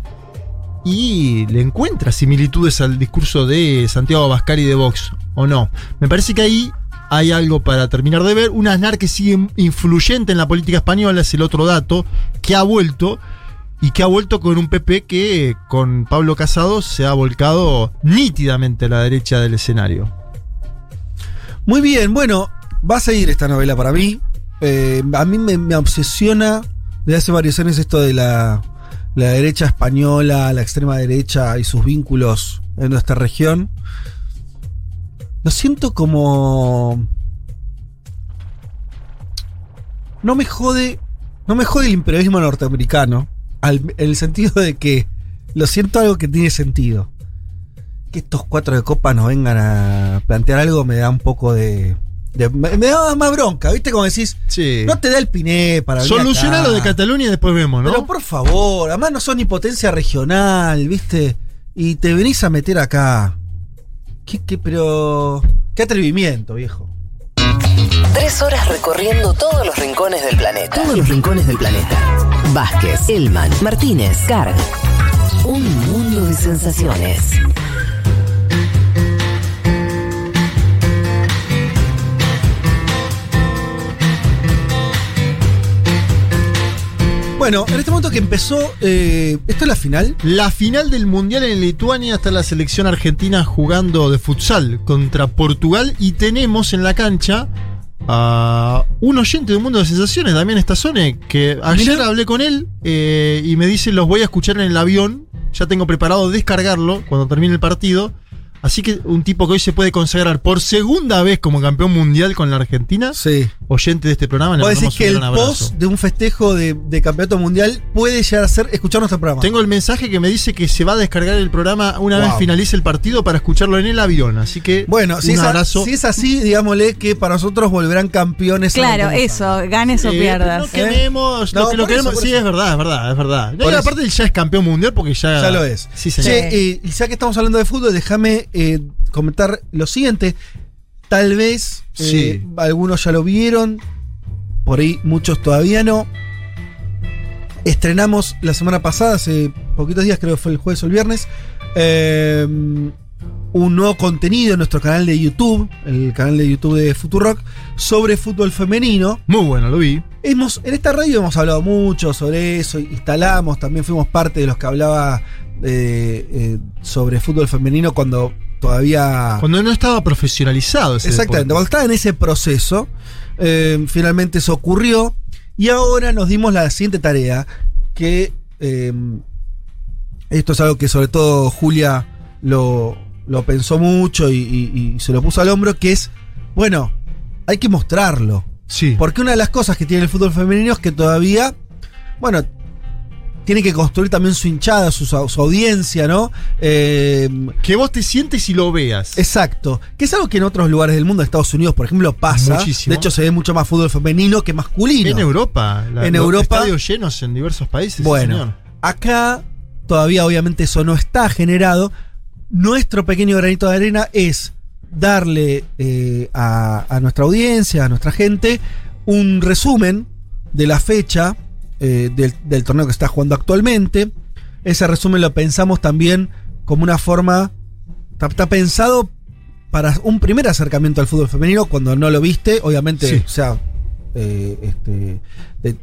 y le encuentra similitudes al discurso de Santiago Abascal y de Vox, ¿o no? Me parece que ahí hay algo para terminar de ver. Un Aznar que sigue influyente en la política española, es el otro dato, que ha vuelto y que ha vuelto con un PP que con Pablo Casado se ha volcado nítidamente a la derecha del escenario. Muy bien, bueno, va a seguir esta novela para mí. Eh, a mí me, obsesiona desde hace varios años esto de la, la derecha española, la extrema derecha y sus vínculos en nuestra región. Lo siento como. No me jode. No me jode el imperialismo norteamericano. al- en el sentido de que lo siento algo que tiene sentido. Que estos cuatro de copa nos vengan a plantear algo me da un poco de. de- me, me daba más bronca, ¿viste? Como decís, no te da el piné para venir Soluciona acá. lo de Cataluña y después vemos, ¿no? Pero por favor, además no son ni potencia regional, ¿viste? Y te venís a meter acá. ¿Qué, qué, pero. Qué atrevimiento, viejo. Tres horas recorriendo todos los rincones del planeta. Todos los rincones del planeta. Vázquez, Elman, Martínez, Carg. Un mundo de sensaciones. Bueno, en este momento que empezó. eh, ¿Esto es la final? La final del Mundial en Lituania está la selección argentina jugando de futsal contra Portugal y tenemos en la cancha a un oyente de un mundo de sensaciones, Damián Estazone, que ayer hablé con él eh, y me dice los voy a escuchar en el avión, ya tengo preparado descargarlo cuando termine el partido. Así que un tipo que hoy se puede consagrar por segunda vez como campeón mundial con la Argentina, sí. oyente de este programa, le Vos decís que el post de un festejo de, de campeonato mundial puede llegar a ser escuchar nuestro programa. Tengo el mensaje que me dice que se va a descargar el programa una Wow. vez finalice el partido para escucharlo en el avión. Así que Bueno, si un es, a- abrazo. si es así, digámosle que para nosotros volverán campeones. Claro, eso, ganes o Eh, pierdas. No queremos, No, lo que lo por eso, queremos. sí, eso. es verdad, es verdad, es verdad. No, aparte él ya es campeón mundial porque ya. Ya lo es. Sí, señor. Che, eh, y ya que estamos hablando de fútbol, déjame eh, comentar lo siguiente. Tal vez eh, Sí. algunos ya lo vieron, por ahí muchos todavía no. Estrenamos la semana pasada, hace poquitos días, creo que fue el jueves o el viernes, eh, un nuevo contenido en nuestro canal de YouTube, el canal de YouTube de Futurock, sobre fútbol femenino. Muy bueno, lo vi. Hemos, en esta radio hemos hablado mucho sobre eso, instalamos, también fuimos parte de los que hablaba eh, eh, sobre fútbol femenino cuando todavía... Cuando no estaba profesionalizado ese Exactamente, deporte. cuando estaba en ese proceso, eh, finalmente eso ocurrió y ahora nos dimos la siguiente tarea, que eh, esto es algo que sobre todo Julia lo, lo pensó mucho y, y- y se lo puso al hombro, que es, bueno, hay que mostrarlo. Sí. Porque una de las cosas que tiene el fútbol femenino es que todavía, bueno, tiene que construir también su hinchada, su, su audiencia, ¿no? Eh, que vos te sientes y lo veas. Exacto. Que es algo que en otros lugares del mundo, Estados Unidos, por ejemplo, pasa. Muchísimo. De hecho, se ve mucho más fútbol femenino que masculino. En Europa. la- En los Europa. Estadios llenos en diversos países. Bueno, señor. acá todavía obviamente eso no está generado. Nuestro pequeño granito de arena es darle eh, a, a nuestra audiencia, a nuestra gente, un resumen de la fecha eh, del, del torneo que está jugando actualmente. Ese resumen lo pensamos también como una forma, está, está pensado para un primer acercamiento al fútbol femenino cuando no lo viste, obviamente, Sí. o sea, eh, este, te,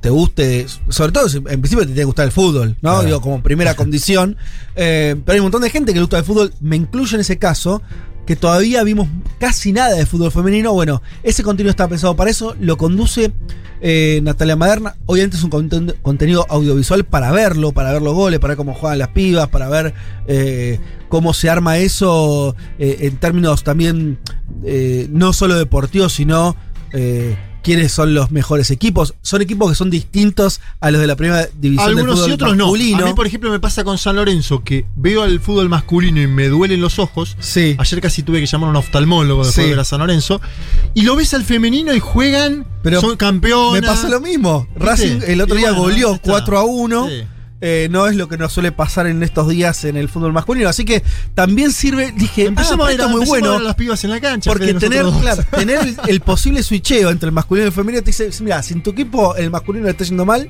te guste, sobre todo si en principio te tiene que gustar el fútbol, ¿no? Claro. Digo, como primera condición. Eh, pero hay un montón de gente que le gusta el fútbol, me incluyo en ese caso, que todavía vimos casi nada de fútbol femenino. Bueno, ese contenido está pensado para eso, lo conduce eh, Natalia Maderna. Obviamente es un conten- contenido audiovisual para verlo, para ver los goles, para ver cómo juegan las pibas, para ver eh, cómo se arma eso eh, en términos también no solo deportivos, sino quiénes son los mejores equipos. Son equipos que son distintos a los de la primera división del Algunos fútbol y otros no. A mí, por ejemplo, me pasa con San Lorenzo que veo al fútbol masculino y me duelen los ojos. Sí. Ayer casi tuve que llamar a un oftalmólogo después Sí. de ver a San Lorenzo. Y lo ves al femenino y juegan, Pero son campeones. Me pasa lo mismo. ¿Viste? Racing el otro Y día bueno, goleó ahí está. 4 a 1. Sí. Eh, no es lo que nos suele pasar en estos días en el fútbol masculino. Así que también sirve, dije, Empecemos ah, a ver muy a bueno. ver a las pibas en la cancha. Porque tener, claro, tener el, el posible switcheo entre el masculino y el femenino te dice, mira, si en tu equipo el masculino le está yendo mal,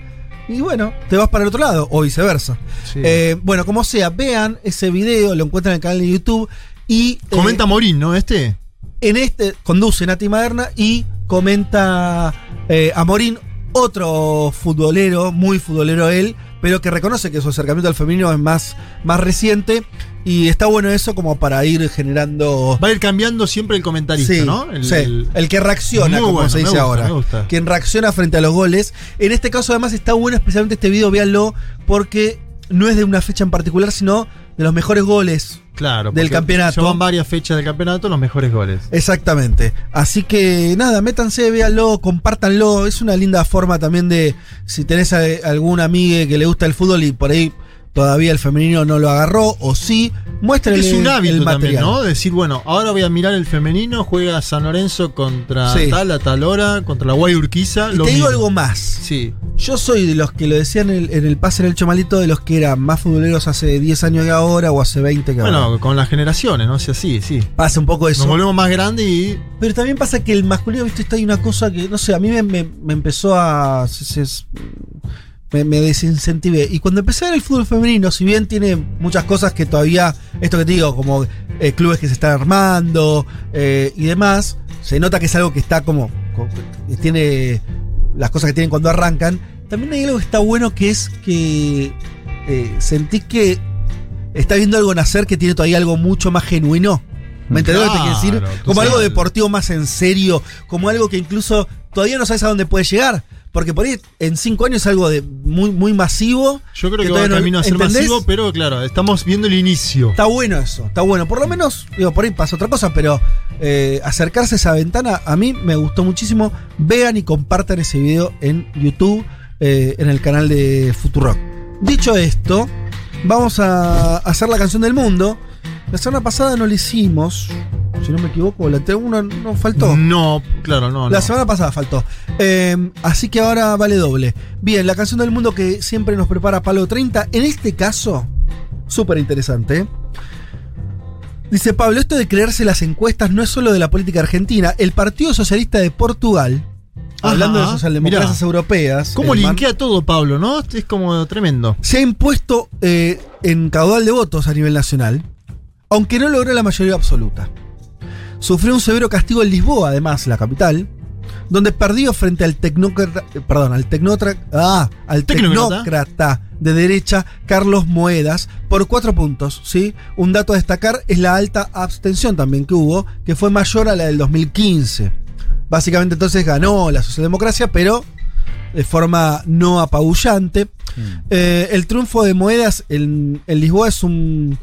y bueno, te vas para el otro lado, o viceversa. Sí. Eh, bueno, como sea, vean ese video, lo encuentran en el canal de YouTube. Y eh, Comenta Morín, ¿no? Este. en este conduce Nati Maderna y comenta eh, a Morín, otro futbolero, muy futbolero él, pero que reconoce que su acercamiento al femenino es más, más reciente. Y está bueno eso como para ir generando. Va a ir cambiando siempre el comentarista, Sí, ¿no? El, sí, el que reacciona, como bueno, se dice gusta, ahora. me gusta. Quien reacciona frente a los goles. En este caso, además, está bueno, especialmente este video, véanlo, porque no es de una fecha en particular, sino los mejores goles Claro. del campeonato. Llevan varias fechas del campeonato, los mejores goles. Exactamente. Así que nada, métanse, véanlo, compártanlo. Es una linda forma también de, si tenés a- algún amigo que le gusta el fútbol y por ahí todavía el femenino no lo agarró, o sí. Muéstrenle Es un el hábito también, material. ¿no? Decir, bueno, ahora voy a mirar el femenino, juega San Lorenzo contra Sí. tal a tal hora, contra la Guay Urquiza. Y lo te digo mismo. algo más. Sí. Yo soy de los que lo decían en el, en el pase en el chomalito, de los que eran más futboleros hace 10 años que ahora o hace 20 que ahora. Bueno, con las generaciones, ¿no? O sea, sí, sí. Pasa un poco eso. Nos volvemos más grandes y. Pero también pasa que el masculino, viste, está hay una cosa que, no sé, a mí me, me- me empezó a. se- se- me, me desincentivé. Y cuando empecé a ver el fútbol femenino, si bien tiene muchas cosas que todavía, esto que te digo, como eh, clubes que se están armando eh, y demás, se nota que es algo que está como. que tiene las cosas que tienen cuando arrancan. También hay algo que está bueno que es que eh, sentís que está viendo algo nacer que tiene todavía algo mucho más genuino. ¿Me entendés lo que te quiero decir? Como algo deportivo más en serio, como algo que incluso todavía no sabes a dónde puede llegar. Porque por ahí en cinco años es algo de muy, muy masivo. Yo creo que, va todavía no- camino a ser ¿entendés? masivo, pero claro, estamos viendo el inicio. Está bueno eso, está bueno. Por lo menos, digo, por ahí pasa otra cosa, pero eh, acercarse a esa ventana a mí me gustó muchísimo. Vean y compartan ese video en YouTube, eh, en el canal de Futurock. Dicho esto, vamos a hacer la canción del mundo. La semana pasada no la hicimos, si no me equivoco, la tengo una, no faltó. No, claro, no. La no. semana pasada faltó. Eh, así que ahora vale doble. Bien, la canción del mundo que siempre nos prepara Palo 30. En este caso, súper interesante. Dice Pablo, esto de creerse las encuestas no es solo de la política argentina. El Partido Socialista de Portugal, Ajá, hablando de socialdemocracias mirá. europeas, ¿Cómo linkea todo, Pablo, no? Es como tremendo. se ha impuesto eh, en caudal de votos a nivel nacional, aunque no logró la mayoría absoluta. Sufrió un severo castigo en Lisboa, además, la capital, donde perdió frente al tecnócrata, eh, perdón, al tecnotra- ah, al ¿Tecnócrata? de derecha Carlos Moedas por cuatro puntos, ¿sí? Un dato a destacar es la alta abstención también que hubo, que fue mayor a la del 2015. Básicamente entonces ganó la socialdemocracia, pero de forma no apabullante. Eh, el triunfo de Moedas en, en Lisboa es un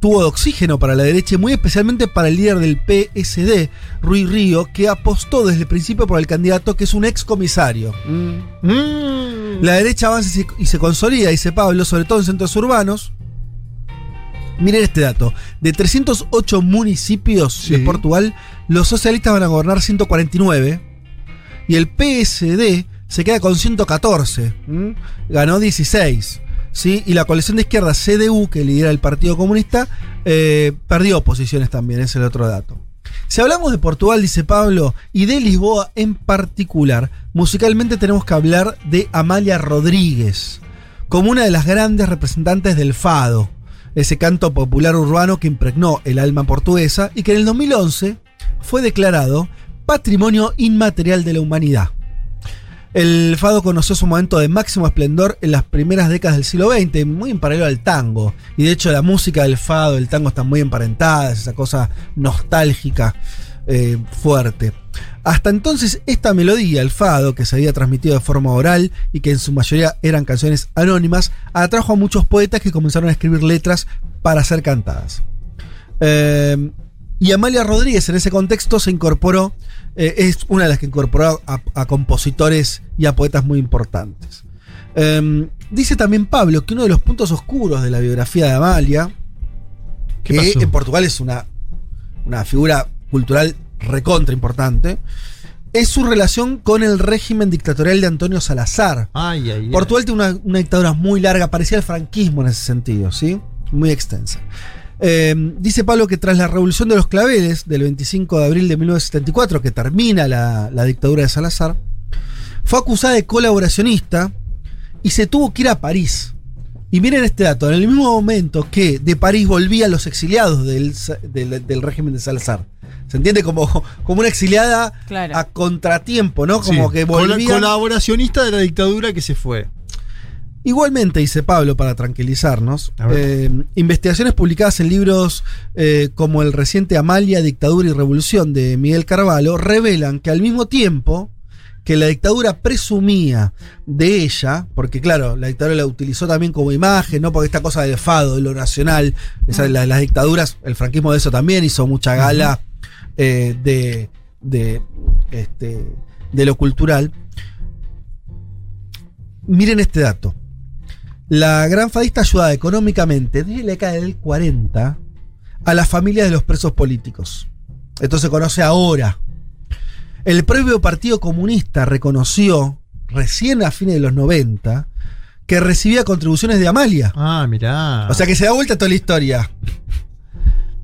tubo de oxígeno para la derecha y muy especialmente para el líder del PSD, Rui Río, que apostó desde el principio por el candidato que es un ex comisario. La derecha avanza y se, consolida, dice Pablo, sobre todo en centros urbanos. Miren este dato. De 308 municipios de Portugal, los socialistas van a gobernar 149 y el PSD se queda con 114. ¿m? Ganó 16. ¿Sí? Y la coalición de izquierda CDU, que lidera el Partido Comunista, eh, perdió posiciones también, es el otro dato. Si hablamos de Portugal, dice Pablo, y de Lisboa en particular, musicalmente tenemos que hablar de Amalia Rodríguez, como una de las grandes representantes del fado, ese canto popular urbano que impregnó el alma portuguesa y que en el 2011 fue declarado Patrimonio Inmaterial de la Humanidad. El fado conoció su momento de máximo esplendor en las primeras décadas del siglo XX, muy en paralelo al tango. Y de hecho la música del fado, el tango están muy emparentadas, esa cosa nostálgica eh, fuerte. Hasta entonces esta melodía, el fado, que se había transmitido de forma oral y que en su mayoría eran canciones anónimas, atrajo a muchos poetas que comenzaron a escribir letras para ser cantadas. Eh, y Amalia Rodríguez en ese contexto se incorporó, eh, es una de las que incorporó a, a compositores y a poetas muy importantes. Eh, dice también Pablo que uno de los puntos oscuros de la biografía de Amalia, ¿Qué que pasó? en Portugal es una, una figura cultural recontra importante, es su relación con el régimen dictatorial de Antonio Salazar. Ay, ay, ay. Portugal tiene una, una dictadura muy larga, parecía el franquismo en ese sentido, ¿sí? Muy extensa. Eh, dice Pablo que tras la revolución de los claveles del 25 de abril de 1974, que termina la, la dictadura de Salazar, fue acusada de colaboracionista y se tuvo que ir a París. Y miren este dato, en el mismo momento que de París volvían los exiliados del, del- del régimen de Salazar. Se entiende como, como una exiliada Claro. a contratiempo, ¿no? Como Sí, que col- volvían... colaboracionista de la dictadura que se fue. Igualmente, dice Pablo, para tranquilizarnos, eh, investigaciones publicadas en libros eh, como el reciente Amalia, Dictadura y Revolución de Miguel Carvalho revelan que al mismo tiempo que la dictadura presumía de ella, porque claro, la dictadura la utilizó también como imagen, ¿no? Porque esta cosa del fado, de lo nacional, esa- la- las dictaduras, el franquismo de eso también hizo mucha gala eh, de, de, este, de lo cultural. Miren este dato. La gran fadista ayudaba económicamente desde la década del 40 a las familias de los presos políticos. Esto se conoce ahora. El propio Partido Comunista reconoció, recién a fines de los 90, que recibía contribuciones de Amalia. Ah, mirá. O sea que se da vuelta toda la historia.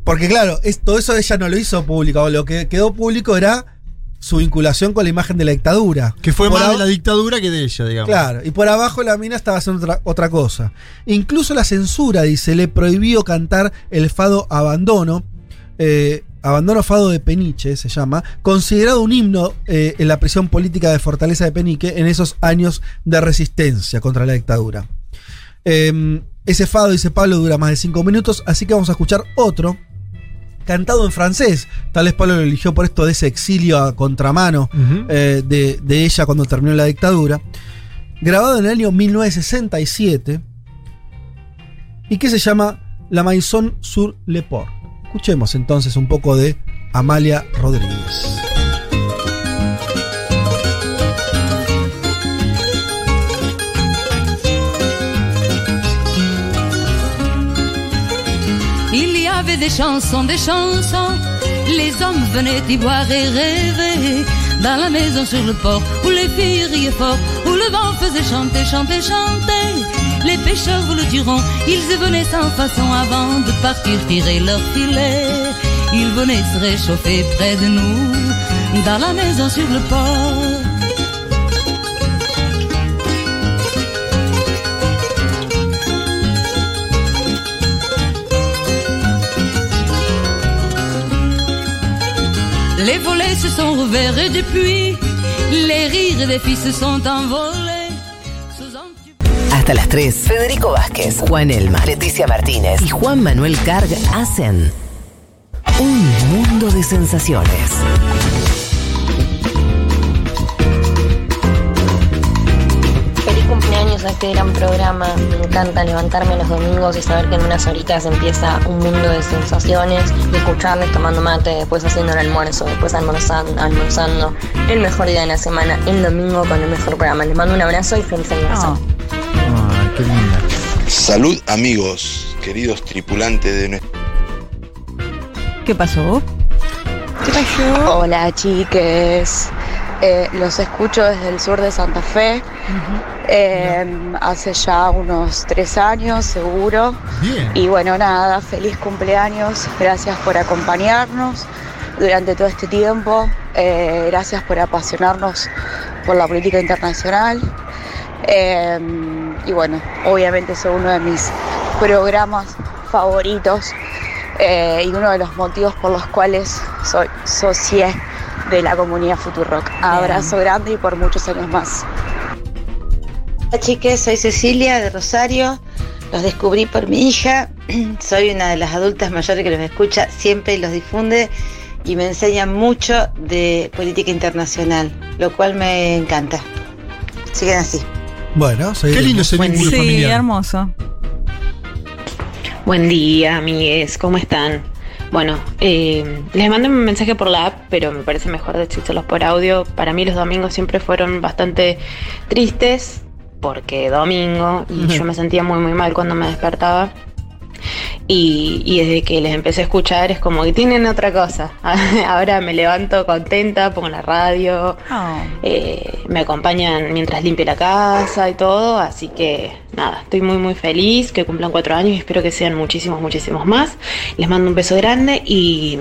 Porque claro, es- todo eso ella no lo hizo público. Lo que quedó público era su vinculación con la imagen de la dictadura. Que fue Por más de la dictadura que de ella, digamos. Claro, y por abajo la mina estaba haciendo otra, otra cosa. Incluso la censura, dice, le prohibió cantar el fado Abandono, eh, Abandono Fado de Peniche se llama, considerado un himno eh, en la prisión política de Fortaleza de Penique en esos años de resistencia contra la dictadura. Eh, ese fado, dice Pablo, dura más de cinco minutos, así que vamos a escuchar otro cantado en francés. Tal vez Pablo lo eligió por esto de ese exilio a contramano eh, de, de ella cuando terminó la dictadura. Grabado en el año 1967 y que se llama La Maison sur le Port. Escuchemos entonces un poco de Amalia Rodríguez. Des chansons, des chansons. Les hommes venaient y boire et rêver. Dans la maison sur le port, où les filles riaient fort, où le vent faisait chanter, chanter, chanter. Les pêcheurs vous le diront, ils venaient sans façon avant de partir tirer leur filet. Ils venaient se réchauffer près de nous, dans la maison sur le port. Les volets se sont rouverts et depuis, les rires des filles se sont envolés. Hasta las 3, Federico Vázquez, Juan Elma, Leticia Martínez y Juan Manuel Carg hacen un mundo de sensaciones. Cumpleaños a este gran programa. Me encanta levantarme los domingos y saber que en unas horitas empieza un mundo de sensaciones y escucharles tomando mate, después haciendo el almuerzo, después almorzando, almorzando. El mejor día de la semana, el domingo con el mejor programa. Les mando un abrazo y feliz aniversario. Qué linda. Salud amigos, queridos tripulantes de nuestro... ¿Qué pasó? ¿Qué pasó? Hola chiques. Eh, los escucho desde el sur de Santa Fe. Eh, hace ya unos tres años, seguro. Bien. Y bueno, nada, feliz cumpleaños. Gracias por acompañarnos durante todo este tiempo. Eh, gracias por apasionarnos por la política internacional. Eh, y bueno, obviamente es uno de mis programas favoritos eh, y uno de los motivos por los cuales soy socie de la comunidad Futurock. Abrazo grande y por muchos años más. Hola chiques, soy Cecilia de Rosario. Los descubrí por mi hija. Soy una de las adultas mayores que los escucha siempre y los difunde y me enseña mucho de política internacional, lo cual me encanta. Sigan así. Bueno, Qué lindo ese vínculo Sí, familiar. hermoso. Buen día, amigues, ¿cómo están? Bueno, eh, les mandé un mensaje por la app, pero me parece mejor decírselos por audio. Para mí los domingos siempre fueron bastante tristes, porque domingo, y yo me sentía muy muy mal cuando me despertaba. Y, y desde que les empecé a escuchar es como que tienen otra cosa. Ahora me levanto contenta, pongo la radio, eh, me acompañan mientras limpio la casa y todo, así que nada, estoy muy muy feliz que cumplan cuatro años y espero que sean muchísimos, muchísimos más. Les mando un beso grande y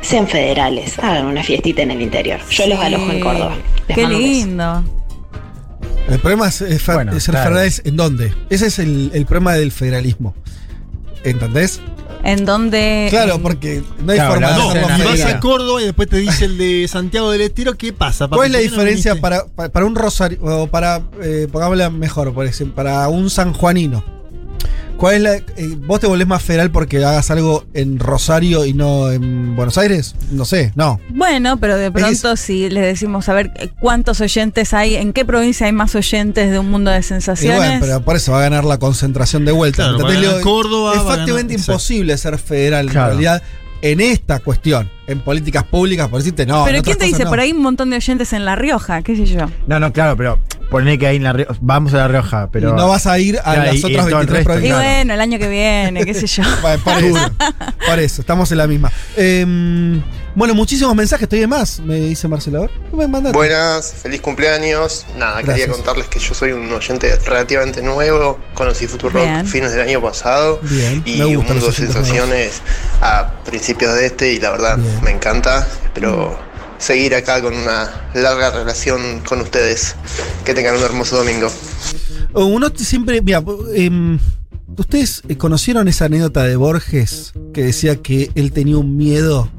sean federales, hagan una fiestita en el interior. Yo los alojo en Córdoba. Les Qué lindo. El problema es, es Bueno, ser claro. federales en dónde. Ese es el, el problema del federalismo. ¿Entendés? En donde. Claro, porque no hay Claro, forma de no, hacerlo si vas a Córdoba y después te dice el de Santiago del Estero, ¿qué pasa? ¿Cuál es la ¿Por qué no diferencia para, para, para un rosario o para, eh, pongámosla mejor, por ejemplo, para un sanjuanino? ¿Cuál es la, eh, ¿Vos te volvés más federal porque hagas algo en Rosario y no en Buenos Aires? No sé, no. Bueno, pero de pronto si les decimos a ver cuántos oyentes hay, en qué provincia hay más oyentes de un mundo de Y sensaciones. bueno, pero por eso va a ganar la concentración de vuelta. Claro, ¿entendés? va a ganar Digo, Córdoba, Es va a ganar- imposible ser federal Claro. en realidad en esta cuestión. En políticas públicas, por decirte no. pero ¿quién te dice no. por ahí un montón de oyentes en La Rioja? ¿Qué sé yo? No, no, claro, pero poner que hay en la Rioja, vamos a la Rioja, pero. Y no vas a ir a Claro, las y- y otras el 23 resto, Y provincias. bueno, el año que viene, qué sé yo. Por eso, por eso, estamos en la misma. Em, bueno, muchísimos mensajes, estoy de más, me dice Marcelo. Me. Buenas, feliz cumpleaños. Nada, quería contarles que yo soy un oyente relativamente nuevo. Conocí Futurock Bien. fines del año pasado. Bien, y me un mundo de sensaciones a principios de este y la verdad me encanta. Espero seguir acá con una larga relación con ustedes. Que tengan un hermoso domingo. O Uno siempre, mira, em, ¿ustedes eh, conocieron esa anécdota de Borges que decía que él tenía un miedo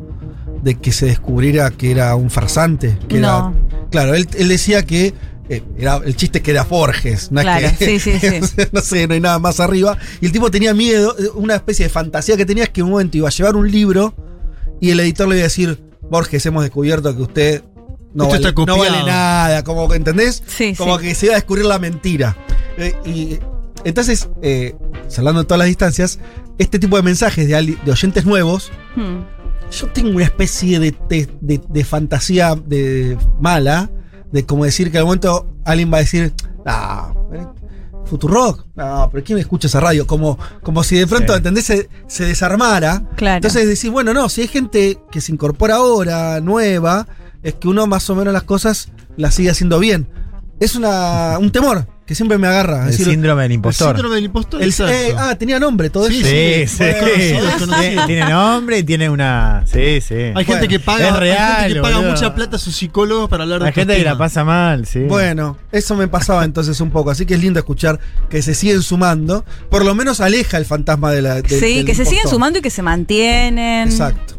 de que se descubriera que era un farsante? Que No. Era, claro, él, él decía que eh, era, el chiste es que era Borges, no es Claro, que, sí, sí, sí. no sé, no hay nada más arriba. Y el tipo tenía miedo, eh, una especie de fantasía que tenía es que en un momento iba a llevar un libro y el editor le iba a decir, Borges, hemos descubierto que usted no, vale, está no vale copiado". nada, como que, ¿entendés? Sí, como sí. que se iba a descubrir la mentira. Eh, y entonces, eh, hablando de todas las distancias, este tipo de mensajes de, de oyentes nuevos, Hmm. Yo tengo una especie de, de- de- de fantasía de, mala, de como decir que al momento alguien va a decir, ah, eh, Futurock, no, pero ¿quién escucha esa radio? Como, como si de pronto, Sí. ¿entendés? Se, se desarmara. Claro. Entonces decir, bueno, no, si hay gente que se incorpora ahora, nueva, es que uno más o menos las cosas las sigue haciendo bien. Es una, un temor que siempre me agarra. El decir, síndrome del impostor. síndrome del impostor. el- eh, ah, tenía nombre todo Sí, eso. sí, sí. Bueno. Tiene- nombre y tiene una. Sí, sí. Hay gente que paga, Es real, hay gente que paga mucha plata a sus psicólogos para hablar de Hay gente que la pasa mal, sí. Bueno, eso me pasaba entonces un poco, así que es lindo escuchar que se siguen sumando, por lo menos aleja el fantasma de la... de- Sí, del que se siguen sumando y que se mantienen. Exacto.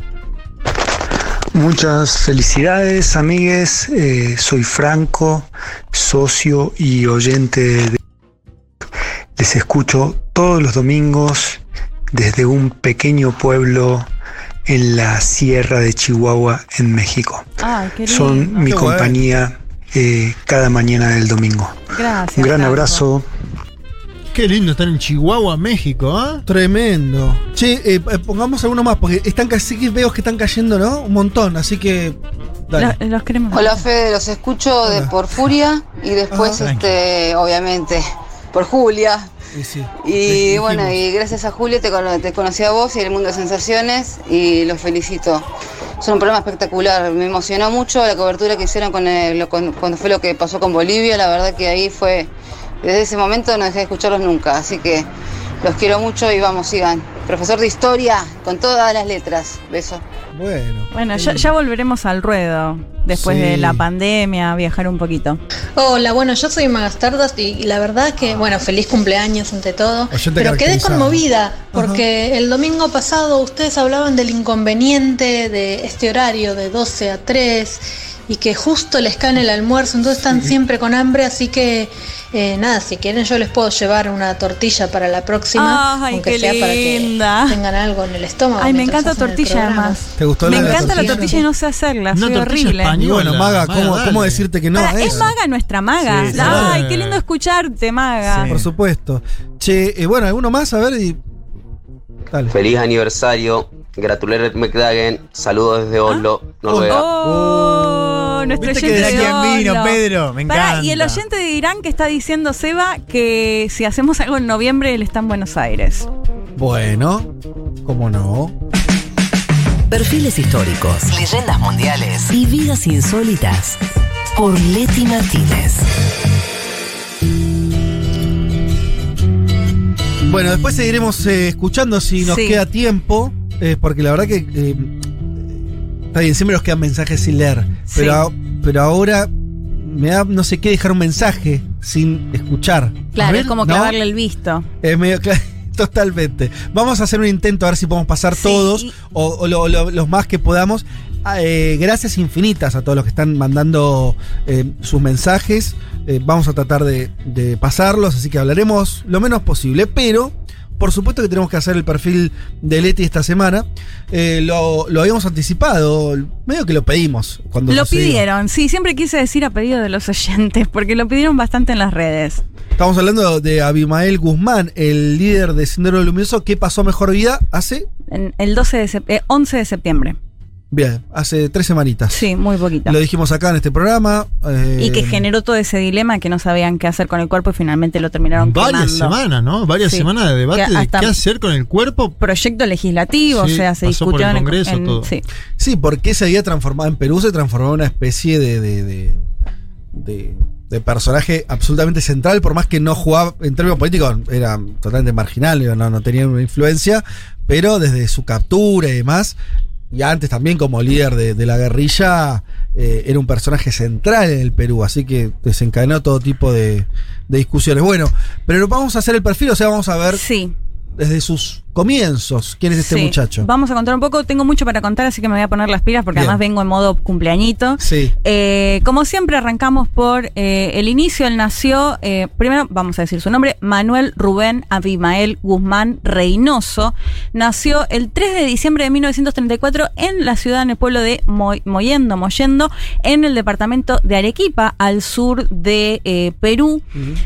Muchas felicidades, amigues. Eh, soy Franco, socio y oyente de... Les escucho todos los domingos desde un pequeño pueblo en la sierra de Chihuahua, en México. Lindo. Son mi compañía eh, cada mañana del domingo. Gracias. Un gran Franco. abrazo. Qué lindo estar en Chihuahua, México, ¿ah? Tremendo. Che, eh, eh, pongamos alguno más, porque están casi que veo que están cayendo, ¿no? Un montón, así que... Dale. Los, los queremos. Hola Fede, los escucho de por Furia y después, Ah. este, obviamente, por Julia. Y sí. Y bueno, y gracias a Julia te, cono- te conocí a vos y el mundo de sensaciones y los felicito. Son un programa espectacular. Me emocionó mucho la cobertura que hicieron con el- lo- con- cuando fue lo que pasó con Bolivia. La verdad que ahí fue, desde ese momento no dejé de escucharlos nunca. Así que los quiero mucho y vamos, sigan. Profesor de historia, con todas las letras. Beso. Bueno. Bueno, ya, ya volveremos al ruedo después Sí. de la pandemia, viajar un poquito. Hola, bueno, yo soy Magastardas y la verdad que, bueno, feliz cumpleaños ante todo. Pero quedé conmovida porque el domingo pasado ustedes hablaban del inconveniente de este horario de 12 a 3 y que justo les cae el almuerzo, entonces están siempre con hambre, así que eh, nada, si quieren yo les puedo llevar una tortilla para la próxima, Ay, aunque qué sea para que tengan algo en el estómago. Ay, me encanta tortilla además. ¿Te gustó Me la- encanta la tortilla? y no sé hacerla, soy tortilla horrible. española. Y bueno, Maga, ¿cómo, decirte que no? Pará, a es? Maga nuestra Maga. Sí, sí. Ay, qué lindo escucharte, Maga. Sí. Por supuesto. Che, eh, bueno, ¿alguno más? A ver y... Dale. Feliz aniversario, Gratulerer McDagen, saludos desde Oslo, Noruega. Oh, nuestro Viste oyente que de decía quién vino, Oslo. Pedro, me Pará, encanta. y el oyente de Irán que está diciendo, Seba, que si hacemos algo en noviembre, él está en Buenos Aires. Bueno, ¿cómo no? Perfiles históricos, leyendas mundiales y vidas insólitas por Leti Martínez. Bueno, después seguiremos eh, escuchando si nos Sí. queda tiempo, eh, porque la verdad que eh, está bien, siempre nos quedan mensajes sin leer, pero, pero ahora me da no sé qué dejar un mensaje sin escuchar. Claro, ver, es como ¿no? clavarle el visto. Es medio Totalmente. Vamos a hacer un intento a ver si podemos pasar Sí, todos o, o lo- lo- los más que podamos. Ah, eh, gracias infinitas a todos los que están mandando eh, sus mensajes. Eh, vamos a tratar de, de pasarlos, así que hablaremos lo menos posible. Pero, por supuesto que tenemos que hacer el perfil de Leti esta semana. Eh, lo, lo habíamos anticipado, medio que lo pedimos. Cuando Lo pidieron, sí, siempre quise decir a pedido de los oyentes, porque lo pidieron bastante en las redes. Estamos hablando de Abimael Guzmán, el líder de Sendero Luminoso, que pasó mejor vida hace En el 12 de eh, 11 de septiembre. Bien, hace tres semanitas. Sí, muy poquito. Lo dijimos acá en este programa. eh, Y que generó todo ese dilema que no sabían qué hacer con el cuerpo y finalmente lo terminaron Varias quemando. semanas, ¿no? Varias Sí. semanas de debate Que de qué hacer con el cuerpo. Proyecto legislativo, Sí, o sea, se pasó por discutió el en- Congreso, en- todo. sí. Sí, porque se había transformado en Perú, se transformó en una especie de, de, de, de- de personaje absolutamente central, por más que no jugaba en términos políticos, era totalmente marginal, no, no tenía una influencia, pero desde su captura y demás, y antes también como líder de, de la guerrilla, eh, era un personaje central en el Perú, así que desencadenó todo tipo de, de discusiones. Bueno, pero vamos a hacer el perfil, o sea, vamos a ver Sí. desde sus comienzos quién es este Sí. muchacho. Vamos a contar un poco. Tengo mucho para contar, así que me voy a poner las pilas porque Bien. además vengo en modo cumpleañito. Sí. Eh, como siempre, arrancamos por eh, el inicio. Él nació, eh, primero vamos a decir su nombre, Manuel Rubén Abimael Guzmán Reynoso. Nació el 3 de diciembre de 1934 en la ciudad, en el pueblo de Moy- Moyendo, Moyendo, en el departamento de Arequipa, al sur de eh, Perú.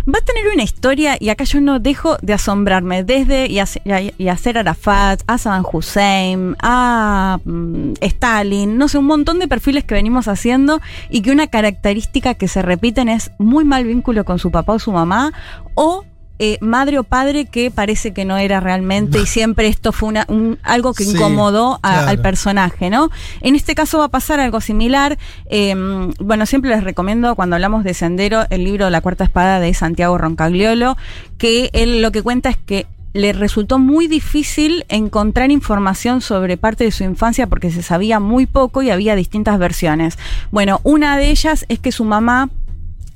Va a tener una historia, y acá yo no dejo de asombrarme, desde Yas- Ya- Yasser Arafat, a Saddam Hussein, a mm, Stalin, no sé, un montón de perfiles que venimos haciendo y que una característica que se repiten es muy mal vínculo con su papá o su mamá, o eh, madre o padre que parece que no era realmente y siempre esto fue una, un- algo que Sí, incomodó a- claro. al personaje, ¿no? En este caso va a pasar algo similar. Eh, bueno, siempre les recomiendo cuando hablamos de Sendero el libro La Cuarta Espada de Santiago Roncagliolo, que él lo que cuenta es que le resultó muy difícil encontrar información sobre parte de su infancia porque se sabía muy poco y había distintas versiones. Bueno, una de ellas es que su mamá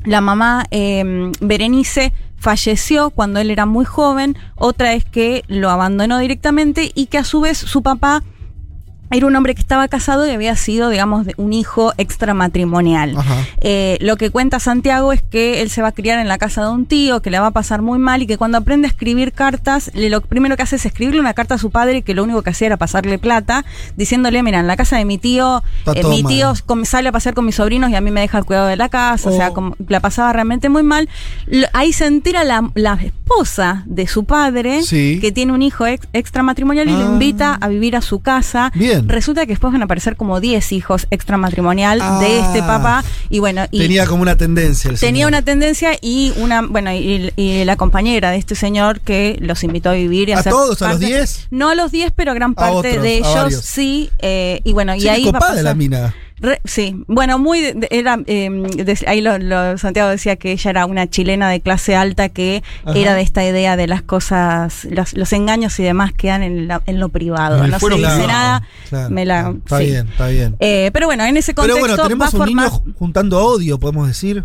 la mamá eh, Berenice falleció cuando él era muy joven, otra es que lo abandonó directamente y que a su vez su papá era un hombre que estaba casado y había sido, digamos, un hijo extramatrimonial. Eh, lo que cuenta Santiago es que él se va a criar en la casa de un tío, que le va a pasar muy mal y que cuando aprende a escribir cartas, le- lo primero que hace es escribirle una carta a su padre que lo único que hacía era pasarle plata, diciéndole, mira, en la casa de mi tío, eh, mi tío sale a pasear con mis sobrinos y a mí me deja el cuidado de la casa, o sea, Oh. como, la pasaba realmente muy mal. Lo- ahí se entera la, la esposa de su padre, Sí. que tiene un hijo ex- extramatrimonial y lo Ah. invita a vivir a su casa. Bien. Resulta que después van a aparecer como 10 hijos extramatrimonial de Ah. este papá. Y bueno, y Tenía como una tendencia el tenía señor. una tendencia y una, bueno, y, y la compañera de este señor que los invitó a vivir y ¿A hacer todos? ¿A los parte- 10? No a los 10, pero gran parte otros, de ellos sí. eh, y bueno, Sí, y ahí va a copada la mina. Re- sí, bueno, muy. era, eh, de- ahí lo, lo- Santiago decía que ella era una chilena de clase alta que Ajá. era de esta idea de las cosas, los, los engaños y demás quedan en, la- en lo privado. En no se dice nada. Claro, me la, Está sí. bien, está bien. Eh, pero bueno, en ese Pero contexto bueno, va a tenemos un niño juntando odio, podemos decir.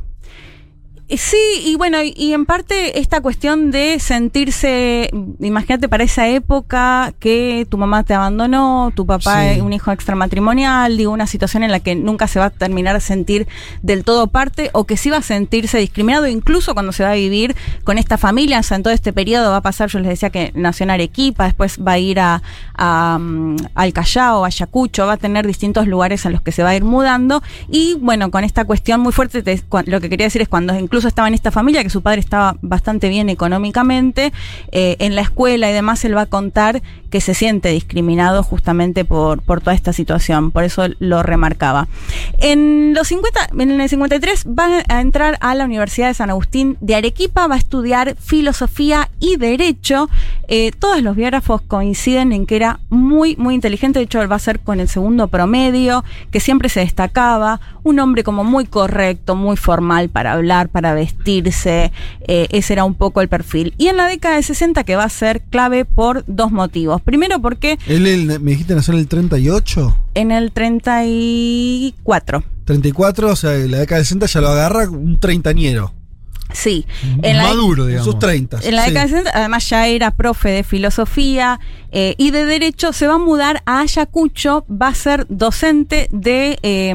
Eh, Sí, y bueno, y, en parte esta cuestión de sentirse, imagínate para esa época que tu mamá te abandonó, tu papá Sí. es un hijo extramatrimonial, digo, una situación en la que nunca se va a terminar a sentir del todo parte o que sí va a sentirse discriminado, incluso cuando se va a vivir con esta familia, o sea, en todo este periodo va a pasar, yo les decía que nació en Arequipa, después va a ir a, a, mm, al Callao, a Ayacucho, va a tener distintos lugares a los que se va a ir mudando y bueno, con esta cuestión muy fuerte, te- lo que quería decir es cuando incluso estaba en esta familia, que su padre estaba bastante bien económicamente, eh, en la escuela y demás, él va a contar que se siente discriminado justamente por, por toda esta situación, por eso lo remarcaba. En los 50, en el 53 va a entrar a la Universidad de San Agustín de Arequipa, va a estudiar filosofía y derecho. Eh, todos los biógrafos coinciden en que era muy, muy inteligente, de hecho él va a ser con el segundo promedio, que siempre se destacaba, un hombre como muy correcto, muy formal para hablar, para vestirse, eh, ese era un poco el perfil. Y en la década de 60 que va a ser clave por dos motivos. Primero porque Él, él- me dijiste nació en el 38, en el 34, 34, o sea, en la década de 60 ya lo agarra un treintañero. sí, en Maduro, digamos. sus 30. En la sí. década de 60, además ya era profe de filosofía eh, y de derecho, se va a mudar a Ayacucho, va a ser docente de eh,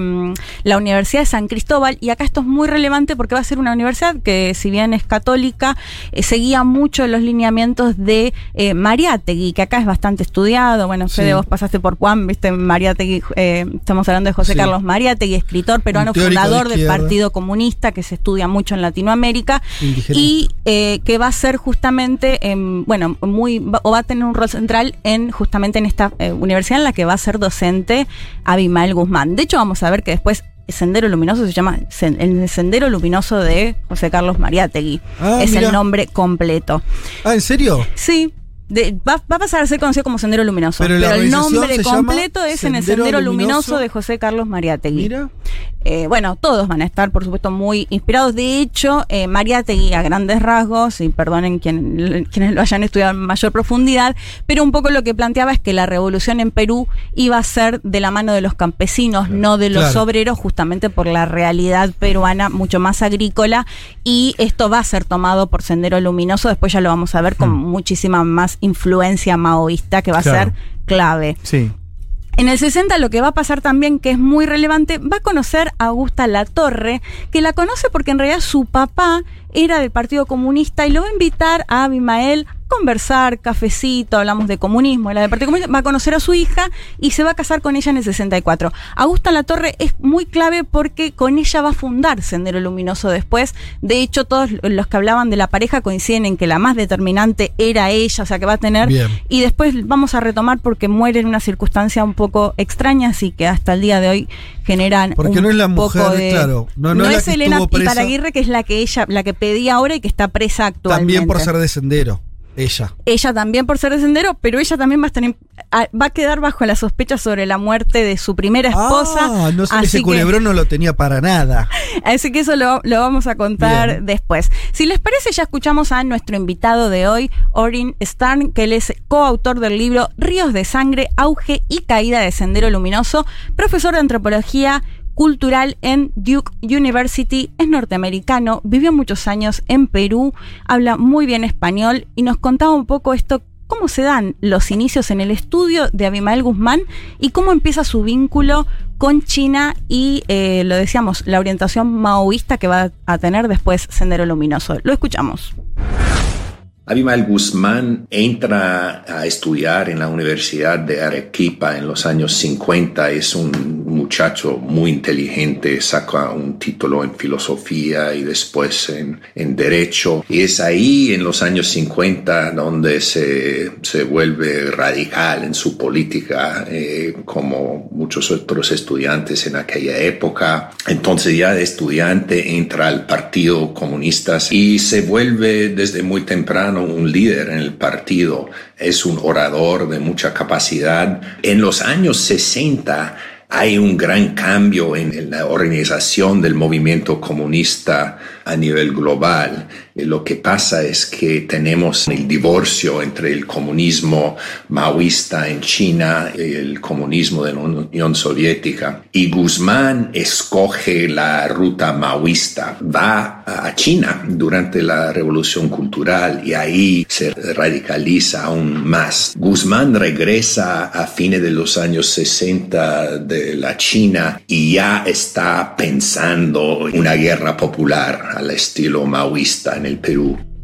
la Universidad de San Cristóbal y acá esto es muy relevante porque va a ser una universidad que si bien es católica, eh, seguía mucho los lineamientos de eh, Mariátegui, que acá es bastante estudiado, bueno, Fede, Sí. vos pasaste por Juan, viste, Mariátegui, eh, estamos hablando de José Sí. Carlos Mariátegui, escritor peruano, de fundador del. Partido Comunista que se estudia mucho en Indigenista. Latinoamérica y eh, que va a ser justamente, em, bueno, muy, o va a tener un rol central en justamente en esta eh, universidad en la que va a ser docente Abimael Guzmán. De hecho, vamos a ver que después Sendero Luminoso se llama el Sendero Luminoso de José Carlos Mariátegui. Ah, es el nombre completo. Ah, ¿en serio? Sí. De- va, va a pasar a ser conocido como Sendero Luminoso. Pero el nombre completo es en el Sendero Luminoso, Luminoso de José Carlos Mariátegui. Mira. Eh, bueno, todos van a estar, por supuesto, muy inspirados. De hecho, eh, Mariátegui, a grandes rasgos, y perdonen quien- quienes lo hayan estudiado en mayor profundidad, pero un poco lo que planteaba es que la revolución en Perú iba a ser de la mano de los campesinos, no de los Claro. obreros, justamente por la realidad peruana mucho más agrícola. Y esto va a ser tomado por Sendero Luminoso. Después ya lo vamos a ver con muchísima más influencia maoísta, que va Claro. a ser clave. Sí. En el 60 lo que va a pasar también, que es muy relevante, va a conocer a Augusta Latorre, que la conoce porque en realidad su papá era del Partido Comunista y lo va a invitar a Abimael a conversar, cafecito, hablamos de comunismo, era del Partido Comunista, va a conocer a su hija y se va a casar con ella en el 64. Augusta Latorre es muy clave porque con ella va a fundar Sendero Luminoso después. De hecho, todos los que hablaban de la pareja coinciden en que la más determinante era ella, o sea que va a tener Bien. y después vamos a retomar porque muere en una circunstancia un poco extraña, así que hasta el día de hoy generan. Porque un no es la poco mujer, de- claro, no- no es la es que Elena. Iparaguirre, que es la que ella, la que pedía ahora y que está presa actualmente. También por ser de sendero. Ella. Ella también por ser de sendero, pero ella también va a, estar en- a- va a quedar bajo la sospecha sobre la muerte de su primera esposa. Ah, no sé, ese culebrón no lo tenía para nada. Así que eso lo, lo vamos a contar Bien. después. Si les parece, ya escuchamos a nuestro invitado de hoy, Orin Starn, que él es coautor del libro Ríos de Sangre, Auge y Caída de Sendero Luminoso, profesor de antropología cultural en Duke University, es norteamericano, vivió muchos años en Perú, habla muy bien español y nos contaba un poco esto, cómo se dan los inicios en el estudio de Abimael Guzmán y cómo empieza su vínculo con China y, eh, lo decíamos, la orientación maoísta que va a tener después Sendero Luminoso. Lo escuchamos. Abimael Guzmán entra a estudiar en la Universidad de Arequipa en los años 50. Es un muchacho muy inteligente, saca un título en filosofía y después en, en derecho. Y es ahí en los años 50 donde se, se vuelve radical en su política, eh, como muchos otros estudiantes en aquella época. Entonces ya de estudiante entra al Partido Comunista y se vuelve desde muy temprano un líder en el partido. Es un orador de mucha capacidad. En los años 60 hay un gran cambio en la organización del movimiento comunista a nivel global. Eh, Lo que pasa es que tenemos el divorcio entre el comunismo maoísta en China y el comunismo de la Unión Soviética. Y Guzmán escoge la ruta maoísta, va a China durante la Revolución Cultural y ahí se radicaliza aún más. Guzmán regresa a fines de los años 60 de la China y ya está pensando en una guerra popular al estilo maoísta en el.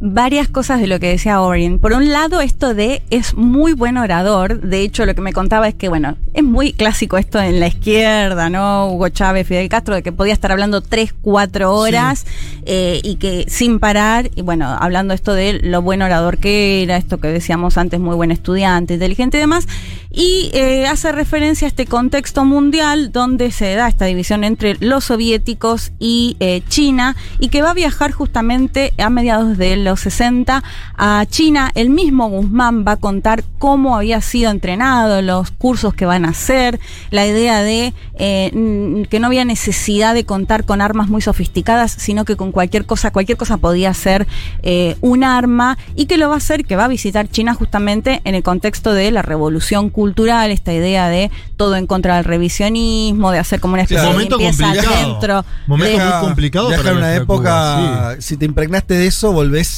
Varias cosas de lo que decía Orin. Por un lado, esto de es muy buen orador. De hecho, lo que me contaba es que, bueno, es muy clásico esto en la izquierda, ¿no? Hugo Chávez, Fidel Castro, de que podía estar hablando tres, cuatro horas eh, y que sin parar, y bueno, hablando esto de lo buen orador que era, esto que decíamos antes, muy buen estudiante, inteligente y demás. Y eh, hace referencia a este contexto mundial donde se da esta división entre los soviéticos y eh, China y que va a viajar justamente a mediados de los 60 a China. El mismo Guzmán va a contar cómo había sido entrenado, los cursos que van a hacer, la idea de eh, que no había necesidad de contar con armas muy sofisticadas, sino que con cualquier cosa, cualquier cosa podía ser eh, un arma y que lo va a hacer, que va a visitar China justamente en el contexto de la revolución cultural, esta idea de todo en contra del revisionismo, de hacer como una especie Claro. de Momento limpieza complicado. dentro. Momento de- muy complicado Viaja para en una época. Cuba, Si te impregnaste de eso, volvés.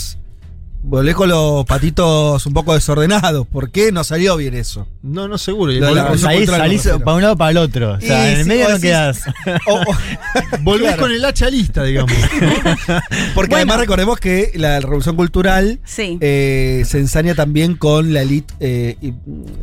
Volvés con los patitos un poco desordenados. ¿Por qué no salió bien eso? No, no seguro. Revolución salís, para un lado para el otro. O sea, Y en el medio no decís- quedás. Volvés Claro. con el hacha lista, digamos. Porque además recordemos que la Revolución Cultural Sí. eh, se ensaña también con la elite eh,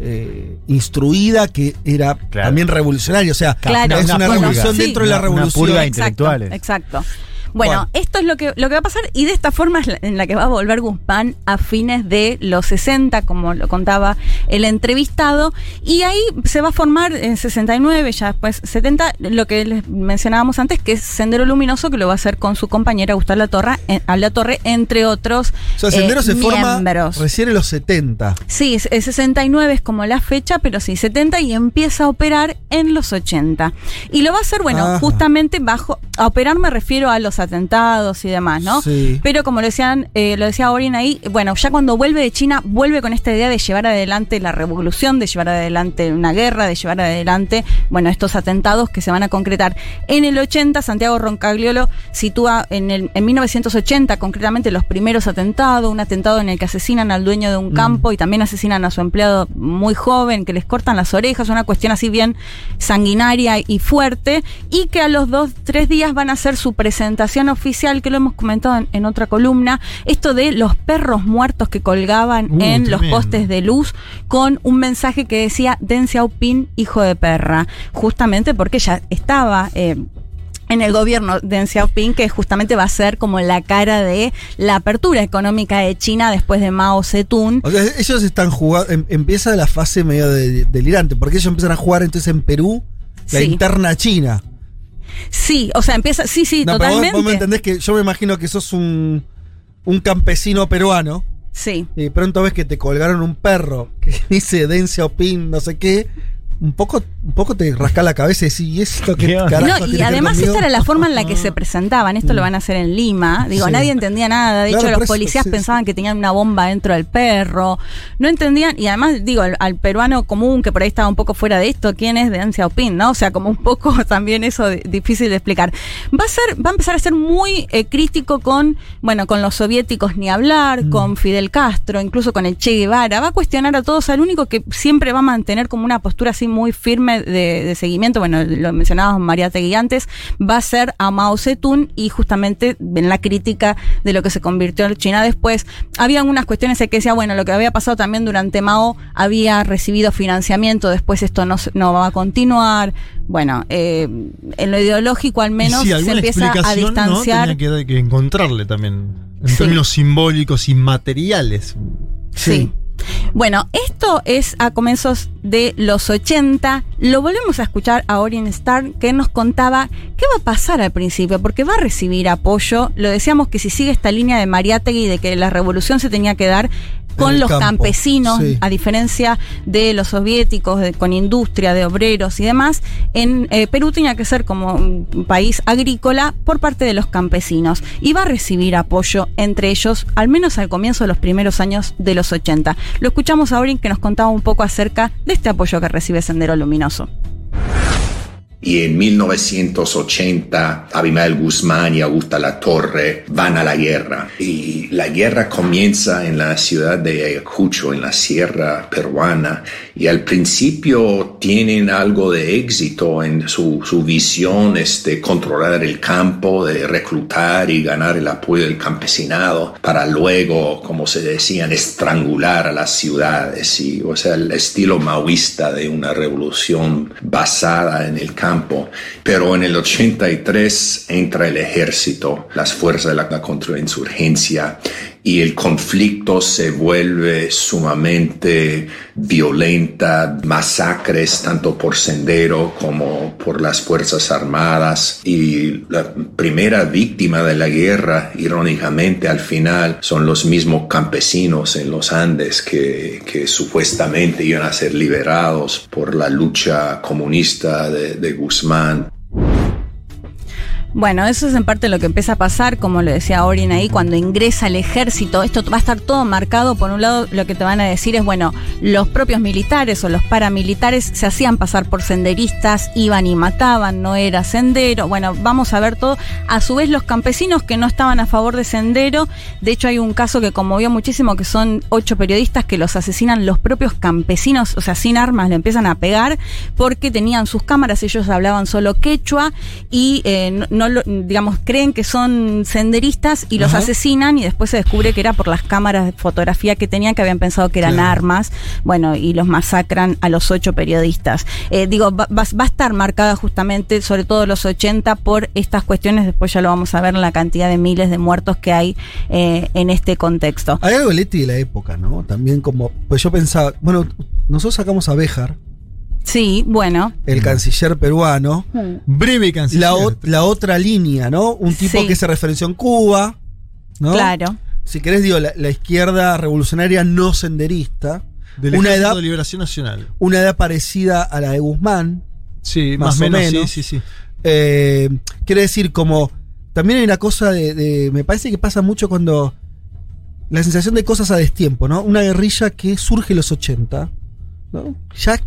eh, instruida que era también revolucionaria. O sea, Claro. es Una una, purga. revolución Sí. dentro de la Una- una revolución. purga Exacto, intelectuales. exacto. Bueno, Bueno. esto es lo que, lo que va a pasar y de esta forma es la- en la que va a volver Guzmán a fines de los 60, como lo contaba el entrevistado, y ahí se va a formar en 69, ya después 70, lo que les mencionábamos antes, que es Sendero Luminoso, que lo va a hacer con su compañera Gustavo La Torre, en, a La Torre entre otros O sea, Sendero eh, se forma miembros. recién en los 70. Sí, es- es 69 es como la fecha, pero sí, 70 y empieza a operar en los 80. Y lo va a hacer, bueno, Ajá. justamente bajo, a operar me refiero a los atentados y demás, ¿no? Sí. Pero como lo decían, eh, lo decía Orin ahí, bueno, ya cuando vuelve de China, vuelve con esta idea de llevar adelante la revolución, de llevar adelante una guerra, de llevar adelante, bueno, estos atentados que se van a concretar. En el 80, Santiago Roncagliolo sitúa en, el, en 1980 concretamente los primeros atentados, un atentado en el que asesinan al dueño de un campo y también asesinan a su empleado muy joven, que les cortan las orejas, una cuestión así bien sanguinaria y fuerte, y que a los dos, tres días van a hacer su presentación oficial, que lo hemos comentado en, en otra columna, esto de los perros muertos que colgaban Uh, en los postes de luz con un mensaje que decía Deng Xiaoping, hijo de perra, justamente porque ya estaba... eh, en el gobierno de Deng Xiaoping, que justamente va a ser como la cara de la apertura económica de China después de Mao Zedong. O sea, ellos están jugando. em- empieza la fase medio de- delirante, porque ellos empiezan a jugar entonces en Perú la Sí. interna china. Sí, o sea, empieza, sí, sí, No, pero vos, totalmente. vos me entendés que yo me imagino que sos un, un campesino peruano. Sí. Y de pronto ves que te colgaron un perro que dice Deng Xiaoping, no sé qué. Un poco, un poco te rasca la cabeza y decís, ¿y esto qué carajo No, tiene que y además esta era la forma en la que se presentaban. Esto lo van a hacer en Lima. Digo, Sí. nadie entendía nada. De Claro, hecho, los eso, policías sí, pensaban que tenían una bomba dentro del perro. No entendían. Y además, digo, al, al peruano común que por ahí estaba un poco fuera de esto, ¿quién es Deng Xiaoping? ¿No? O sea, como un poco también eso de- difícil de explicar. Va a ser, va a empezar a ser muy eh, crítico con, bueno, con los soviéticos ni hablar, Mm. con Fidel Castro, incluso con el Che Guevara. Va a cuestionar a todos. El único que siempre va a mantener como una postura así muy firme de, de seguimiento, bueno, lo mencionábamos María Tegui antes, va a ser a Mao Zedong y justamente en la crítica de lo que se convirtió en China después. Había algunas cuestiones en que decía, bueno, lo que había pasado también durante Mao había recibido financiamiento, después esto no, no va a continuar. Bueno, eh, en lo ideológico al menos sí, se empieza a ¿no? distanciar. Tenía que, que encontrarle también. En Sí. términos simbólicos y materiales. Sí. Bueno, esto es a comienzos de los 80. Lo volvemos a escuchar a Orient Star, que nos contaba qué va a pasar al principio, porque va a recibir apoyo. Lo decíamos que si sigue esta línea de Mariátegui de que la revolución se tenía que dar con los campo, campesinos, sí. a diferencia de los soviéticos, de- con industria, de obreros y demás, en eh, Perú tenía que ser como un país agrícola por parte de los campesinos y va a recibir apoyo entre ellos, al menos al comienzo de los primeros años de los 80. Lo escuchamos a Orin que nos contaba un poco acerca de este apoyo que recibe Sendero Luminoso. Y en 1980, Abimael Guzmán y Augusta La Torre van a la guerra. Y la guerra comienza en la ciudad de Ayacucho, en la sierra peruana. Y al principio tienen algo de éxito en su, su visión es de controlar el campo, de reclutar y ganar el apoyo del campesinado, para luego, como se decían, estrangular a las ciudades. Y, o sea, el estilo maoísta de una revolución basada en el campo. Pero en el 83 entra el ejército, las fuerzas de la contrainsurgencia y el conflicto se vuelve sumamente violenta, masacres tanto por Sendero como por las Fuerzas Armadas y la primera víctima de la guerra, irónicamente al final, son los mismos campesinos en los Andes que, que supuestamente iban a ser liberados por la lucha comunista de, de Guzmán. Bueno, eso es en parte lo que empieza a pasar, como lo decía Orin ahí, cuando ingresa el ejército, esto va a estar todo marcado, por un lado lo que te van a decir es, bueno, los propios militares o los paramilitares se hacían pasar por senderistas, iban y mataban, no era sendero, bueno, vamos a ver todo, a su vez los campesinos que no estaban a favor de sendero, de hecho hay un caso que conmovió muchísimo, que son ocho periodistas que los asesinan los propios campesinos, o sea, sin armas, le empiezan a pegar, porque tenían sus cámaras, ellos hablaban solo quechua y eh, no, no lo- digamos, creen que son senderistas y los Ajá. asesinan y después se descubre que era por las cámaras de fotografía que tenían que habían pensado que eran Claro. armas, bueno, y los masacran a los ocho periodistas. Eh, digo, va, va- va a estar marcada justamente, sobre todo los 80, por estas cuestiones, después ya lo vamos a ver en la cantidad de miles de muertos que hay eh, en este contexto. Hay algo Leti de la época, ¿no? También como. Pues yo pensaba, bueno, nosotros sacamos a Béjar, Sí, bueno. el canciller peruano. Breve canciller. La, o- la otra línea, ¿no? Un tipo Sí. que se referenció en Cuba, ¿no? Claro. Si querés, digo, la, la izquierda revolucionaria no senderista. Del una edad, de Liberación Nacional. una edad parecida a la de Guzmán. Sí, más, más o o menos, menos. sí, sí, sí. Eh, quiere decir, como. También hay una cosa de, de- Me parece que pasa mucho cuando. La sensación de cosas a destiempo, ¿no? Una guerrilla que surge en los 80, ¿no? Ya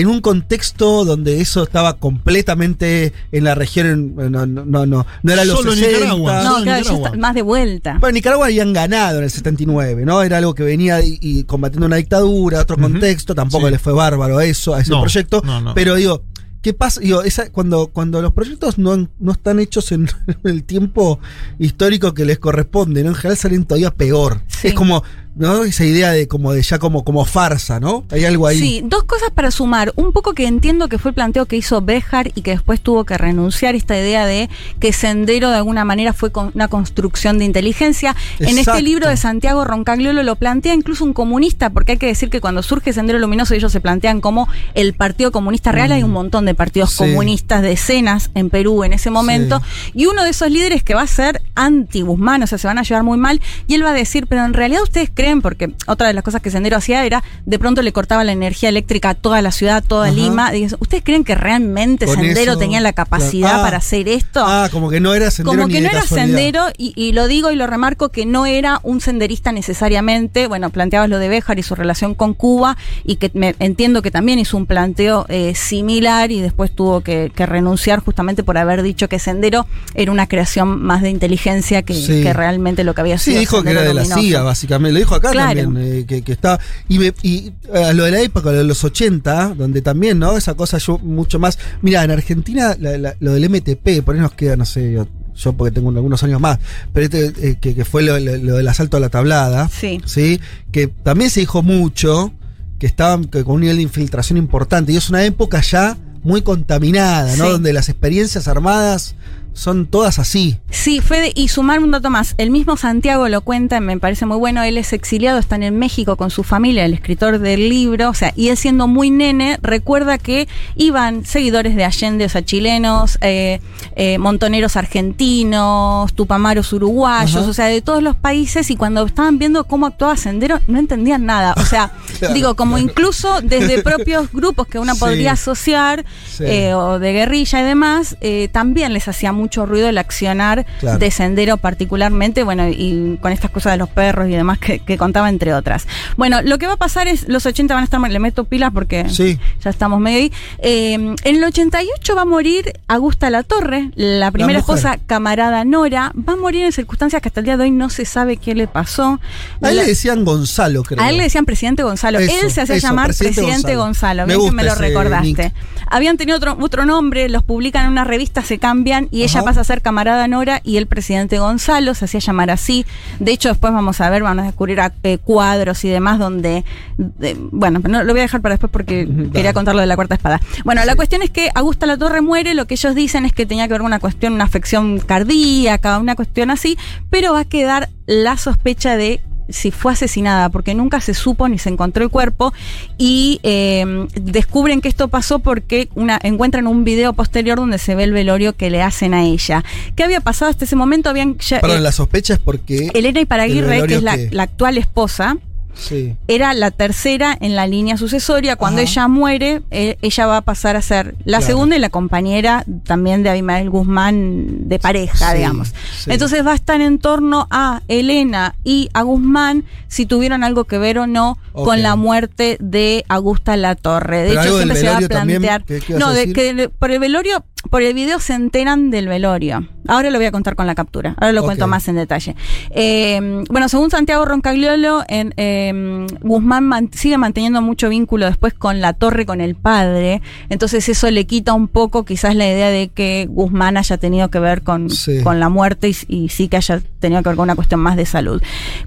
en un contexto donde eso estaba completamente en la región. No, no, no, no, no era los Solo en 60. Nicaragua. No, Solo claro, ya Nicaragua. está más de vuelta. Bueno, Nicaragua habían ganado en el 79, ¿no? Era algo que venía y, y combatiendo una dictadura, otro contexto, tampoco Sí. le fue bárbaro a eso, a ese No, proyecto. no, no. Pero digo, ¿qué pasa? Digo, esa, cuando, cuando los proyectos no, no están hechos en el tiempo histórico que les corresponde, ¿no? En general salen todavía peor. Sí. Es como, ¿no? Esa idea de como de ya como, como farsa, ¿no? Hay algo ahí. Sí, dos cosas para sumar. Un poco que entiendo que fue el planteo que hizo Béjar y que después tuvo que renunciar, esta idea de que Sendero de alguna manera fue con una construcción de inteligencia. En este libro de Santiago Roncagliolo lo plantea incluso un comunista, porque hay que decir que cuando surge Sendero Luminoso ellos se plantean como el Partido Comunista Real. Hay un montón de partidos Sí. comunistas, decenas en Perú en ese momento. Y uno de esos líderes que va a ser anti-Guzmán, o sea, se van a llevar muy mal. Y él va a decir, pero en realidad ustedes creen, porque otra de las cosas que Sendero hacía era, de pronto le cortaba la energía eléctrica a toda la ciudad, toda Ajá. Lima. Y ¿Ustedes creen que realmente Con Sendero eso, tenía la capacidad claro. Ah, para hacer esto? Ah, como que no era sendero como ni que no era casualidad. sendero, y, y lo digo y lo remarco, que no era un senderista necesariamente. Bueno, planteabas lo de Béjar y su relación con Cuba, y que me, entiendo que también hizo un planteo eh, similar y después tuvo que, que renunciar justamente por haber dicho que Sendero era una creación más de inteligencia que, Sí. que realmente lo que había Sí, sido. dijo que era de la. CIA, básicamente. Lo dijo acá Claro. también, eh, que, que está. Y, me- y eh, lo de la época, lo de los 80, donde también, ¿no? Esa cosa yo mucho más. Mira, en Argentina, la- la- lo del MTP, por ahí nos queda, no sé, yo, yo porque tengo algunos años más, pero este, eh, que, que fue lo, lo- lo del asalto a la tablada. Sí. ¿sí? Que también se dijo mucho, que estaban que con un nivel de infiltración importante. Y es una época ya muy contaminada, ¿no? Sí. Donde las experiencias armadas son todas así. Sí, Fede, y sumar un dato más. El mismo Santiago lo cuenta, me parece muy bueno. Él es exiliado, están en México con su familia, el escritor del libro. O sea, y él siendo muy nene, recuerda que iban seguidores de Allende, o sea, chilenos, eh, eh, montoneros argentinos, tupamaros uruguayos, Ajá. o sea, de todos los países. Y cuando estaban viendo cómo actuaba Sendero, no entendían nada. O sea, Claro, digo, como incluso desde propios grupos que uno Sí. podría asociar, Sí. eh, o de guerrilla y demás, eh, también les hacía mucho ruido el accionar Claro. de Sendero particularmente, bueno, y con estas cosas de los perros y demás que, que contaba entre otras. Bueno, lo que va a pasar es, los 80 van a estar, le meto pilas porque Sí. ya estamos medio ahí. Eh, en el 88 va a morir Augusta Latorre, la primera mujer. esposa camarada Nora, va a morir en circunstancias que hasta el día de hoy no se sabe qué le pasó. A él La- le decían Gonzalo, creo. a él le decían presidente Gonzalo. Eso, él se hacía llamar presidente presidente, Gonzalo. Gonzalo. Me gusta me lo recordaste. nick. Habían tenido otro, otro nombre, los publican en una revista, se cambian y ella Ajá. pasa a ser camarada Nora y el presidente Gonzalo se hacía llamar así. De hecho, después vamos a ver, van a descubrir eh, cuadros y demás donde. de- bueno, no, lo voy a dejar para después porque quería contar lo de la cuarta espada. Bueno, la cuestión es que Augusta La Torre muere, lo que ellos dicen es que tenía que ver con una cuestión, una afección cardíaca, una cuestión así, pero va a quedar la sospecha de si fue asesinada, porque nunca se supo ni se encontró el cuerpo y eh, descubren que esto pasó porque una, encuentran un video posterior donde se ve el velorio que le hacen a ella. ¿Qué había pasado hasta ese momento? Habían ya, Perdón, eh, la sospecha es porque. Elena Iparaguirre, el que es la, velorio que- la actual esposa, Sí. era la tercera en la línea sucesoria. Cuando Ajá. ella muere, eh, ella va a pasar a ser la Claro. segunda y la compañera también de Abimael Guzmán de pareja, Sí, digamos. sí. Entonces va a estar en torno a Elena y a Guzmán si tuvieron algo que ver o no con la muerte de Augusta La Torre. De Pero hecho, siempre se va a también, plantear. ¿qué- qué ibas no, de que por el velorio por el video se enteran del velorio. Ahora lo voy a contar con la captura. Ahora lo cuento más en detalle. Eh, bueno, según Santiago Roncagliolo, en, eh, Guzmán man- sigue manteniendo mucho vínculo después con la torre, con el padre. Entonces eso le quita un poco quizás la idea de que Guzmán haya tenido que ver con, Sí. con la muerte y, y sí que haya tenido que ver con una cuestión más de salud.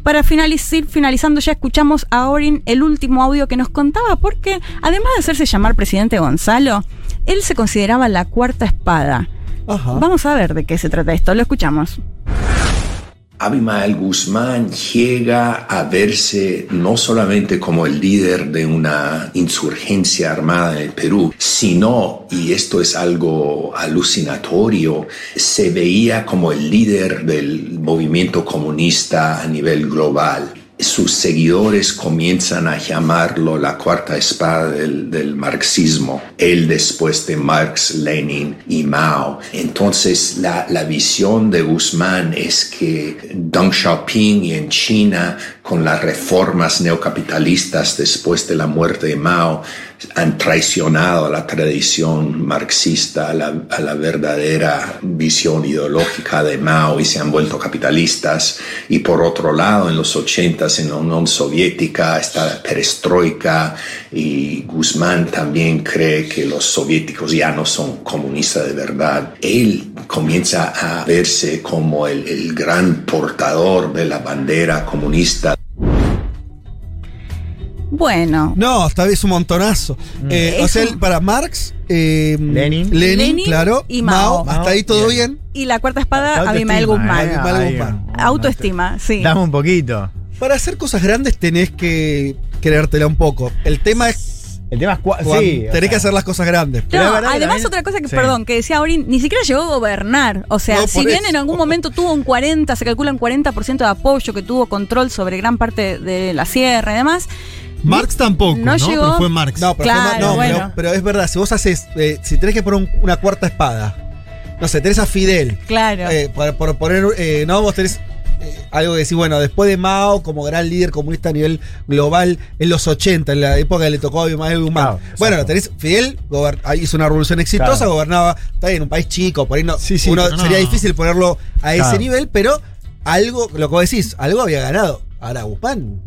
Para finalizar, finalizando ya escuchamos a Orin el último audio que nos contaba porque además de hacerse llamar presidente Gonzalo, él se consideraba la cuarta espada. Vamos a ver de qué se trata esto, lo escuchamos. Abimael Guzmán llega a verse no solamente como el líder de una insurgencia armada en el Perú, sino, y esto es algo alucinatorio, se veía como el líder del movimiento comunista a nivel global. Sus seguidores comienzan a llamarlo la cuarta espada del, marxismo, él después de Marx, Lenin y Mao. Entonces la, la visión de Guzmán es que Deng Xiaoping y en China, con las reformas neocapitalistas después de la muerte de Mao, han traicionado a la tradición marxista, a la, a la verdadera visión ideológica de Mao y se han vuelto capitalistas. Y por otro lado, en los 80 en la Unión Soviética está perestroika y Guzmán también cree que los soviéticos ya no son comunistas de verdad. Él comienza a verse como el, el gran portador de la bandera comunista. Bueno. No, esta vez un montonazo. Eh, Es o sea, un- para Marx, eh, Lenin, Lenin claro, y Mao. hasta ahí todo bien. Y la cuarta espada, Abimael Guzmán. eh, Abimael Guzmán. Autoestima, sí. Dame un poquito. Para hacer cosas grandes tenés que creértela un poco. El tema es. El tema es cua- cuan- sí, o tenés sea. que hacer las cosas grandes. No, además otra cosa que, Sí. perdón, que decía Aurin, ni siquiera llegó a gobernar. O sea, No, si bien eso. en algún momento tuvo un 40, se calcula un 40% de apoyo, que tuvo control sobre gran parte de la sierra y demás. Marx tampoco, No ¿no? llegó- Pero fue Marx. No, pero, fue Claro, no, bueno. pero, pero es verdad, si vos haces, eh, si tenés que poner un- una cuarta espada, no sé, tenés a Fidel, Claro. eh, por, por poner, eh, no, vos tenés eh, algo que decir, bueno, después de Mao como gran líder comunista a nivel global en los 80, en la época que le tocó a Abimael Guzmán. bueno, tenés Fidel, hizo una revolución exitosa, Claro. gobernaba, está bien, un país chico, por ahí no, Sí, sí, uno, pero no. sería difícil ponerlo a ese nivel, pero algo, lo que vos decís, algo había ganado. Ahora Guzmán.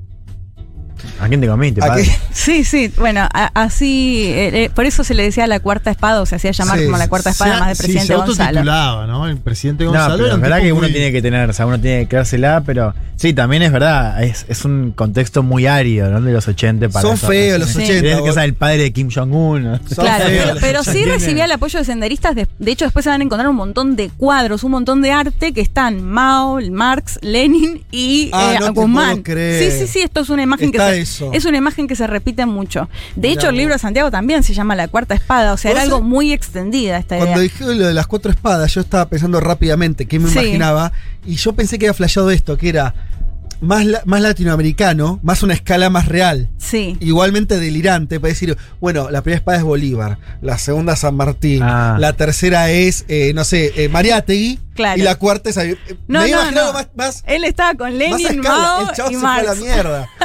¿A quién te comiste, ¿A padre? qué? Sí, sí, bueno, a- así, eh, eh, por eso se le decía la cuarta espada, o se hacía llamar Sí. como la cuarta espada Se- más de sí, presidente se Gonzalo. ¿no? El presidente No, Gonzalo pero era es verdad que uno muy- tiene que tener, o sea, uno tiene que creérsela, pero sí, también es verdad, es, es un contexto muy árido, ¿no? De los 80 para Son feos los Sí. 80, Tienes que vos. ser el padre de Kim Jong-un. ¿no? Claro, feos pero, pero 80. sí recibía el apoyo de senderistas. De, de hecho, después se van a encontrar un montón de cuadros, un montón de arte que están Mao, Marx, Lenin y Ah, eh, no creer. Sí, sí, sí, esto es una imagen Está que se, eso. es una imagen que se repite mucho. De Mirá hecho, el libro de Santiago también se llama La Cuarta Espada. O sea, era ¿Vos algo sabés? muy extendida esta idea. Cuando dije lo de las cuatro espadas, yo estaba pensando rápidamente qué me Sí. imaginaba. Y yo pensé que había flasheado esto, que era más, la- más latinoamericano, más una escala más real. Sí. Igualmente delirante, para decir, bueno, la primera espada es Bolívar, la segunda San Martín, Ah. la tercera es, eh, no sé, eh, Mariátegui, Claro. y la cuarta es... eh, No, me no, no. Más, más, Él estaba con Lenin. Mao El chavo y se fue a la Marx. mierda.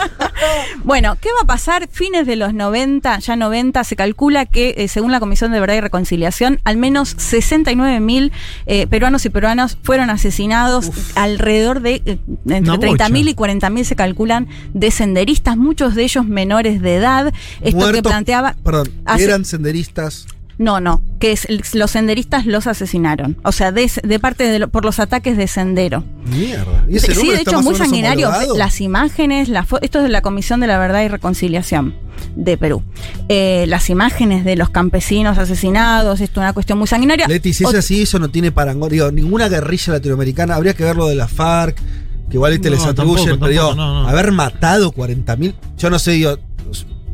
Bueno, ¿qué va a pasar? Fines de los 90, ya 90, se calcula que, eh, según la Comisión de Verdad y Reconciliación, al menos 69 mil eh, peruanos y peruanas fueron asesinados. Alrededor de eh, entre Una 30 mil y 40 mil se calculan de senderistas, muchos de ellos menores de edad. Esto que planteaba. Perdón, hace- eran senderistas. No, no, que es, los senderistas los asesinaron. O sea, de, de parte de lo- por los ataques de sendero. Mierda. ¿Y ese Sí, de hecho, muy sanguinario. homologado? Las imágenes, las esto es de la Comisión de la Verdad y Reconciliación de Perú. Eh, las imágenes de los campesinos asesinados, esto es una cuestión muy sanguinaria. Leti, si es así, eso no tiene parangón. Digo, ninguna guerrilla latinoamericana. Habría que ver lo de la FARC, que igual este No, les atribuyen, tampoco, pero digo, tampoco, no, no. haber matado 40.000. Yo no sé, digo,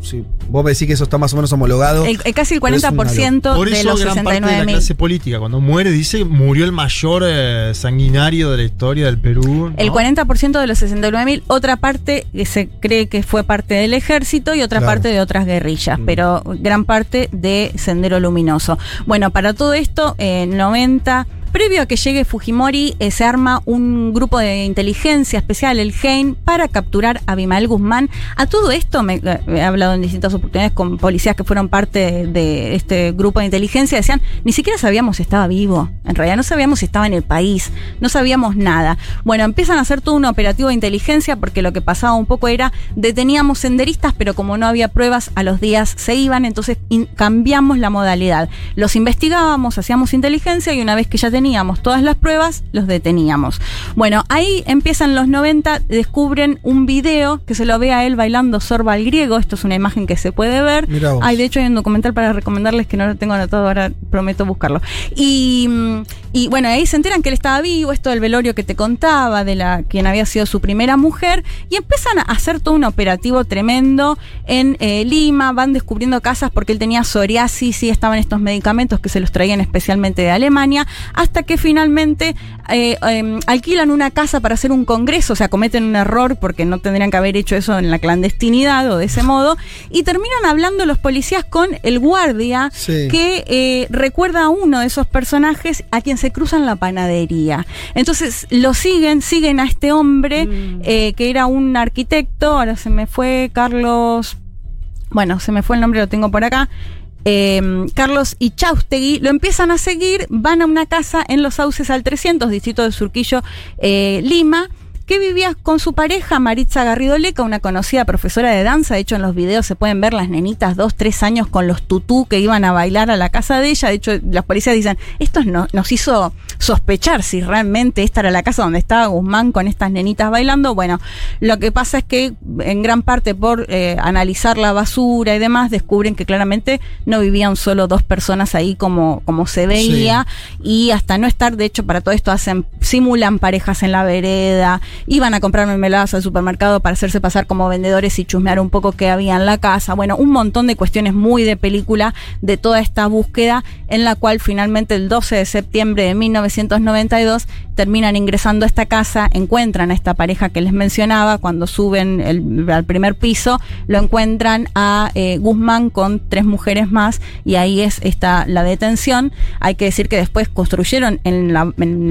si vos me decís que eso está más o menos homologado. el- el casi el pero es una 40% Por de eso los gran parte de la 69 clase política, cuando muere, dice que murió el mayor eh, sanguinario de la historia del Perú. ¿no? El 40% de los 69.000, otra parte que se cree que fue parte del ejército y otra Claro. parte de otras guerrillas, pero gran parte de Sendero Luminoso. Bueno, para todo esto, en 90 previo a que llegue Fujimori, eh, se arma un grupo de inteligencia especial, el GEIN, para capturar a Abimael Guzmán. A todo esto, eh, he hablado en distintas oportunidades con policías que fueron parte de este grupo de inteligencia, decían, ni siquiera sabíamos si estaba vivo. En realidad no sabíamos si estaba en el país, no sabíamos nada. Bueno, empiezan a hacer todo un operativo de inteligencia porque lo que pasaba un poco era, deteníamos senderistas, pero como no había pruebas, a los días se iban, entonces cambiamos la modalidad. Los investigábamos, hacíamos inteligencia y una vez que ya teníamos todas las pruebas, los deteníamos. Bueno, ahí empiezan los 90, descubren un video que se lo ve a él bailando sorba al griego. Esto es una imagen que se puede ver. Mirá vos. Ay, de hecho hay un documental para recomendarles que no lo tengo anotado, ahora prometo buscarlo. Y, mm, y bueno, ahí se enteran que él estaba vivo, esto del velorio que te contaba, de la quien había sido su primera mujer, y empiezan a hacer todo un operativo tremendo en eh, Lima, van descubriendo casas porque él tenía psoriasis y estaban estos medicamentos que se los traían especialmente de Alemania, hasta que finalmente eh, eh, alquilan una casa para hacer un congreso, o sea, cometen un error porque no tendrían que haber hecho eso en la clandestinidad o de ese modo, y terminan hablando los policías con el guardia Sí. que eh, recuerda a uno de esos personajes a quien se cruza en la panadería. Entonces lo siguen, siguen a este hombre eh, que era un arquitecto, ahora se me fue Carlos, bueno, se me fue el nombre, lo tengo por acá. Eh, Carlos Ichaustegui, lo empiezan a seguir, van a una casa en Los Sauces al 300, distrito de Surquillo, eh, Lima, que vivía con su pareja Maritza Garrido Leca, una conocida profesora de danza. De hecho, en los videos se pueden ver las nenitas dos, tres años con los tutú que iban a bailar a la casa de ella. De hecho, las policías dicen, esto no- nos hizo sospechar si realmente esta era la casa donde estaba Guzmán con estas nenitas bailando. Bueno, lo que pasa es que en gran parte por eh, analizar la basura y demás, descubren que claramente no vivían solo dos personas ahí como, como se veía. Y hasta no estar, de hecho, para todo esto hacen, simulan parejas en la vereda, iban a comprar mermeladas al supermercado para hacerse pasar como vendedores y chusmear un poco qué había en la casa. Bueno, un montón de cuestiones muy de película de toda esta búsqueda, en la cual finalmente el 12 de septiembre de 1992 terminan ingresando a esta casa, encuentran a esta pareja que les mencionaba, cuando suben al primer piso, lo encuentran a eh, Guzmán con tres mujeres más y ahí es esta la detención. Hay que decir que después construyeron en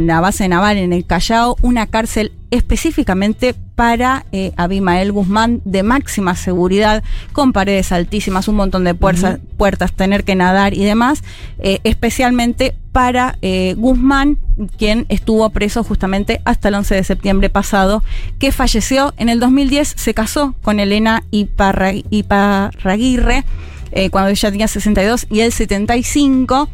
la base naval en el Callao una cárcel específicamente para eh, Abimael Guzmán de máxima seguridad, con paredes altísimas, un montón de puertas, puertas tener que nadar y demás, eh, especialmente para eh, Guzmán, quien estuvo preso justamente hasta el 11 de septiembre pasado, que falleció en el 2010, se casó con Elena Iparra- Iparraguirre, eh, cuando ella tenía 62 y él 75.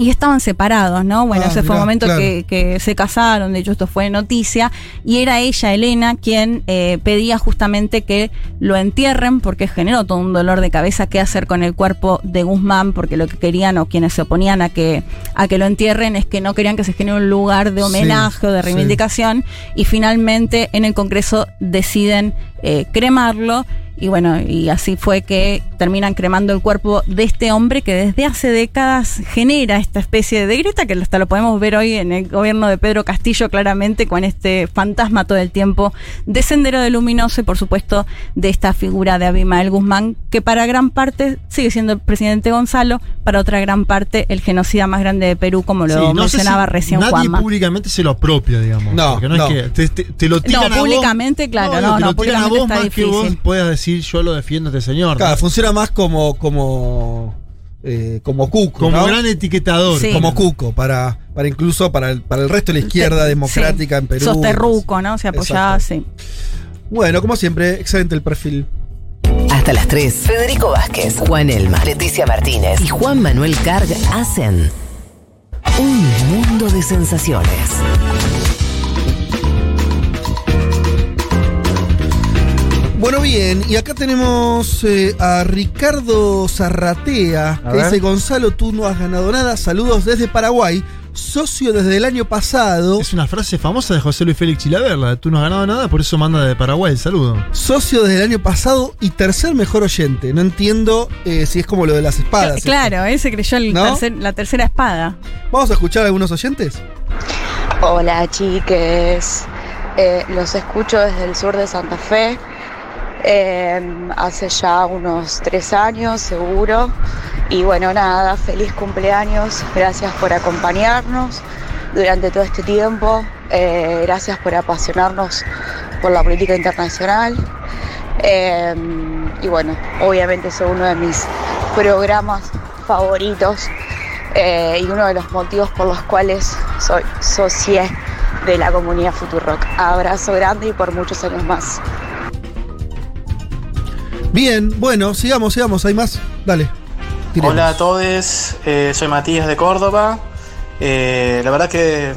Y estaban separados, ¿no? Bueno, Ah, ese fue mirá, el momento claro. que, que se casaron, de hecho esto fue noticia, y era ella, Elena, quien eh, pedía justamente que lo entierren porque generó todo un dolor de cabeza qué hacer con el cuerpo de Guzmán, porque lo que querían o quienes se oponían a que, a que lo entierren es que no querían que se genere un lugar de Sí, homenaje o de sí. reivindicación, y finalmente en el Congreso deciden eh, cremarlo. Y bueno, y así fue que terminan cremando el cuerpo de este hombre que desde hace décadas genera esta especie de grieta que hasta lo podemos ver hoy en el gobierno de Pedro Castillo claramente con este fantasma todo el tiempo de Sendero de Luminoso y por supuesto de esta figura de Abimael Guzmán que para gran parte sigue siendo el presidente Gonzalo, para otra gran parte el genocida más grande de Perú como lo Sí, no sé mencionaba si recién nadie Juanma. públicamente se lo apropia, digamos. No, Porque no, no. es que te, te- te lo tiran No, a vos. públicamente, claro, no, no, públicamente vos está más que vos puedas decir yo lo defiendo a este señor. Claro, ¿no? funciona más como, como, eh, como Cuco. Como ¿no? gran etiquetador. Sí. Como Cuco, para, para incluso para el, para el resto de la izquierda democrática en Perú. Sos terruco, ¿no? Se apoyaba, sí. Bueno, como siempre, excelente el perfil. Hasta las 3. Federico Vázquez, Juan Elma, Leticia Martínez y Juan Manuel Carg hacen un mundo de sensaciones. Bueno, bien, y acá tenemos eh, a Ricardo Zarratea, A que ver. dice, Gonzalo, tú no has ganado nada, saludos desde Paraguay, socio desde el año pasado, Es una frase famosa de José Luis Félix Chilaverla. Tú no has ganado nada, por eso manda de Paraguay el saludo. socio desde el año pasado y tercer mejor oyente. No entiendo eh, si es como lo de las espadas. Claro, él se creyó el ¿No? tercer- la tercera espada. Vamos a escuchar a algunos oyentes. Hola chiques, Eh, los escucho desde el sur de Santa Fe, eh, hace ya unos tres años seguro. Y bueno, nada, feliz cumpleaños, gracias por acompañarnos. durante todo este tiempo. Eh, gracias por apasionarnos por la política internacional. Eh, y bueno, obviamente es uno de mis programas favoritos eh, y uno de los motivos por los cuales soy socia de la comunidad Futurock. Abrazo grande y por muchos años más. Bien, bueno, sigamos, sigamos, hay más. Dale. tiremos. Hola a todos, eh, soy Matías de Córdoba. Eh, la verdad que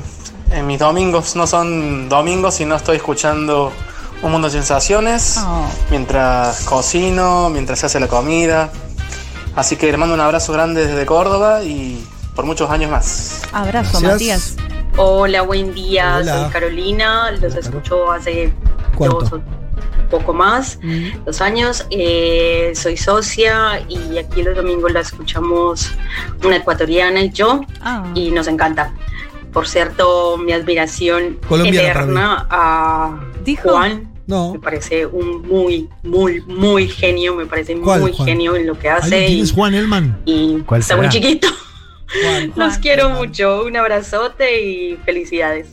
en mis domingos no son domingos y no estoy escuchando Un Mundo de Sensaciones mientras cocino, mientras se hace la comida. Así que le mando un abrazo grande desde Córdoba y por muchos años más. Abrazo, Gracias. Matías. Hola, buen día. Hola. Soy Carolina. Los escucho hace ¿Cuánto? dos o poco más, dos años. Eh, soy socia y aquí los domingos la escuchamos una ecuatoriana y yo Ah. y nos encanta. Por cierto, mi admiración Colombiana eterna a Juan. No. Me parece un muy, muy, muy genio. Me parece ¿Cuál, muy Juan? genio en lo que hace. ¿Alguien y- tienes Juan Elman? y ¿Cuál está muy chiquito. Los quiero mucho. Un abrazote y felicidades.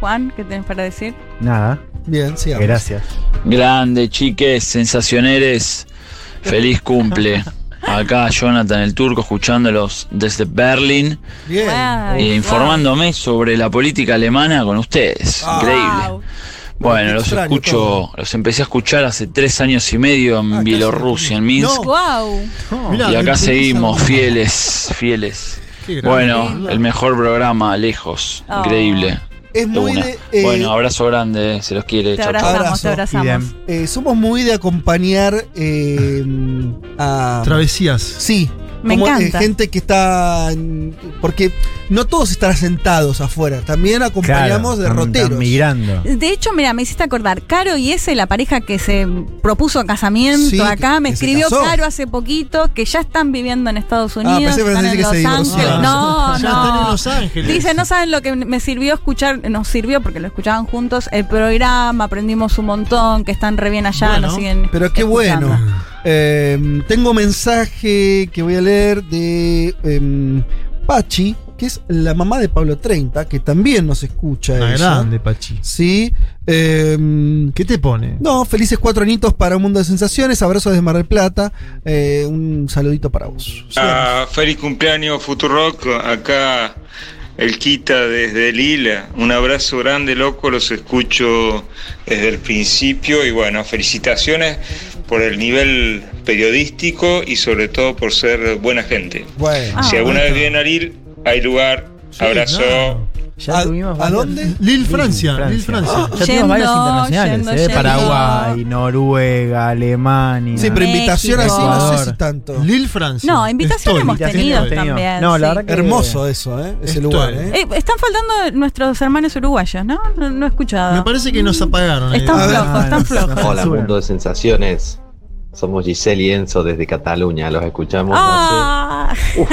Juan, ¿qué tenés para decir? Nada. Bien, sigamos. Gracias. Grande, chiques, sensacioneres. Feliz cumple. Acá Jonathan el Turco escuchándolos desde Berlín Bien. e informándome sobre la política alemana con ustedes. Ah. Increíble. Bueno, Qué los extraño escucho, todo. los empecé a escuchar hace tres años y medio en Bielorrusia, en Minsk. ¡Wow! y acá seguimos, fieles, fieles. Bueno, el mejor programa, lejos. Oh. Increíble. Es muy de, eh, bueno, abrazo grande, se los quiere. Te abrazamos, te abrazamos. Eh, somos muy de acompañar eh, a. Travesías. Sí. Me como, eh, encanta. gente que está. Porque no todos están sentados afuera. También acompañamos de roteros. migrando. De hecho, mira, me hiciste acordar, Caro y ese, la pareja que se propuso casamiento Sí, acá, me escribió. Caro hace poquito, que ya están viviendo en Estados Unidos, pensé que ibas a están en que Los. Ángeles. No, Ya no. están en Los Ángeles. Dice, no saben lo que me sirvió escuchar, nos sirvió porque lo escuchaban juntos, el programa, aprendimos un montón, que están re bien allá, Bueno, nos siguen Pero qué escuchando. bueno. Eh, tengo mensaje que voy a leer de em, Pachi, que es la mamá de Pablo 30, que también nos escucha. Una ella. grande, Pachi. Sí. em, ¿Qué te pone? no, felices cuatro añitos para un mundo de sensaciones. Abrazos desde Mar del Plata. Eh, un saludito para vos. Ah, feliz cumpleaños Futurock, acá el Quita desde Lila. Un abrazo grande, loco, los escucho desde el principio y bueno, felicitaciones por el nivel periodístico y sobre todo por ser buena gente. Bueno. si Ah, alguna bueno. vez vienen a Lil, hay lugar. Abrazo. Ya ¿A- tuvimos ¿A varios- dónde? Lil Francia, Lil Francia. Ya tuvimos varios Yendo, internacionales, yendo, ¿eh? yendo. Paraguay, Noruega, Alemania. Sí, pero invitación México. así no sé si tanto. Lil Francia. No, invitación Estoy. hemos tenido también. No, la sí. verdad que- Hermoso eso, ¿eh? Ese Estoy. lugar, ¿eh? Eh, están faltando nuestros hermanos uruguayos, ¿no? No, no he escuchado. Me parece que nos apagaron. Están flojos, están flojos. Hola, mundo de sensaciones. Somos Giselle y Enzo desde Cataluña. Los escuchamos Ah, hace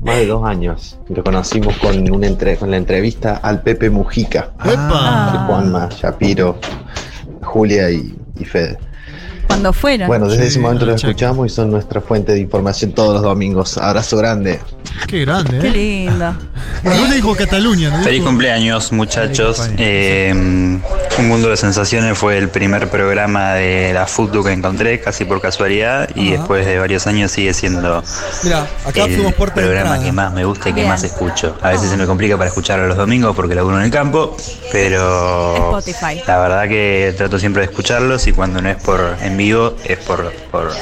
más de dos años. Lo conocimos con, una entre- con la entrevista al Pepe Mujica. ¡Epa! De Juanma, Shapiro, Julia y, y Fede. Cuando fueron. Bueno, desde Sí, ese momento los check. escuchamos y son nuestra fuente de información todos los domingos. Abrazo grande. Qué grande, Qué ¿eh? lindo. No le dijo Cataluña, ¿no? Feliz cumpleaños muchachos. Eh, Un Mundo de Sensaciones fue el primer programa de la Futu que encontré casi por casualidad y Ajá. después de varios años sigue siendo Mira, acá el programa entrada. que más me gusta y que Bien. más escucho. A veces se me complica para escucharlo los domingos porque laburo en el campo, pero Spotify. la verdad que trato siempre de escucharlos y cuando no es por en vivo es por, por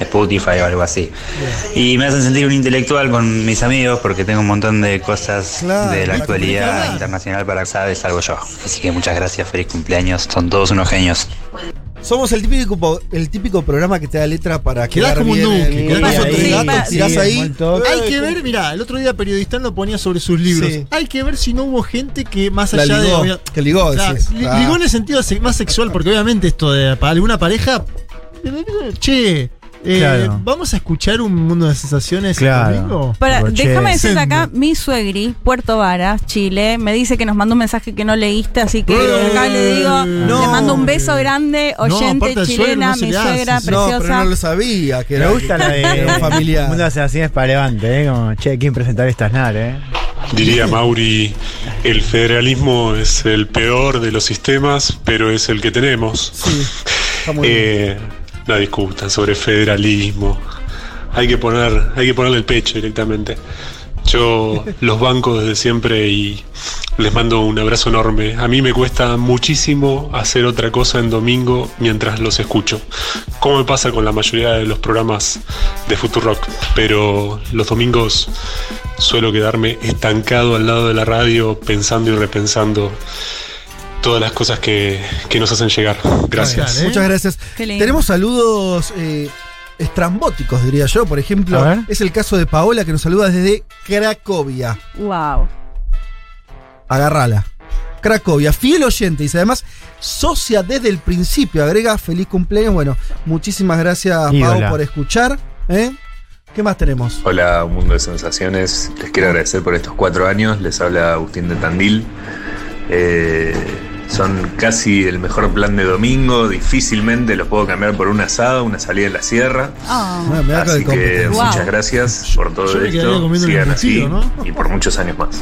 Spotify o algo así. Y me hacen sentir un intelectual con mis amigos porque tengo un montón de cosas Claro, de la actualidad internacional para sabes algo yo. Así que muchas gracias, feliz cumpleaños, son todos unos genios. Somos el típico, el típico programa que te da letra para Quedás quedar como un duque, quedás con tres datos, tirás ahí. Hay que Eh, ver, mira, el otro día Periodistán lo ponía sobre sus libros. Sí. Hay que ver si no hubo gente que más La allá ligó, de. que ligó, Claro, decís. li-. Ligó en el sentido se- más sexual, porque obviamente esto de para alguna pareja. Che, eh, Claro. vamos a escuchar un mundo de sensaciones Claro. el domingo. Para, déjame decirte acá, mi suegri, Puerto Varas, Chile, me dice que nos mandó un mensaje que no leíste, así que Eh, acá le digo, no. le mando un beso grande, oyente chilena, no mi hace, suegra sí. No, pero preciosa. no lo sabía. Que Me era, gusta la de familiar. Mundo de sensaciones para Levante, ¿eh? Como, che, ¿quién presentar estas NAR, eh? Diría Mauri, el federalismo es el peor de los sistemas, pero es el que tenemos. Eh, no discutan sobre federalismo. Hay que poner, hay que ponerle el pecho directamente. Yo los banco desde siempre y les mando un abrazo enorme. A mí me cuesta muchísimo hacer otra cosa en domingo mientras los escucho. Como me pasa con la mayoría de los programas de Futurock. Pero los domingos suelo quedarme estancado al lado de la radio pensando y repensando todas las cosas que, que nos hacen llegar. Gracias. Muchas gracias. Tenemos saludos eh, estrambóticos, diría yo. Por ejemplo, es el caso de Paola que nos saluda desde Cracovia. Wow. Agarrala. Cracovia, fiel oyente, dice además, socia desde el principio, agrega feliz cumpleaños. Bueno, muchísimas gracias, Ídola. Pau, por escuchar. ¿eh? ¿Qué más tenemos? Hola, un mundo de sensaciones. Les quiero agradecer por estos cuatro años. Les habla Agustín de Tandil. Eh, son casi el mejor plan de domingo. Difícilmente los puedo cambiar por un asado, una salida en la sierra. Ah, me da Así que. Wow. muchas gracias por todo Yo esto. Sigan así ¿no? y por muchos años más.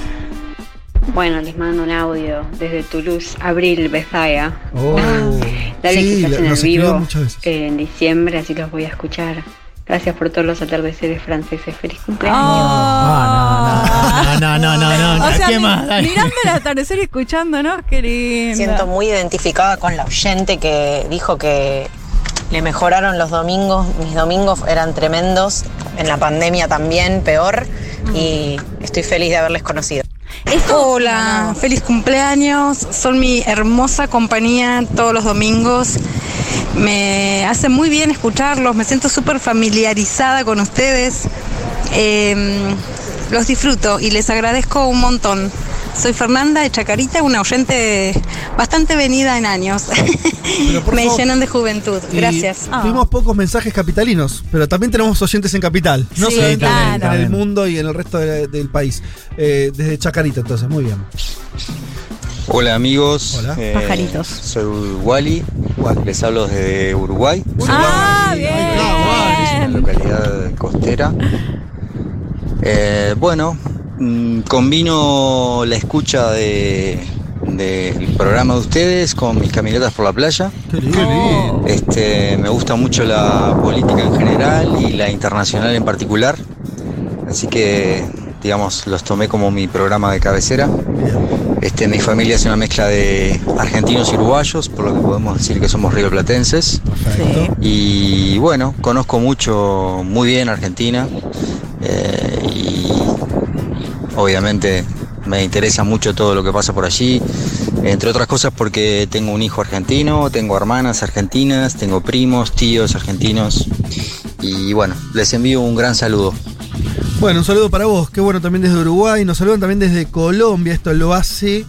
Bueno, les mando un audio desde Toulouse, Abril, Besaya. Oh. Dale Sí, quizás la- en el vivo en diciembre, así los voy a escuchar. Gracias por todos los atardeceres franceses. Feliz cumpleaños. Ah, no, no, no, no, no, no, O sea, ¿qué más? Mirando el atardecer y escuchándonos, qué lindo. Siento muy identificada con la oyente que dijo que le mejoraron los domingos. Mis domingos eran tremendos. En la pandemia también, peor. Y estoy feliz de haberles conocido. Hola, feliz cumpleaños. Son mi hermosa compañía todos los domingos. Me hace muy bien escucharlos, me siento súper familiarizada con ustedes. Eh, los disfruto y les agradezco un montón. Soy Fernanda de Chacarita, una oyente bastante venida en años. Me favor. llenan de juventud. Y Gracias. Tuvimos pocos mensajes capitalinos, pero también tenemos oyentes en capital. No Sí, solamente en el- claro. en el mundo y en el resto de- del país. Eh, desde Chacarita, entonces, muy bien. Hola amigos, Hola. Eh, Pajaritos. soy Wally, les hablo desde Uruguay, Ah, bien. una localidad costera. Eh, bueno, combino la escucha de del programa de ustedes con mis caminatas por la playa. Este, me gusta mucho la política en general y la internacional en particular. Así que, digamos, los tomé como mi programa de cabecera. Este, mi familia es una mezcla de argentinos y uruguayos, por lo que podemos decir que somos rioplatenses. Y bueno, conozco mucho, muy bien Argentina. eh, y obviamente me interesa mucho todo lo que pasa por allí. Entre otras cosas porque tengo un hijo argentino, tengo hermanas argentinas, tengo primos, tíos argentinos. Y bueno, les envío un gran saludo. Bueno, un saludo para vos. Qué bueno también desde Uruguay. Nos saludan también desde Colombia. Esto lo hace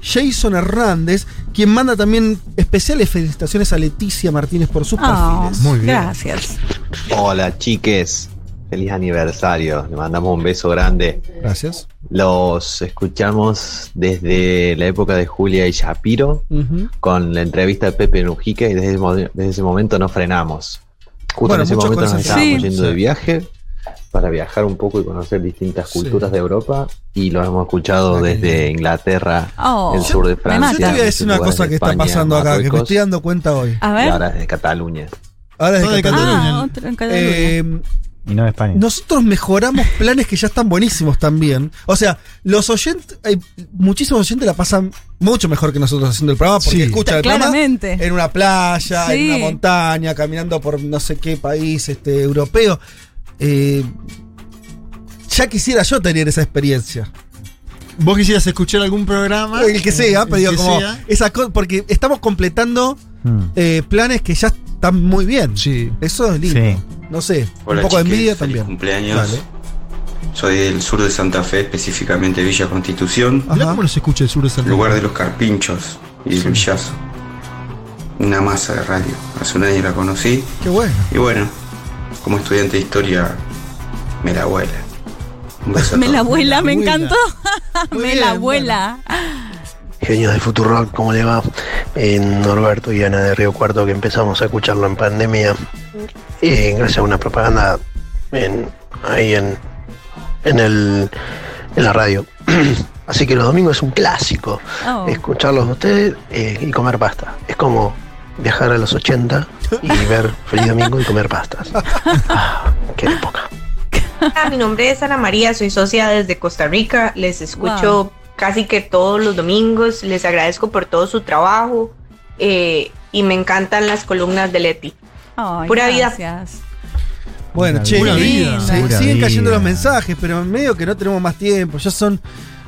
Jason Hernández, quien manda también especiales felicitaciones a Leticia Martínez por sus Ah, perfiles. Gracias. Hola chiques, feliz aniversario, le mandamos un beso grande. Gracias. Los escuchamos desde la época de Julia y Shapiro con la entrevista de Pepe Mujica y desde desde ese momento no frenamos. Justo Bueno, en ese momento nos estábamos Sí. yendo Sí. de viaje para viajar un poco y conocer distintas culturas de Europa y lo hemos escuchado desde Inglaterra, Oh, el sur de me Francia. Yo te voy a decir una cosa de que está pasando acá, que me estoy dando cuenta hoy. A Y ver. ahora desde Cataluña. Ahora es de de Cataluña. Cataluña. Ah, otro en Cataluña. Eh, Y no de España. nosotros mejoramos planes que ya están buenísimos también. O sea, los oyentes, hay muchísimos oyentes la pasan mucho mejor que nosotros haciendo el programa porque Sí. escuchan el programa Claramente. en una playa, Sí. en una montaña, caminando por no sé qué país este, europeo. Eh, ya quisiera yo tener esa experiencia. ¿Vos quisieras escuchar algún programa? El que sea, El pero digo, como sea. esa porque estamos completando Mm. eh, planes que ya están muy bien. Sí. Eso es lindo. Sí. No sé, Hola, un poco de envidia feliz también. cumpleaños. Dale. Soy del sur de Santa Fe, específicamente Villa Constitución, Ajá. cómo nos escucha el sur de Santa lugar Fe. de los carpinchos y del villazo. Una masa de radio. Hace un año la conocí Qué bueno. y bueno, como estudiante de historia, me la vuela. Un beso a Me la abuela, me abuela. encantó. Muy me bien, la abuela. Genios de Futurock, ¿cómo le va? En Norberto y Ana de Río Cuarto que empezamos a escucharlo en pandemia. Eh, gracias a una propaganda en, ahí en, en el en la radio. Así que los domingos es un clásico Oh. escucharlos a ustedes eh, y comer pasta. Es como viajar a los 80 y ver Feliz Domingo y comer pastas. Ah, qué época. Hola, mi nombre es Ana María, soy socia desde Costa Rica. Les escucho Wow. Casi que todos los domingos. Les agradezco por todo su trabajo eh, y me encantan las columnas de Leti. Ay, Pura vida. gracias. Bueno, Pura che, vida. Pura sí, vida. siguen cayendo los mensajes, pero en medio que no tenemos más tiempo, ya son.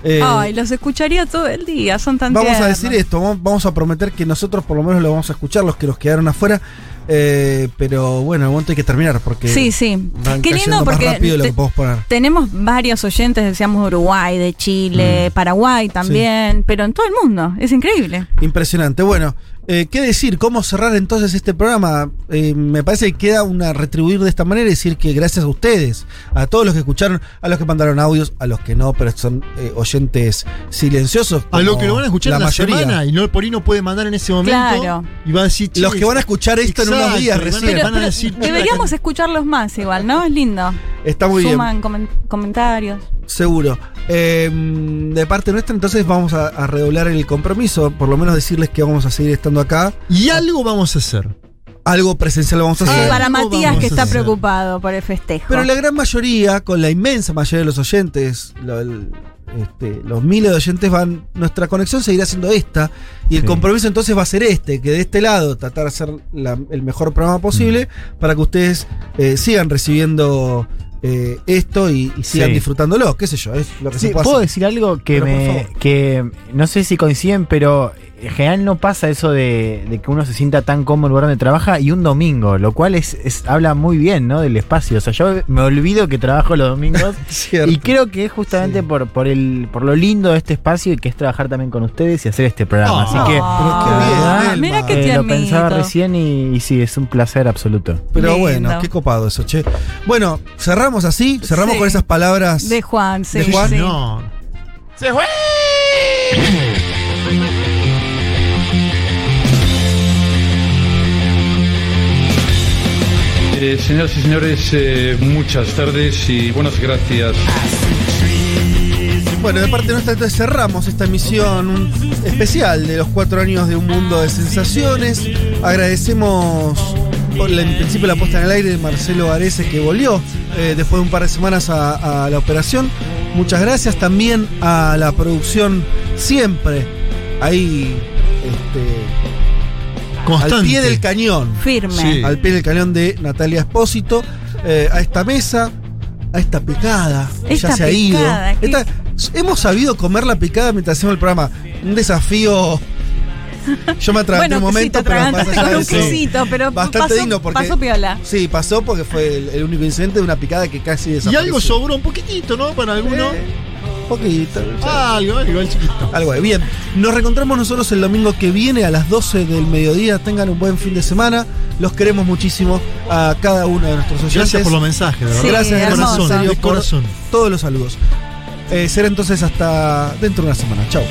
eh, Ay, los escucharía todo el día, son tan vamos a decir esto, vamos, vamos a prometer que nosotros por lo menos lo vamos a escuchar, los que nos quedaron afuera. Eh, pero bueno, al momento hay que terminar porque. Sí, sí. van Qué lindo porque lo que poner. Tenemos varios oyentes, decíamos de Uruguay, de Chile, Mm. Paraguay también, pero en todo el mundo. Es increíble. Impresionante. Bueno, eh, ¿qué decir? ¿Cómo cerrar entonces este programa? Eh, me parece que queda una retribuir de esta manera y decir que gracias a ustedes, a todos los que escucharon, a los que mandaron audios, a los que no, pero son eh, oyentes silenciosos. A lo como que lo van a escuchar la en la mayoría. semana y no, por ahí no puede mandar en ese momento. Claro. Y va a decir, Los que van a escuchar esto en unos días recién. van a decir, che, Deberíamos escucharlos más igual, ¿no? Es lindo. Está muy bien. Suman comen- comentarios. Seguro. Eh, de parte nuestra, entonces vamos a, a redoblar el compromiso, por lo menos decirles que vamos a seguir estando acá. Y algo vamos a hacer. Algo presencial vamos a Sí, hacer. para Matías que está hacer. preocupado por el festejo. Pero la gran mayoría, con la inmensa mayoría de los oyentes, lo- el- este, los miles de oyentes van, nuestra conexión seguirá siendo esta, y el Sí. compromiso entonces va a ser este, que de este lado tratar de hacer la- el mejor programa posible para que ustedes eh, sigan recibiendo eh, esto y, y sigan Sí. disfrutándolo, qué sé yo, es lo que Sí, se puede puedo hacer. decir algo que Pero me que no sé si coinciden, pero en general no pasa eso de, de que uno se sienta tan cómodo en el lugar donde trabaja y un domingo, lo cual es, es- habla muy bien, ¿no? Del espacio. O sea, yo me olvido que trabajo los domingos Cierto. y creo que es justamente por, por el por lo lindo de este espacio y que es trabajar también con ustedes y hacer este programa. Así que pero qué la bien. Mira qué eh, lo pensaba recién y, y sí, es un placer absoluto. Pero Lindo. bueno, qué copado eso, che. Bueno, cerramos así, cerramos Sí. con esas palabras. De Juan, sí. ¿De Juan? sí. No. ¡Se fue! Eh, señoras y señores, eh, muchas tardes y buenas gracias. Bueno, de parte nuestra entonces cerramos esta emisión especial de los cuatro años de un mundo de sensaciones. Agradecemos en principio la puesta en el aire de Marcelo Arese que volvió eh, después de un par de semanas a, a la operación. Muchas gracias también a la producción siempre ahí este, Constante. al pie del cañón. Firme. Sí. Al pie del cañón de Natalia Espósito, eh, a esta mesa, a esta picada, Esta ya se ha ido. Esta- hemos sabido comer la picada mientras hacemos el programa. Un desafío. Yo me atraganté Bueno, un momento, pero más allá con de un eso, quesito, pero bastante pasó, digno porque pasó piola. Sí, pasó porque fue el, el único incidente de una picada que casi Y desapareció. algo sobró un poquitito, ¿no? Para alguno. Eh, poquito. algo, algo, el chiquito. Algo ahí. Bien, nos reencontramos nosotros el domingo que viene a las 12 del mediodía. Tengan un buen fin de semana. Los queremos muchísimo a cada uno de nuestros oyentes. Gracias por los mensajes, de verdad. Sí, Gracias de corazón, serio, De por corazón. todos los saludos. Eh, será entonces hasta dentro de una semana. Chao.